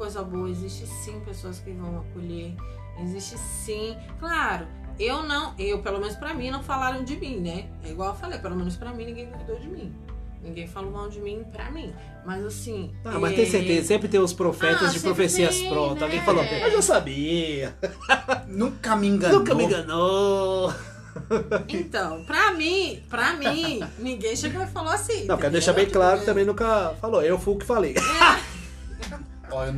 [SPEAKER 2] coisa boa, existe sim pessoas que vão acolher, existe sim. Claro, eu não, eu, pelo menos pra mim, não falaram de mim, né? É igual eu falei, pelo menos pra mim ninguém cuidou de mim. Ninguém falou mal de mim pra mim. Mas assim.
[SPEAKER 3] Ah, mas
[SPEAKER 2] é,
[SPEAKER 3] tem certeza, sempre tem os profetas
[SPEAKER 2] Ah,
[SPEAKER 3] de profecias
[SPEAKER 2] tem,
[SPEAKER 3] prontas.
[SPEAKER 2] né?
[SPEAKER 3] Alguém falou, eu já sabia,
[SPEAKER 1] Nunca me enganou.
[SPEAKER 3] nunca me enganou.
[SPEAKER 2] Então, pra mim, pra mim, ninguém chegou e falou assim.
[SPEAKER 3] Não, quero deixar bem claro que também nunca falou. Eu fui o que falei.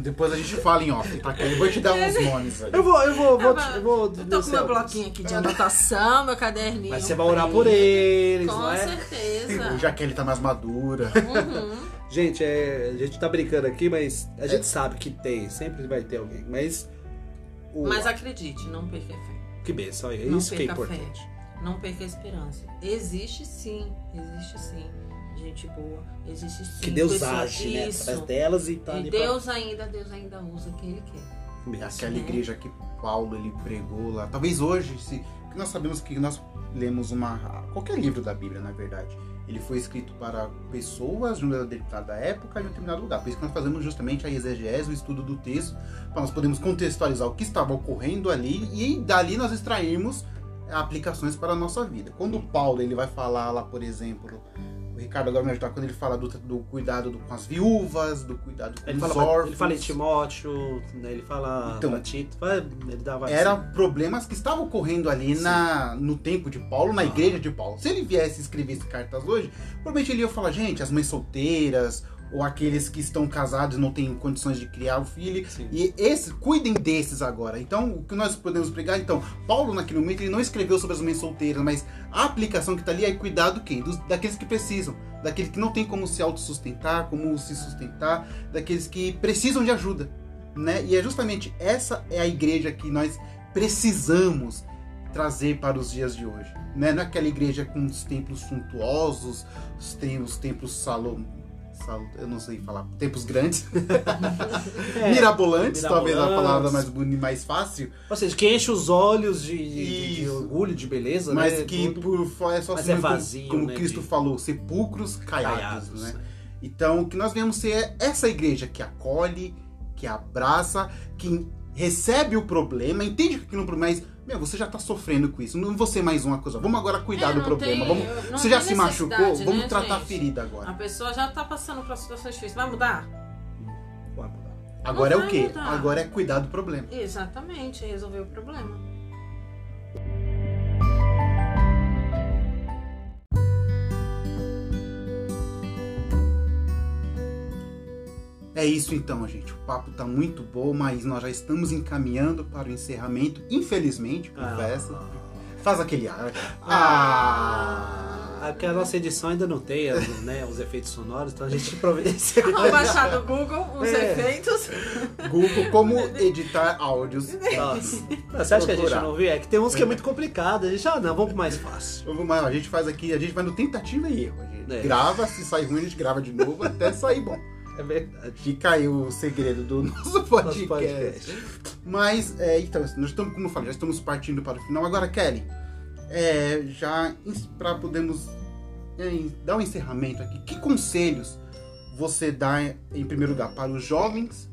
[SPEAKER 1] Depois a gente fala em off, tá? Eu vou te dar uns nomes ali.
[SPEAKER 3] Eu vou, eu vou, vou,
[SPEAKER 2] Ah,
[SPEAKER 3] eu vou
[SPEAKER 2] Eu tô com meu bloquinho aqui de anotação, meu caderninho.
[SPEAKER 3] Mas você vai orar por eles,
[SPEAKER 2] Com
[SPEAKER 3] não é?
[SPEAKER 2] certeza.
[SPEAKER 1] Já que ele tá mais madura.
[SPEAKER 2] Uhum.
[SPEAKER 3] Gente, é, a gente tá brincando aqui, mas a gente sabe que tem, sempre vai ter alguém. Mas. O,
[SPEAKER 2] Mas acredite, não perca a fé.
[SPEAKER 3] Que benção, é
[SPEAKER 2] não
[SPEAKER 3] isso que é
[SPEAKER 2] perca a fé.
[SPEAKER 3] importante.
[SPEAKER 2] Não perca a esperança. Existe sim, existe sim. Gente boa, existe sim.
[SPEAKER 3] Que Deus age, né?
[SPEAKER 2] Isso.
[SPEAKER 3] Através delas e tá
[SPEAKER 2] E Deus ainda, Deus ainda usa quem Ele quer.
[SPEAKER 3] pra...
[SPEAKER 1] Aquela
[SPEAKER 2] né?
[SPEAKER 1] igreja que Paulo ele pregou lá. Talvez hoje, se nós sabemos que nós lemos uma qualquer livro da Bíblia, na verdade, ele foi escrito para pessoas de uma determinada época e de um determinado lugar. Por isso que nós fazemos justamente a exegese, o estudo do texto, para nós podermos contextualizar o que estava ocorrendo ali e dali nós extrairmos aplicações para a nossa vida. Quando Paulo ele vai falar lá, por exemplo, Ricardo agora me ajudar quando ele fala do, do cuidado do- com as viúvas, do cuidado com
[SPEAKER 3] Ele
[SPEAKER 1] os
[SPEAKER 3] fala,
[SPEAKER 1] órfãos.
[SPEAKER 3] ele fala em Timóteo, né? ele fala
[SPEAKER 1] Então,
[SPEAKER 3] Tito, ele dá vários-
[SPEAKER 1] Era problemas que estavam ocorrendo ali na, no tempo de Paulo, na igreja de Paulo. Se ele viesse e escrevesse cartas hoje, provavelmente ele ia falar, gente, as mães solteiras, ou aqueles que estão casados não têm condições de criar o filho.
[SPEAKER 3] Sim.
[SPEAKER 1] E esses, cuidem desses agora. Então, o que nós podemos pregar? Então, Paulo, naquele momento, ele não escreveu sobre as mães solteiras, mas a aplicação que está ali é cuidar do quem? Dos, daqueles que precisam. Daqueles que não têm como se autossustentar, como se sustentar, daqueles que precisam de ajuda. Né? E é justamente essa é a igreja que nós precisamos trazer para os dias de hoje. Né? Não é aquela igreja com os templos suntuosos, os, tem, os templos salom, sal, eu não sei falar, templos grandes,
[SPEAKER 3] É,
[SPEAKER 1] mirabolantes, talvez a
[SPEAKER 3] mirabolantes.
[SPEAKER 1] palavra mais bonita, mais fácil,
[SPEAKER 3] Ou seja, que enche os olhos de, de- de orgulho, de beleza,
[SPEAKER 1] mas
[SPEAKER 3] né?
[SPEAKER 1] que
[SPEAKER 3] Tudo
[SPEAKER 1] por fora é só
[SPEAKER 3] Mas
[SPEAKER 1] assim,
[SPEAKER 3] é
[SPEAKER 1] como-
[SPEAKER 3] vazio,
[SPEAKER 1] como
[SPEAKER 3] né,
[SPEAKER 1] Cristo
[SPEAKER 3] de-
[SPEAKER 1] falou, sepulcros caiados,
[SPEAKER 3] caiados,
[SPEAKER 1] né?
[SPEAKER 3] né?
[SPEAKER 1] Então, o que nós devemos ser é essa igreja que acolhe, que abraça, que recebe o problema, entende que aquilo é um problema, mas, meu, você já tá sofrendo com isso, não vou ser mais uma coisa, vamos agora cuidar
[SPEAKER 2] É,
[SPEAKER 1] do
[SPEAKER 2] não
[SPEAKER 1] problema,
[SPEAKER 2] tem-
[SPEAKER 1] vamos,
[SPEAKER 2] não
[SPEAKER 1] você já se machucou,
[SPEAKER 2] necessidade,
[SPEAKER 1] vamos
[SPEAKER 2] né,
[SPEAKER 1] tratar a
[SPEAKER 2] gente?
[SPEAKER 1] ferida
[SPEAKER 2] A
[SPEAKER 1] agora.
[SPEAKER 2] pessoa já tá passando por situações difíceis. Vai mudar?
[SPEAKER 3] Vai mudar.
[SPEAKER 1] Agora é
[SPEAKER 2] vai
[SPEAKER 1] o quê?
[SPEAKER 2] mudar.
[SPEAKER 1] Agora é cuidar do problema.
[SPEAKER 2] Exatamente, resolver o problema.
[SPEAKER 1] É isso então, gente. O papo tá muito bom, mas nós já estamos encaminhando para o encerramento, infelizmente, confesso. Faz aquele ar. Ah!
[SPEAKER 3] Ah, que a nossa edição ainda não tem as- né, os efeitos sonoros, então a gente providencia.
[SPEAKER 2] Vamos baixar do Google os
[SPEAKER 3] É.
[SPEAKER 2] efeitos.
[SPEAKER 1] Google, como editar áudios.
[SPEAKER 3] Nossa. Você acha que a gente não viu? É que tem uns que é muito complicado. A gente, ah, não, vamos pro mais fácil.
[SPEAKER 1] Vamos lá, A gente faz aqui, a gente vai no tentativa e erro. A gente
[SPEAKER 3] É.
[SPEAKER 1] grava, se sair ruim, a gente grava de novo até sair bom.
[SPEAKER 3] É verdade.
[SPEAKER 1] Fica aí o segredo do nosso
[SPEAKER 3] Nosso
[SPEAKER 1] podcast.
[SPEAKER 3] podcast.
[SPEAKER 1] Mas, é, então, nós estamos, como eu falei, já estamos partindo para o final. Agora, Kelly, é, já para podermos é, dar um encerramento aqui, que conselhos você dá, em primeiro lugar, para os jovens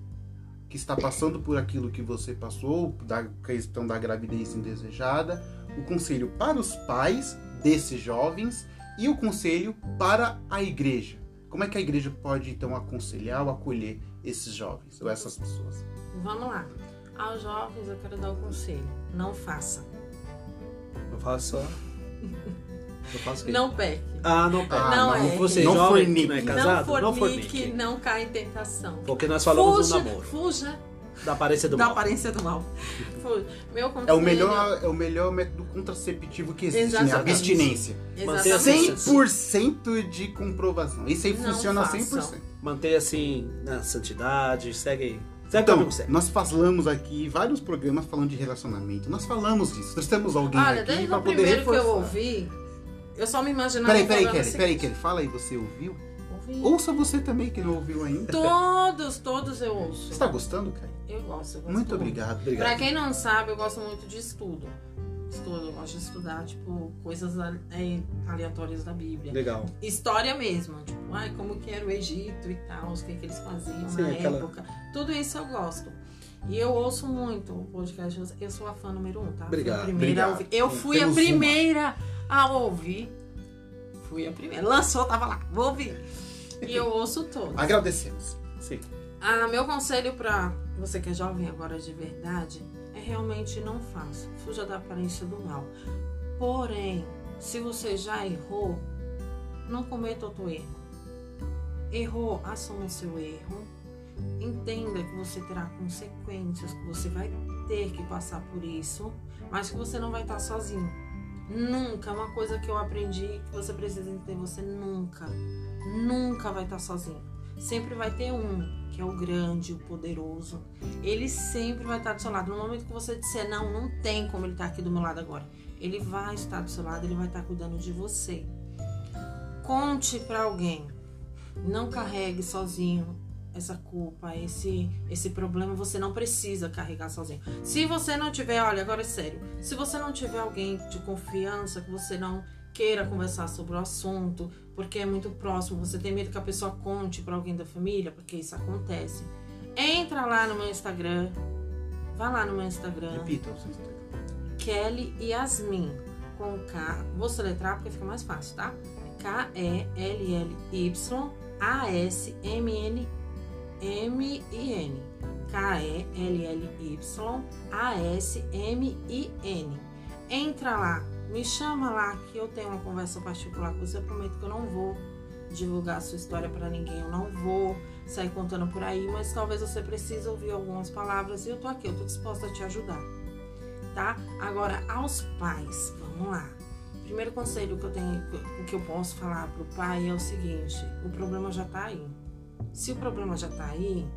[SPEAKER 1] que está passando por aquilo que você passou, da questão da gravidez indesejada, o conselho para os pais desses jovens e o conselho para a igreja. Como é que a igreja pode, então, aconselhar ou acolher esses jovens ou essas pessoas?
[SPEAKER 2] Vamos lá. Aos jovens eu quero dar o conselho. Não faça.
[SPEAKER 3] Eu faço só. Eu faço o quê?
[SPEAKER 2] Não peque.
[SPEAKER 3] Ah, não pega.
[SPEAKER 1] Ah,
[SPEAKER 2] Não
[SPEAKER 1] não,
[SPEAKER 2] é.
[SPEAKER 3] Você
[SPEAKER 1] Não
[SPEAKER 3] jovem
[SPEAKER 1] fornique.
[SPEAKER 3] que não é
[SPEAKER 2] não
[SPEAKER 3] casado,
[SPEAKER 2] fornique, não, cai em tentação.
[SPEAKER 3] Porque nós falamos
[SPEAKER 2] fuja,
[SPEAKER 3] do namoro.
[SPEAKER 2] Fuja
[SPEAKER 3] Da aparência do
[SPEAKER 2] da
[SPEAKER 3] mal.
[SPEAKER 2] aparência do mal. Meu conselho...
[SPEAKER 1] É o melhor, é o melhor método contraceptivo que existe, né?
[SPEAKER 2] Exatamente.
[SPEAKER 1] Abstinência.
[SPEAKER 3] Manter a
[SPEAKER 2] Exatamente.
[SPEAKER 1] 100% de comprovação. Isso aí
[SPEAKER 2] Não
[SPEAKER 1] funciona
[SPEAKER 2] façam.
[SPEAKER 1] 100%.
[SPEAKER 3] Manter assim, na santidade, segue aí.
[SPEAKER 1] Então, nós falamos aqui vários programas falando de relacionamento. Nós falamos disso. Nós temos alguém
[SPEAKER 2] Olha,
[SPEAKER 1] aqui
[SPEAKER 2] desde
[SPEAKER 1] para
[SPEAKER 2] o
[SPEAKER 1] poder
[SPEAKER 2] primeiro que eu
[SPEAKER 1] reforçar.
[SPEAKER 2] ouvi, eu só me imaginava...
[SPEAKER 1] Peraí, peraí, Kelly,
[SPEAKER 2] assim,
[SPEAKER 1] peraí, Kelly. Fala aí, você ouviu?
[SPEAKER 2] ouvi.
[SPEAKER 1] Ouça você também que não ouviu ainda.
[SPEAKER 2] Todos, todos eu ouço.
[SPEAKER 1] Você tá gostando, Kelly?
[SPEAKER 2] Eu gosto, eu gosto
[SPEAKER 1] Muito obrigado.
[SPEAKER 3] Obrigado.
[SPEAKER 2] Pra quem não sabe, eu gosto muito de estudo. Estudo, eu gosto de estudar, tipo, coisas é, aleatórias da Bíblia.
[SPEAKER 3] Legal.
[SPEAKER 2] História mesmo, tipo, ai, como que era o Egito e tal, os que, que eles faziam
[SPEAKER 3] Sim,
[SPEAKER 2] na
[SPEAKER 3] aquela-
[SPEAKER 2] época. Tudo isso eu gosto. E eu ouço muito o podcast. Eu sou a fã número um, tá?
[SPEAKER 3] Obrigado,
[SPEAKER 2] Fui a primeira
[SPEAKER 1] obrigado.
[SPEAKER 2] ouvir. Eu fui a primeira a ouvir. Fui a primeira. Lançou, tava lá. Vou ouvir. E eu ouço todos.
[SPEAKER 1] Agradecemos.
[SPEAKER 3] Sim.
[SPEAKER 2] Ah, meu conselho pra você que é jovem agora de verdade é realmente não faça. Fuja da aparência do mal. Porém, se você já errou, não cometa outro erro. Errou, assuma seu erro. Entenda que você terá consequências, que você vai ter que passar por isso, mas que você não vai estar sozinho. Nunca, uma coisa que eu aprendi que você precisa entender, você nunca, nunca vai estar sozinho. Sempre vai ter um, que é o grande, o poderoso. Ele sempre vai estar do seu lado. No momento que você disser, não, não tem como ele estar aqui do meu lado agora. Ele vai estar do seu lado, ele vai estar cuidando de você. Conte para alguém. Não carregue sozinho essa culpa, esse esse problema, você não precisa carregar sozinho. Se você não tiver, olha, agora é sério. Se você não tiver alguém de confiança que você não queira conversar sobre o assunto, porque é muito próximo, você tem medo que a pessoa conte para alguém da família, porque isso acontece. Entra lá no meu Instagram. Vá lá no meu Instagram.
[SPEAKER 1] Repita o seu Instagram.
[SPEAKER 2] Kelly Yasmin com K. Vou soletrar porque fica mais fácil, tá? K-E-L-L-Y A-S-M-N M-I-N. K-E-L-L-Y A-S-M-I-N. Entra lá, me chama lá que eu tenho uma conversa particular com você. Eu prometo que eu não vou divulgar a sua história para ninguém, eu não vou sair contando por aí, mas talvez você precise ouvir algumas palavras e eu tô aqui, eu tô disposta a te ajudar, tá? Agora, aos pais, vamos lá. Primeiro conselho que eu tenho, que eu posso falar pro pai é o seguinte: o problema já tá aí. Se o problema já tá aí,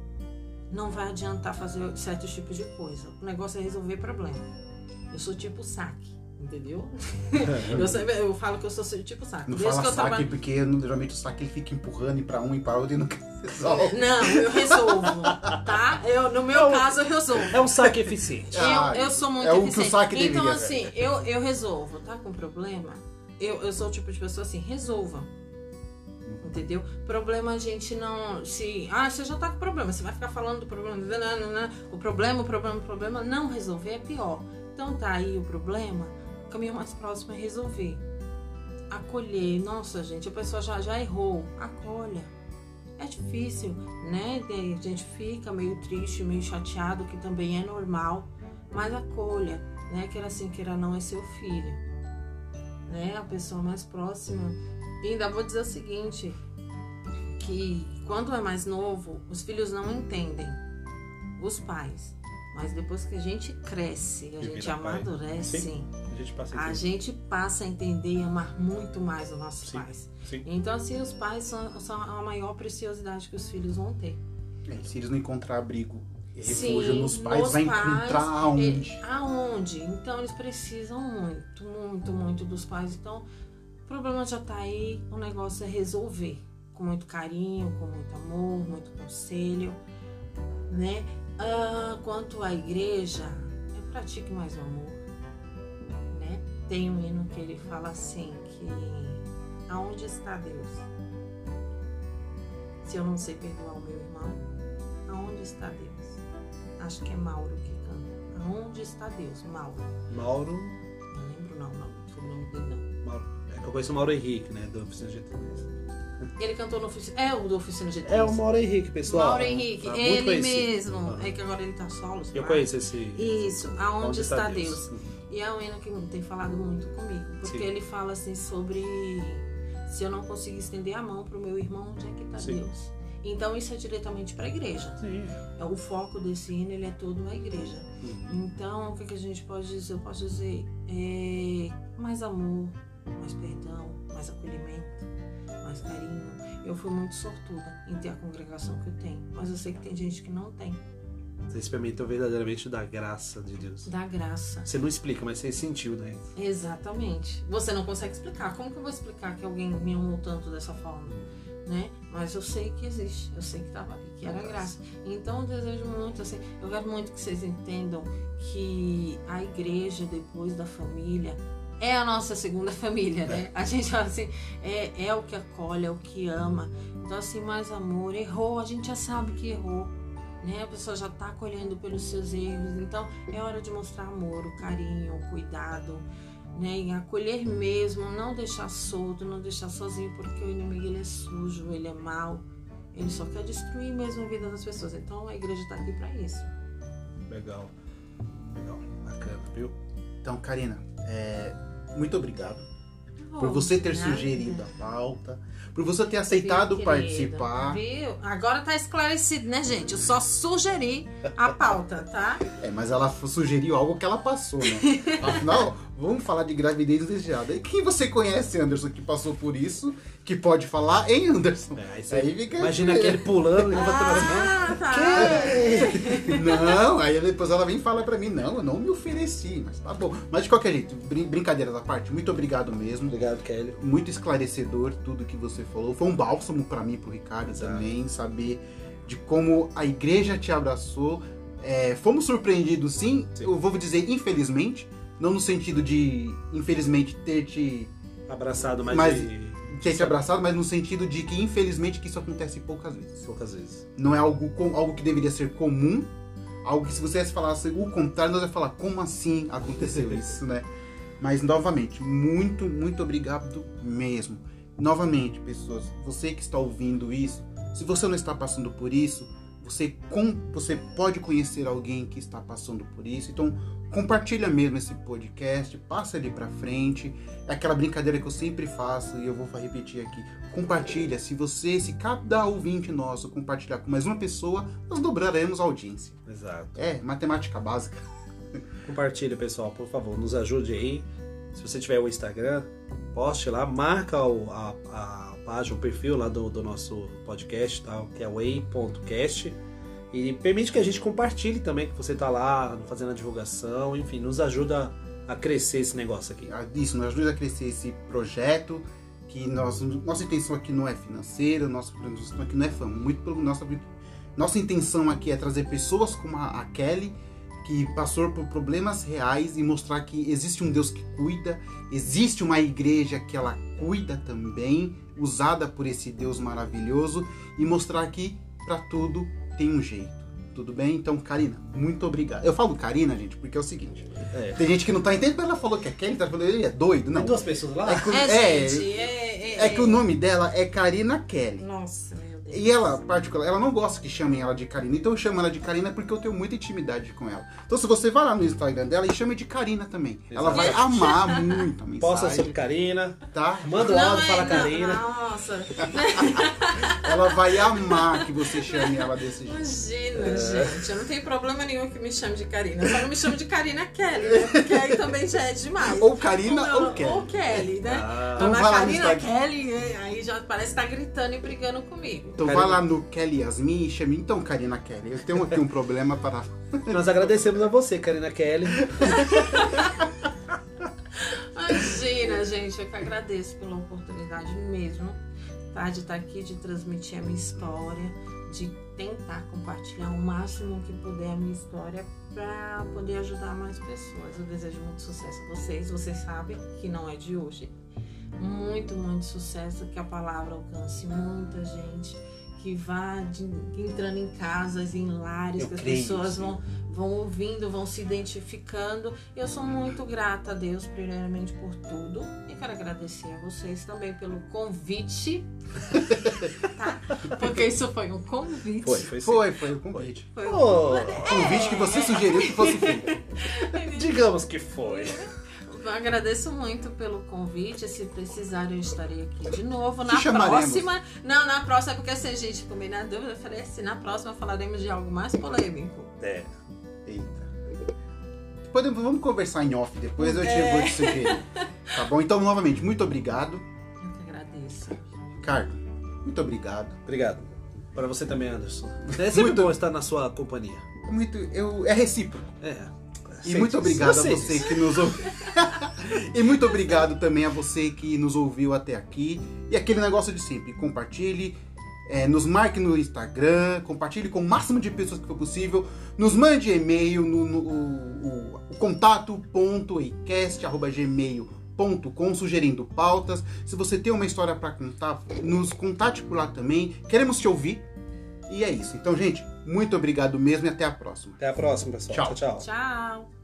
[SPEAKER 2] não vai adiantar fazer certos tipos de coisa. O negócio é resolver problema. Eu sou tipo saque, entendeu? eu, sempre, eu falo que eu sou tipo saque.
[SPEAKER 1] Não
[SPEAKER 2] Desde
[SPEAKER 1] fala
[SPEAKER 2] que eu
[SPEAKER 1] saque,
[SPEAKER 2] trabalho-
[SPEAKER 1] porque geralmente o saque ele fica empurrando e pra um e pra outro e nunca resolve.
[SPEAKER 2] Não, eu resolvo, tá? Eu, no meu caso, eu resolvo.
[SPEAKER 3] É um saque eficiente.
[SPEAKER 1] Ah,
[SPEAKER 2] Eu, eu sou muito
[SPEAKER 1] é o que o
[SPEAKER 2] eficiente.
[SPEAKER 1] saque
[SPEAKER 2] Então,
[SPEAKER 1] deveria,
[SPEAKER 2] assim, eu, eu resolvo, tá com problema? Eu, eu sou o tipo de pessoa assim, resolva. Entendeu? Problema a gente não. Se. Ah, você já tá com problema, você vai ficar falando do problema. O problema, o problema, o problema. Não resolver é pior. Então tá aí o problema. Caminho mais próximo é resolver. Acolher. Nossa, gente, a pessoa já, já errou. Acolha. É difícil, né? A gente fica meio triste, meio chateado, que também é normal. Mas acolha, né? Queira assim, queira não, é seu filho. Né? A pessoa mais próxima. E ainda vou dizer o seguinte, que quando é mais novo, os filhos não entendem os pais. Mas depois que a gente cresce, a
[SPEAKER 3] E
[SPEAKER 2] gente amadurece,
[SPEAKER 3] Sim. A gente passa
[SPEAKER 2] a
[SPEAKER 3] a
[SPEAKER 2] gente passa a entender e amar muito mais os nossos
[SPEAKER 3] Sim.
[SPEAKER 2] pais.
[SPEAKER 3] Sim.
[SPEAKER 2] Então, assim, os pais são, são a maior preciosidade que os filhos vão ter.
[SPEAKER 1] É, se eles não encontrar abrigo
[SPEAKER 2] Sim,
[SPEAKER 1] refúgio nos pais,
[SPEAKER 2] nos
[SPEAKER 1] vai
[SPEAKER 2] pais,
[SPEAKER 1] encontrar aonde?
[SPEAKER 2] é, aonde? Então, eles precisam muito, muito, muito dos pais. Então, o problema já tá aí, o negócio é resolver. Com muito carinho, com muito amor, muito conselho, né? Ah, quanto à igreja, é pratique mais o amor, né? Tem um hino que ele fala assim, que aonde está Deus? Se eu não sei perdoar o meu irmão, aonde está Deus? Acho que é Mauro que canta. Aonde está Deus? Mauro.
[SPEAKER 3] Mauro.
[SPEAKER 2] Não lembro não, não. O nome dele não.
[SPEAKER 3] Mauro. É que eu conheço o Mauro Henrique, né? Do Oficina GT3.
[SPEAKER 2] Ele cantou no oficina. É o do Oficina GT.
[SPEAKER 3] É o Mauro Henrique, pessoal.
[SPEAKER 2] Mauro Henrique,
[SPEAKER 3] muito
[SPEAKER 2] ele mesmo.
[SPEAKER 3] Aham.
[SPEAKER 2] É que agora ele tá solo.
[SPEAKER 3] Eu conheço esse.
[SPEAKER 2] Isso, aonde,
[SPEAKER 3] Onde
[SPEAKER 2] está, Deus?
[SPEAKER 3] Uhum.
[SPEAKER 2] E é um hino que tem falado muito comigo, porque
[SPEAKER 3] Sim.
[SPEAKER 2] ele fala assim sobre se eu não conseguir estender a mão pro meu irmão, onde é que está. Deus? Então isso é diretamente para a igreja.
[SPEAKER 3] Sim.
[SPEAKER 2] É o foco desse hino, ele é todo a igreja.
[SPEAKER 3] Uhum.
[SPEAKER 2] Então, o que, que a gente pode dizer? Eu posso dizer é, mais amor, mais perdão, mais acolhimento, mais carinho. Eu fui muito sortuda em ter a congregação que eu tenho, mas eu sei que tem gente que não tem.
[SPEAKER 3] Você experimentou verdadeiramente da graça de Deus.
[SPEAKER 2] Da graça.
[SPEAKER 3] Você não explica, mas você sentiu, né?
[SPEAKER 2] Exatamente. Você não consegue explicar. Como que eu vou explicar que alguém me amou tanto dessa forma? Né? Mas eu sei que existe, eu sei que estava ali, que era graça. Então eu desejo muito, assim, eu quero muito que vocês entendam que a igreja, depois da família, é a nossa segunda família, né? A gente fala assim, é, é o que acolhe, é o que ama. Então, assim, mais amor, errou, a gente já sabe que errou. Né? A pessoa já está colhendo pelos seus erros. Então, é hora de mostrar amor, o carinho, o cuidado, né? E acolher mesmo, não deixar solto, não deixar sozinho, porque o inimigo ele é sujo, ele é mau, ele só quer destruir mesmo a vida das pessoas. Então a igreja está aqui para isso.
[SPEAKER 3] Legal. Legal. Bacana, viu?
[SPEAKER 1] Então, Karina, é, muito obrigado por você ter
[SPEAKER 2] nada.
[SPEAKER 1] sugerido a pauta, por você ter aceitado
[SPEAKER 2] Viu,
[SPEAKER 1] participar.
[SPEAKER 2] Viu? Agora tá esclarecido, né, gente? Eu só sugeri a pauta, tá?
[SPEAKER 1] É, mas ela sugeriu algo que ela passou, né? Afinal, vamos falar de gravidez desejada. E quem você conhece, Anderson, que passou por isso, que pode falar, hein, Anderson?
[SPEAKER 3] É, aí você
[SPEAKER 1] Aí fica-
[SPEAKER 3] imagina aquele pulando, levantando as mãos.
[SPEAKER 2] Ah, tá.
[SPEAKER 1] Não, aí depois ela vem e fala pra mim, não, eu não me ofereci, mas tá bom. Mas de qualquer jeito, brin brincadeiras à parte, muito obrigado mesmo.
[SPEAKER 3] Obrigado, Kelly.
[SPEAKER 1] Muito esclarecedor tudo que você falou. Foi um bálsamo pra mim, pro Ricardo também, saber de como a igreja te abraçou. É, fomos surpreendidos, sim,
[SPEAKER 3] Sim.
[SPEAKER 1] eu vou dizer infelizmente, não no sentido de, infelizmente, ter te,
[SPEAKER 3] Abraçado mais
[SPEAKER 1] Mas-
[SPEAKER 3] de
[SPEAKER 1] ter te abraçado, mas no sentido de que, infelizmente, que isso acontece poucas vezes.
[SPEAKER 3] poucas vezes.
[SPEAKER 1] Não é algo, algo que deveria ser comum, algo que se você falasse o contrário, nós ia falar, como assim aconteceu isso, né? Mas, novamente, muito, muito obrigado mesmo. Novamente, pessoas, você que está ouvindo isso, se você não está passando por isso, você, com, você pode conhecer alguém que está passando por isso. Então, compartilha mesmo esse podcast, passa ele pra frente. É aquela brincadeira que eu sempre faço e eu vou repetir aqui. Compartilha. Se você, se cada ouvinte nosso compartilhar com mais uma pessoa, nós dobraremos a audiência.
[SPEAKER 3] Exato.
[SPEAKER 1] É, matemática básica.
[SPEAKER 3] Compartilha, pessoal, por favor, nos ajude aí. Se você tiver o Instagram, poste lá, marca o- a, a página, o perfil lá do, do nosso podcast, tá? que é way.cast. E permite que a gente compartilhe também, que você tá lá fazendo a divulgação, enfim, nos ajuda a crescer esse negócio aqui.
[SPEAKER 1] Isso nos ajuda a crescer esse projeto. Que nós, nossa intenção aqui não é financeira, nossa intenção aqui não é fama. Muito pelo nossa, nossa intenção aqui é trazer pessoas como a, a Kelly, que passou por problemas reais e mostrar que existe um Deus que cuida, existe uma igreja que ela cuida também, usada por esse Deus maravilhoso, e mostrar que para tudo tem um jeito. Tudo bem? Então, Karina, muito obrigado. Eu falo Karina, gente, porque é o seguinte:
[SPEAKER 3] É.
[SPEAKER 1] tem gente que não tá entendendo, mas ela falou que é Kelly, tá falando ele é doido. Não.
[SPEAKER 3] Tem duas pessoas lá?
[SPEAKER 1] É que,
[SPEAKER 2] É,
[SPEAKER 1] é,
[SPEAKER 2] gente, é,
[SPEAKER 1] é que o nome dela é Karina Kelly.
[SPEAKER 2] Nossa.
[SPEAKER 1] E ela, particular, ela não gosta que chamem ela de Karina. Então eu chamo ela de Karina porque eu tenho muita intimidade com ela. Então se você vai lá no Instagram dela e chame de Karina também. Ela vai amar muito a mensagem.
[SPEAKER 3] Posta sobre Karina,
[SPEAKER 1] Tá?
[SPEAKER 3] manda o
[SPEAKER 2] Não,
[SPEAKER 3] áudio,
[SPEAKER 2] é,
[SPEAKER 3] fala
[SPEAKER 2] não,
[SPEAKER 3] Karina.
[SPEAKER 2] Nossa,
[SPEAKER 1] Ela vai amar que você chame ela desse jeito.
[SPEAKER 2] imagina,
[SPEAKER 3] É.
[SPEAKER 2] gente. Eu não tenho problema nenhum que me chame de Karina. Só não me chame de Karina Kelly, né? Porque aí também já é demais.
[SPEAKER 1] Ou Karina
[SPEAKER 2] Não,
[SPEAKER 1] ou Kelly.
[SPEAKER 2] Ou Kelly, né?
[SPEAKER 3] Ah.
[SPEAKER 1] Então
[SPEAKER 2] Karina. Kelly, é, aí já parece que tá gritando e brigando comigo.
[SPEAKER 1] Então
[SPEAKER 3] Karina.
[SPEAKER 1] vai lá no Kelly Yasmin e chame. Então, Karina Kelly, eu tenho aqui um problema para.
[SPEAKER 3] Nós agradecemos a você, Karina Kelly.
[SPEAKER 2] Imagina, gente, eu que agradeço pela oportunidade mesmo, tá? De estar aqui, de transmitir a minha história, de tentar compartilhar o máximo que puder a minha história para poder ajudar mais pessoas. Eu desejo muito sucesso a vocês, vocês sabem que não é de hoje. Muito, muito sucesso, que a palavra alcance muita gente, que vá de- entrando em casas, em lares,
[SPEAKER 1] Eu
[SPEAKER 2] que as
[SPEAKER 1] creio,
[SPEAKER 2] pessoas
[SPEAKER 1] sim.
[SPEAKER 2] vão vão ouvindo, vão se identificando. Eu sou muito grata a Deus, primeiramente, por tudo. E quero agradecer a vocês também pelo convite. tá? Porque isso foi um convite.
[SPEAKER 3] Foi, foi sim.
[SPEAKER 1] Foi, foi o convite.
[SPEAKER 2] Foi um
[SPEAKER 3] Ô,
[SPEAKER 1] Convite que você sugeriu que fosse feito.
[SPEAKER 3] digamos que foi.
[SPEAKER 2] Eu agradeço muito pelo convite. Se precisar, eu estarei aqui de novo. Na próxima. Não, na próxima, porque se a gente comer na dúvida, eu falei assim: na próxima falaremos de algo mais polêmico.
[SPEAKER 3] É.
[SPEAKER 1] Eita. Podemos, vamos conversar em off depois, eu te
[SPEAKER 2] É.
[SPEAKER 1] vou te sugerir. Tá bom? Então, novamente, muito obrigado.
[SPEAKER 2] Eu que agradeço.
[SPEAKER 1] Ricardo, muito obrigado.
[SPEAKER 3] Obrigado. Para você também, Anderson. É sempre
[SPEAKER 1] Muito-
[SPEAKER 3] bom estar na sua companhia.
[SPEAKER 1] Muito, eu, é recíproco.
[SPEAKER 3] É.
[SPEAKER 1] E muito obrigado a
[SPEAKER 3] Aceite
[SPEAKER 1] você que nos ouviu. e muito obrigado também a você que nos ouviu até aqui. E aquele negócio de sempre, compartilhe, é, nos marque no Instagram, compartilhe com o máximo de pessoas que for possível, nos mande e-mail no, no o, o, o contato.eicast.gmail.com sugerindo pautas. Se você tem uma história para contar, nos contate por lá também. Queremos te ouvir. E é isso. Então, gente, muito obrigado mesmo e até a próxima.
[SPEAKER 3] Até a próxima, pessoal.
[SPEAKER 1] Tchau.
[SPEAKER 3] tchau. tchau.
[SPEAKER 2] Tchau.